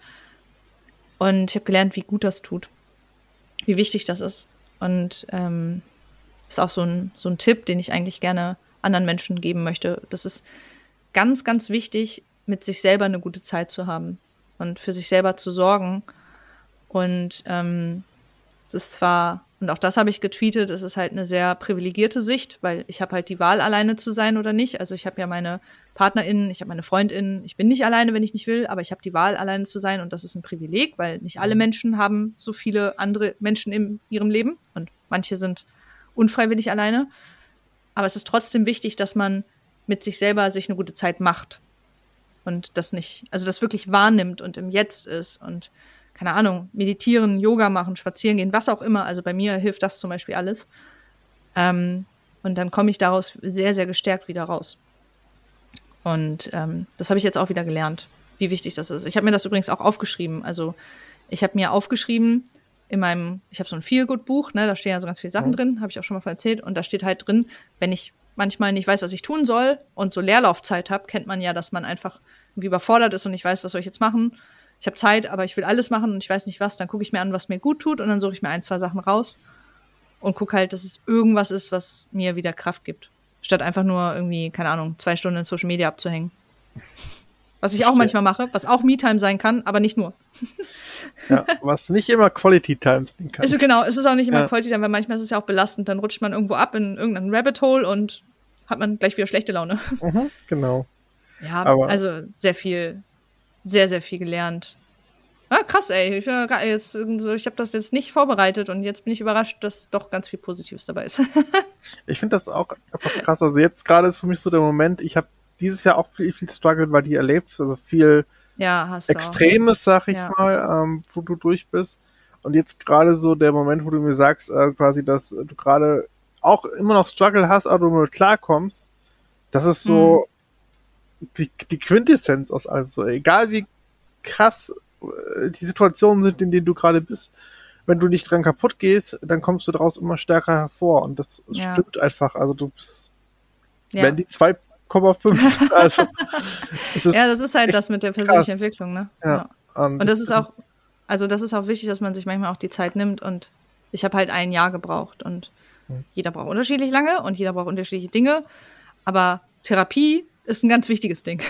Und ich habe gelernt, wie gut das tut, wie wichtig das ist. Und ähm, ist auch so ein, so ein Tipp, den ich eigentlich gerne anderen Menschen geben möchte. Das ist ganz, ganz wichtig, mit sich selber eine gute Zeit zu haben und für sich selber zu sorgen. Und ähm, es ist zwar, und auch das habe ich getweetet, es ist halt eine sehr privilegierte Sicht, weil ich habe halt die Wahl, alleine zu sein oder nicht. Also ich habe ja meine PartnerInnen, ich habe meine FreundInnen, ich bin nicht alleine, wenn ich nicht will, aber ich habe die Wahl, alleine zu sein und das ist ein Privileg, weil nicht alle mhm. Menschen haben so viele andere Menschen in ihrem Leben und manche sind unfreiwillig alleine. Aber es ist trotzdem wichtig, dass man mit sich selber sich eine gute Zeit macht und das nicht, also das wirklich wahrnimmt und im Jetzt ist und keine Ahnung, meditieren, Yoga machen, spazieren gehen, was auch immer. Also bei mir hilft das zum Beispiel alles. Ähm, Und dann komme ich daraus sehr, sehr gestärkt wieder raus. Und ähm, das habe ich jetzt auch wieder gelernt, wie wichtig das ist. Ich habe mir das übrigens auch aufgeschrieben. Also ich habe mir aufgeschrieben in meinem, ich habe so ein Feelgood-Buch, ne, da stehen ja so ganz viele Sachen drin, habe ich auch schon mal erzählt. Und da steht halt drin, wenn ich manchmal nicht weiß, was ich tun soll und so Leerlaufzeit habe, kennt man ja, dass man einfach irgendwie überfordert ist und ich weiß, was soll ich jetzt machen. Ich habe Zeit, aber ich will alles machen und ich weiß nicht was. Dann gucke ich mir an, was mir gut tut und dann suche ich mir ein, zwei Sachen raus und gucke halt, dass es irgendwas ist, was mir wieder Kraft gibt. Statt einfach nur irgendwie, keine Ahnung, zwei Stunden in Social Media abzuhängen. Was ich auch manchmal mache, was auch Me-Time sein kann, aber nicht nur. ja, was nicht immer Quality Time sein kann. Ist, genau, es ist auch nicht immer ja. Quality Time, weil manchmal ist es ja auch belastend. Dann rutscht man irgendwo ab in irgendein Rabbit Hole und hat man gleich wieder schlechte Laune. Mhm, genau. Ja, aber also sehr viel, sehr, sehr viel gelernt. Ah, krass, ey. Ich, ich habe das jetzt nicht vorbereitet und jetzt bin ich überrascht, dass doch ganz viel Positives dabei ist. ich finde das auch einfach krass. Also jetzt gerade ist für mich so der Moment, ich habe dieses Jahr auch viel, viel Struggle bei dir erlebt. Also viel ja, Extremes, sag ich ja. mal, ähm, wo du durch bist. Und jetzt gerade so der Moment, wo du mir sagst, äh, quasi, dass du gerade auch immer noch Struggle hast, aber du nur klarkommst, das ist so mhm. die, die Quintessenz aus allem. So, egal wie krass äh, die Situationen sind, in denen du gerade bist, wenn du nicht dran kaputt gehst, dann kommst du daraus immer stärker hervor. Und das ja. stimmt einfach. Also du bist, ja. wenn die 2,5, also. ja, das ist halt das mit der persönlichen krass. Entwicklung, ne? Ja. ja. Und, und das ist auch, also das ist auch wichtig, dass man sich manchmal auch die Zeit nimmt und ich habe halt ein Jahr gebraucht und hm. jeder braucht unterschiedlich lange und jeder braucht unterschiedliche Dinge. Aber Therapie ist ein ganz wichtiges Ding.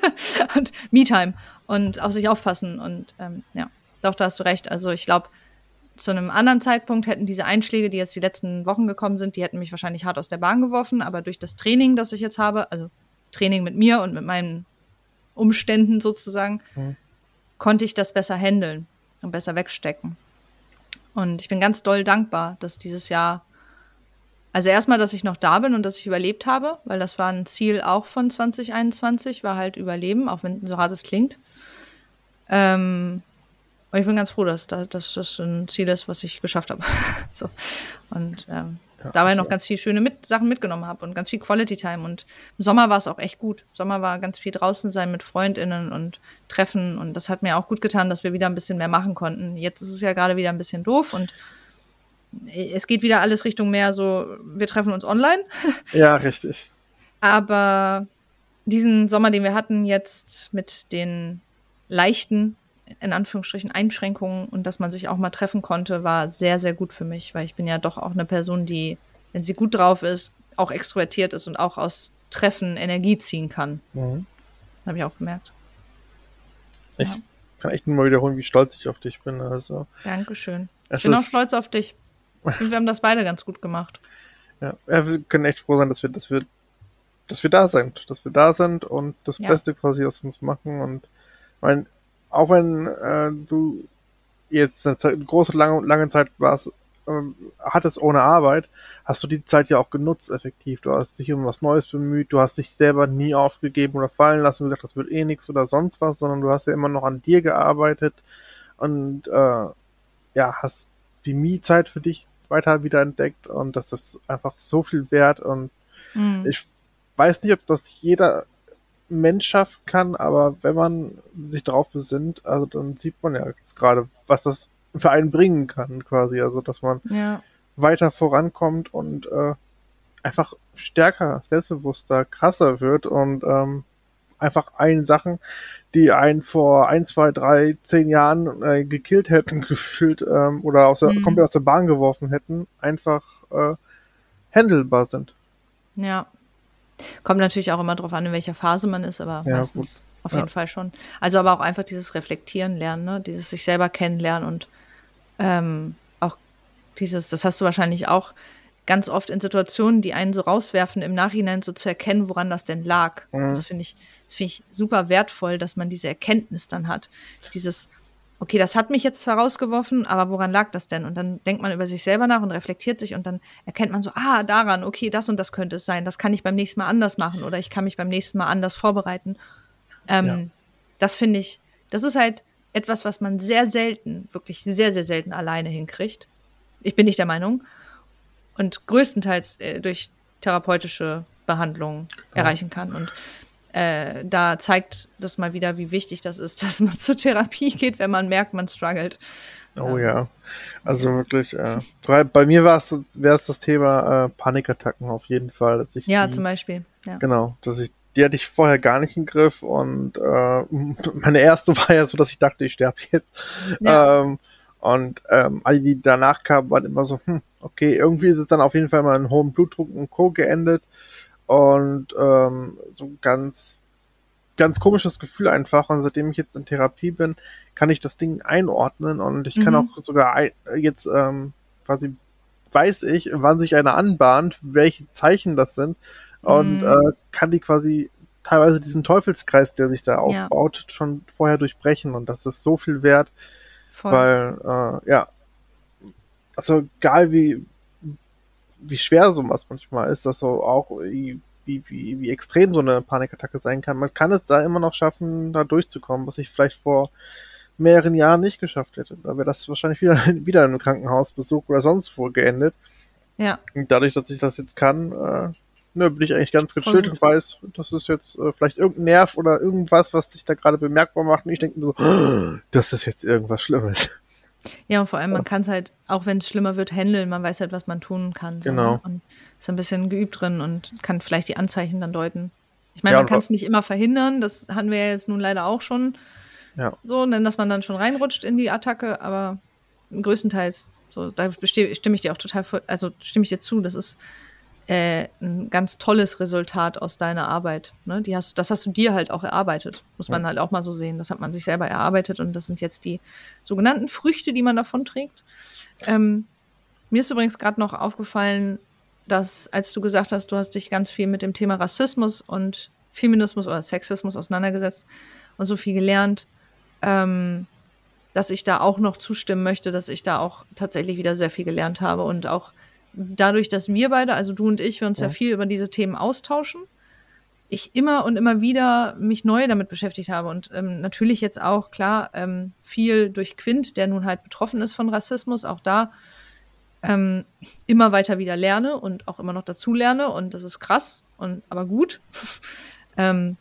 und Me-Time und auf sich aufpassen. Und ähm, ja, doch, da hast du recht. Also ich glaube, zu einem anderen Zeitpunkt hätten diese Einschläge, die jetzt die letzten Wochen gekommen sind, die hätten mich wahrscheinlich hart aus der Bahn geworfen. Aber durch das Training, das ich jetzt habe, also Training mit mir und mit meinen Umständen sozusagen, mhm. konnte ich das besser handeln und besser wegstecken. Und ich bin ganz doll dankbar, dass dieses Jahr also erstmal, dass ich noch da bin und dass ich überlebt habe, weil das war ein Ziel auch von 2021, war halt Überleben, auch wenn so hart es klingt. Ähm, und ich bin ganz froh, dass, dass, das ein Ziel ist, was ich geschafft habe. so. Und ähm, ja, dabei noch ganz viele schöne mit Sachen mitgenommen habe und ganz viel Quality Time. Und im Sommer war es auch echt gut. Im Sommer war ganz viel draußen sein mit FreundInnen und Treffen. Und das hat mir auch gut getan, dass wir wieder ein bisschen mehr machen konnten. Jetzt ist es ja gerade wieder ein bisschen doof und es geht wieder alles Richtung mehr so, wir treffen uns online. Ja, richtig. Aber diesen Sommer, den wir hatten, jetzt mit den leichten, in Anführungsstrichen, Einschränkungen und dass man sich auch mal treffen konnte, war sehr, sehr gut für mich, weil ich bin ja doch auch eine Person, die, wenn sie gut drauf ist, auch extrovertiert ist und auch aus Treffen Energie ziehen kann. Mhm. Habe ich auch gemerkt. Ich ja. kann echt nur mal wiederholen, wie stolz ich auf dich bin. Also, Dankeschön. Ich bin auch stolz auf dich. Wir haben das beide ganz gut gemacht. Ja, ja, wir können echt froh sein, dass wir, dass wir, dass wir da sind, dass wir da sind und das ja. Beste quasi aus uns machen. Und mein, auch wenn äh, du jetzt eine, Zeit, eine große, lange, lange Zeit warst, ähm, hattest ohne Arbeit, hast du die Zeit ja auch genutzt, effektiv. Du hast dich um was Neues bemüht, du hast dich selber nie aufgegeben oder fallen lassen und gesagt, das wird eh nichts oder sonst was, sondern du hast ja immer noch an dir gearbeitet und äh, ja, hast die Me-Zeit für dich weiter wieder entdeckt und das ist einfach so viel wert und mhm. ich weiß nicht, ob das jeder Mensch schaffen kann, aber wenn man sich darauf besinnt, also dann sieht man ja jetzt gerade, was das für einen bringen kann, quasi. Also dass man ja. weiter vorankommt und äh, einfach stärker, selbstbewusster, krasser wird und ähm, einfach allen Sachen, die einen vor ein, zwei, drei, zehn Jahren äh, gekillt hätten, gefühlt, ähm, oder aus der, mhm. komplett aus der Bahn geworfen hätten, einfach äh, handelbar sind. Ja. Kommt natürlich auch immer darauf an, in welcher Phase man ist, aber ja, meistens gut. auf jeden ja. Fall schon. Also aber auch einfach dieses Reflektieren lernen, ne? dieses sich selber kennenlernen und ähm, auch dieses, das hast du wahrscheinlich auch ganz oft in Situationen, die einen so rauswerfen, im Nachhinein so zu erkennen, woran das denn lag. Mhm. Das finde ich, das finde ich super wertvoll, dass man diese Erkenntnis dann hat. Dieses, okay, das hat mich jetzt zwar rausgeworfen, aber woran lag das denn? Und dann denkt man über sich selber nach und reflektiert sich und dann erkennt man so, ah, daran, okay, das und das könnte es sein, das kann ich beim nächsten Mal anders machen oder ich kann mich beim nächsten Mal anders vorbereiten. Ähm, ja. Das finde ich, das ist halt etwas, was man sehr selten, wirklich sehr, sehr selten alleine hinkriegt. Ich bin nicht der Meinung. Und größtenteils äh, durch therapeutische Behandlung ja. erreichen kann. Und äh, da zeigt das mal wieder, wie wichtig das ist, dass man zur Therapie geht, wenn man merkt, man struggelt. Oh ähm. ja, also wirklich. Äh, bei mir wäre es das Thema äh, Panikattacken auf jeden Fall. Dass ich ja, die, zum Beispiel. Ja. Genau, dass ich die hatte ich vorher gar nicht im Griff und äh, meine erste war ja so, dass ich dachte, ich sterbe jetzt. Ja. Ähm, und ähm, alle, die danach kamen, waren immer so, hm, okay, irgendwie ist es dann auf jeden Fall mal in hohem Blutdruck und Co. geendet. Und ähm, so ganz, ganz komisches Gefühl einfach. Und seitdem ich jetzt in Therapie bin, kann ich das Ding einordnen und ich mhm. kann auch sogar ein, jetzt ähm, quasi weiß ich, wann sich einer anbahnt, welche Zeichen das sind und mhm. äh, kann die quasi teilweise diesen Teufelskreis, der sich da aufbaut, ja. schon vorher durchbrechen und das ist so viel wert, Voll. weil äh, ja, also egal wie wie schwer sowas manchmal ist, dass so auch wie, wie, wie extrem so eine Panikattacke sein kann. Man kann es da immer noch schaffen, da durchzukommen, was ich vielleicht vor mehreren Jahren nicht geschafft hätte. Da wäre das wahrscheinlich wieder, wieder im Krankenhausbesuch oder sonst wo geendet. Ja. Und dadurch, dass ich das jetzt kann, äh, ne, bin ich eigentlich ganz gechillt und weiß, das ist jetzt äh, vielleicht irgendein Nerv oder irgendwas, was sich da gerade bemerkbar macht. Und ich denke mir so, oh, das ist jetzt irgendwas Schlimmes. Ja, und vor allem, man kann es halt, auch wenn es schlimmer wird, handeln. Man weiß halt, was man tun kann. So, genau. Und ist ein bisschen geübt drin und kann vielleicht die Anzeichen dann deuten. Ich meine, ja, man kann es nicht immer verhindern. Das hatten wir ja jetzt nun leider auch schon. Ja. So, denn dass man dann schon reinrutscht in die Attacke, aber größtenteils, so, da stimme ich dir auch total, also stimme ich dir zu. Das ist äh, ein ganz tolles Resultat aus deiner Arbeit. Ne? Die hast, das hast du dir halt auch erarbeitet. Muss man ja. halt auch mal so sehen. Das hat man sich selber erarbeitet und das sind jetzt die sogenannten Früchte, die man davon trägt. Ähm, mir ist übrigens gerade noch aufgefallen, dass, als du gesagt hast, du hast dich ganz viel mit dem Thema Rassismus und Feminismus oder Sexismus auseinandergesetzt und so viel gelernt, ähm, dass ich da auch noch zustimmen möchte, dass ich da auch tatsächlich wieder sehr viel gelernt habe und auch dadurch, dass wir beide, also du und ich, wir uns ja, ja viel über diese Themen austauschen, ich immer und immer wieder mich neu damit beschäftigt habe und ähm, natürlich jetzt auch klar ähm, viel durch Quint, der nun halt betroffen ist von Rassismus, auch da ähm, immer weiter wieder lerne und auch immer noch dazu lerne und das ist krass und aber gut. ähm,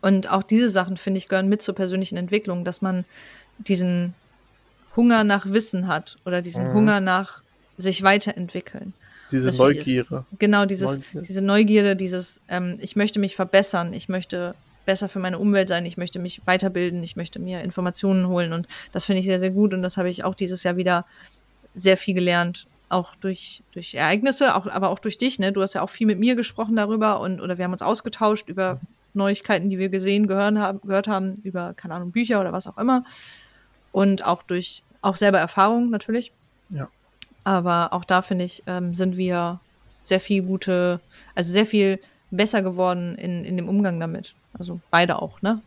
und auch diese Sachen finde ich gehören mit zur persönlichen Entwicklung, dass man diesen Hunger nach Wissen hat oder diesen mhm. Hunger nach sich weiterentwickeln. Diese das Neugierde. Ist, genau, dieses, Neugierde. diese Neugierde, dieses, ähm, ich möchte mich verbessern, ich möchte besser für meine Umwelt sein, ich möchte mich weiterbilden, ich möchte mir Informationen holen und das finde ich sehr, sehr gut und das habe ich auch dieses Jahr wieder sehr viel gelernt, auch durch, durch Ereignisse, auch, aber auch durch dich, ne? Du hast ja auch viel mit mir gesprochen darüber und oder wir haben uns ausgetauscht über Neuigkeiten, die wir gesehen, gehört haben, gehört haben, über, keine Ahnung, Bücher oder was auch immer. Und auch durch auch selber Erfahrung natürlich. Ja. Aber auch da finde ich, ähm, sind wir sehr viel gute, also sehr viel besser geworden in, in dem Umgang damit. Also beide auch, ne?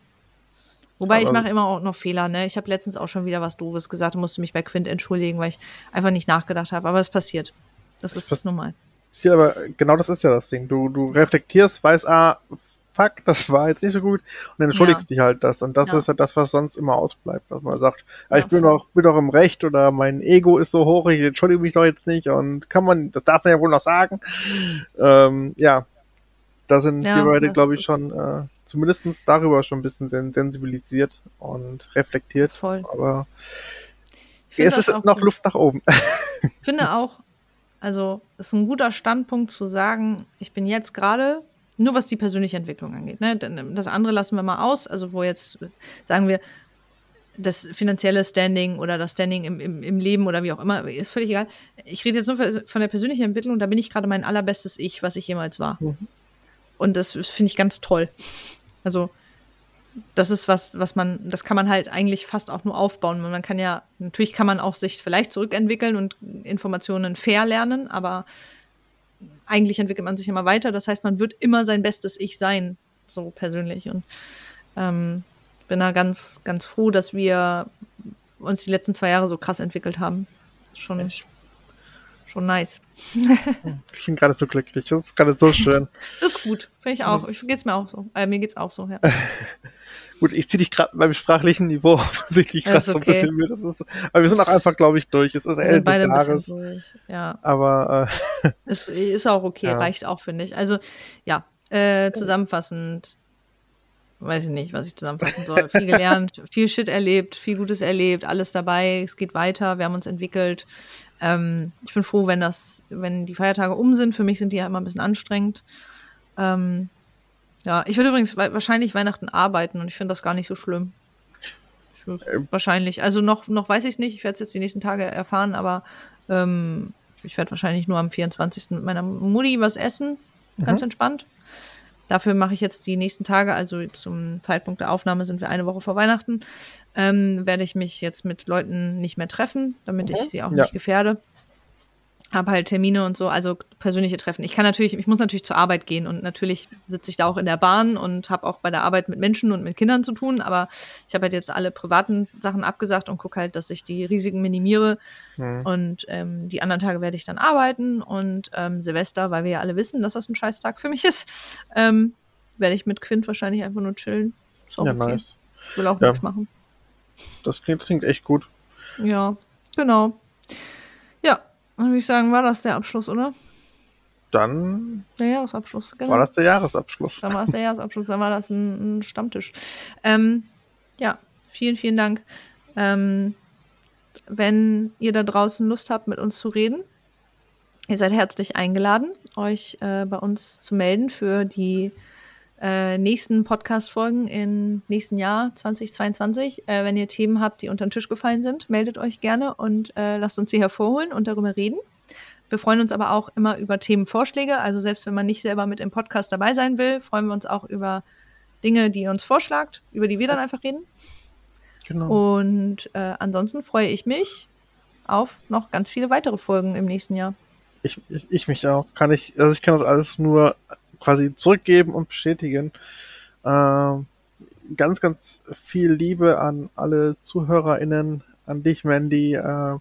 Wobei Aber ich mache immer auch noch Fehler, ne? Ich habe letztens auch schon wieder was Doofes gesagt und musste mich bei Quint entschuldigen, weil ich einfach nicht nachgedacht habe. Aber es passiert. Das, das ist normal. Ja, aber genau das ist ja das Ding. Du, du reflektierst, weißt, ah, fuck, das war jetzt nicht so gut und dann entschuldigst ja. dich halt das und das ja. ist halt das, was sonst immer ausbleibt, dass man sagt, ja, ich bin doch, bin doch im Recht oder mein Ego ist so hoch, ich entschuldige mich doch jetzt nicht und kann man, das darf man ja wohl noch sagen. Ähm, ja, da sind wir beide, glaube ich, schon äh, zumindest darüber schon ein bisschen sensibilisiert und reflektiert. Voll. Aber es ist noch gut. Luft nach oben. Ich finde auch, also es ist ein guter Standpunkt zu sagen, ich bin jetzt gerade nur was die persönliche Entwicklung angeht. Ne? Das andere lassen wir mal aus. Also wo jetzt, sagen wir, das finanzielle Standing oder das Standing im, im, im Leben oder wie auch immer, ist völlig egal. Ich rede jetzt nur von der persönlichen Entwicklung, da bin ich gerade mein allerbestes Ich, was ich jemals war. Mhm. Und das finde ich ganz toll. Also, das ist was, was man, das kann man halt eigentlich fast auch nur aufbauen. Man kann ja, natürlich kann man auch sich vielleicht zurückentwickeln und Informationen fair lernen, aber eigentlich entwickelt man sich immer weiter. Das heißt, man wird immer sein bestes Ich sein, so persönlich. Und ähm, bin da ganz, ganz froh, dass wir uns die letzten zwei Jahre so krass entwickelt haben. Schon, Echt? schon nice. ich bin gerade so glücklich. Das ist gerade so schön. das ist gut. Finde ich auch. Ich, geht's mir auch so. Äh, mir geht's auch so, ja. Gut, ich ziehe dich gerade beim sprachlichen Niveau offensichtlich gerade okay. so ein bisschen mit. Das ist, aber wir sind auch einfach, glaube ich, durch. Es ist beide ein Jahres, durch. Ja. Aber äh, es ist auch okay, ja. reicht auch, finde ich. Also ja, äh, zusammenfassend, weiß ich nicht, was ich zusammenfassen soll. Viel gelernt, viel Shit erlebt, viel Gutes erlebt, alles dabei. Es geht weiter, wir haben uns entwickelt. Ähm, ich bin froh, wenn das, wenn die Feiertage um sind. Für mich sind die ja immer ein bisschen anstrengend. Ähm, ja, ich würde übrigens wahrscheinlich Weihnachten arbeiten und ich finde das gar nicht so schlimm. Ähm. Wahrscheinlich. Also noch, noch weiß ich es nicht. Ich werde es jetzt die nächsten Tage erfahren, aber ähm, ich werde wahrscheinlich nur am 24. mit meiner Mutti was essen. Ganz mhm. entspannt. Dafür mache ich jetzt die nächsten Tage, also zum Zeitpunkt der Aufnahme sind wir eine Woche vor Weihnachten, ähm, werde ich mich jetzt mit Leuten nicht mehr treffen, damit ich mhm. sie auch ja. nicht gefährde habe halt Termine und so, also persönliche Treffen. Ich kann natürlich, ich muss natürlich zur Arbeit gehen und natürlich sitze ich da auch in der Bahn und habe auch bei der Arbeit mit Menschen und mit Kindern zu tun, aber ich habe halt jetzt alle privaten Sachen abgesagt und gucke halt, dass ich die Risiken minimiere. Mhm. Und ähm, die anderen Tage werde ich dann arbeiten und ähm, Silvester, weil wir ja alle wissen, dass das ein Scheißtag für mich ist, ähm, werde ich mit Quint wahrscheinlich einfach nur chillen. Ist auch ja, okay. nice. Will auch ja. nichts machen. Das klingt, das klingt echt gut. Ja, genau. Dann würde ich sagen, war das der Abschluss, oder? Dann. Der Jahresabschluss, genau. War das der Jahresabschluss? Dann war es der Jahresabschluss, dann war das ein, ein Stammtisch. Ähm, ja, vielen, vielen Dank. Ähm, wenn ihr da draußen Lust habt, mit uns zu reden, ihr seid herzlich eingeladen, euch äh, bei uns zu melden für die äh, nächsten Podcast-Folgen im nächsten Jahr 2022. Äh, wenn ihr Themen habt, die unter den Tisch gefallen sind, meldet euch gerne und äh, lasst uns sie hervorholen und darüber reden. Wir freuen uns aber auch immer über Themenvorschläge. Also selbst wenn man nicht selber mit im Podcast dabei sein will, freuen wir uns auch über Dinge, die ihr uns vorschlagt, über die wir dann einfach reden. Genau. Und äh, ansonsten freue ich mich auf noch ganz viele weitere Folgen im nächsten Jahr. Ich, ich, ich mich auch. Kann ich, also ich kann das alles nur quasi zurückgeben und bestätigen. Ähm, ganz, ganz viel Liebe an alle ZuhörerInnen, an dich, Mandy. Äh,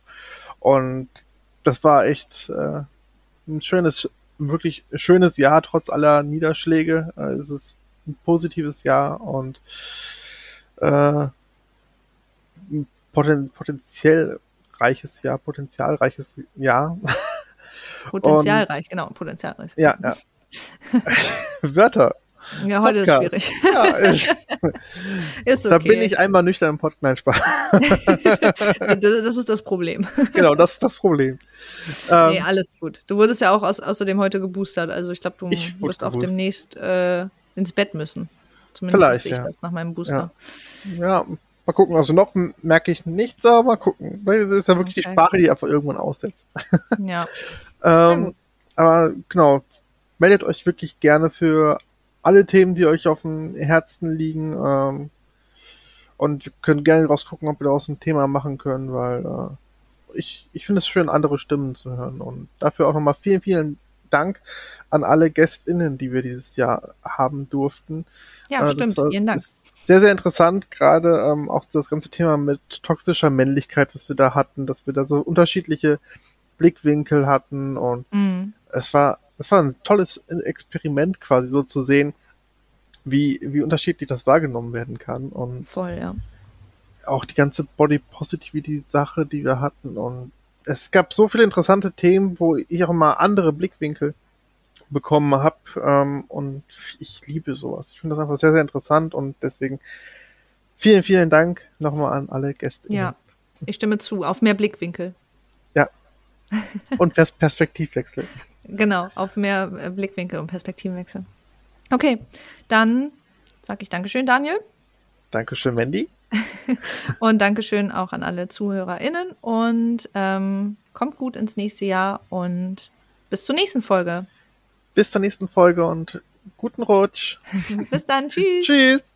und das war echt äh, ein schönes, wirklich schönes Jahr, trotz aller Niederschläge. Äh, es ist ein positives Jahr und äh, ein poten potenziell reiches Jahr, potenzialreiches Jahr. Potenzialreich, genau, potenzialreich. Ja, ja. Wörter. Ja, heute Podcast. ist schwierig. Ja, ist, ist okay. Da bin ich einmal nüchtern im Podcast. Nein, Spaß. das ist das Problem. Genau, das ist das Problem. Ähm, nee, alles gut. Du wurdest ja auch aus, außerdem heute geboostert. Also ich glaube, du wirst auch demnächst äh, ins Bett müssen. Zumindest Vielleicht, ja. das nach meinem Booster. Ja. ja. mal gucken. Also noch merke ich nichts, aber mal gucken. Das ist ja wirklich okay. die Sprache, die einfach irgendwann aussetzt. Ja. ähm, aber genau, meldet euch wirklich gerne für alle Themen, die euch auf dem Herzen liegen. Ähm, und wir können gerne rausgucken, ob wir daraus ein Thema machen können, weil äh, ich, ich finde es schön, andere Stimmen zu hören. Und dafür auch nochmal vielen, vielen Dank an alle GästInnen, die wir dieses Jahr haben durften. Ja, äh, stimmt. War, vielen Dank. Sehr, sehr interessant, gerade ähm, auch das ganze Thema mit toxischer Männlichkeit, was wir da hatten, dass wir da so unterschiedliche Blickwinkel hatten und mm. es war das war ein tolles Experiment quasi so zu sehen, wie, wie unterschiedlich das wahrgenommen werden kann. Und Voll, ja. Auch die ganze Body Positivity Sache, die wir hatten. Und es gab so viele interessante Themen, wo ich auch mal andere Blickwinkel bekommen habe. Ähm, und ich liebe sowas. Ich finde das einfach sehr, sehr interessant und deswegen vielen, vielen Dank nochmal an alle Gäste. Ja, ich stimme zu. Auf mehr Blickwinkel. Ja. Und Pers Perspektivwechsel. Genau, auf mehr äh, Blickwinkel und Perspektivenwechsel. Okay, dann sage ich Dankeschön, Daniel. Dankeschön, Mandy. und Dankeschön auch an alle ZuhörerInnen und ähm, kommt gut ins nächste Jahr und bis zur nächsten Folge. Bis zur nächsten Folge und guten Rutsch. bis dann, tschüss. tschüss.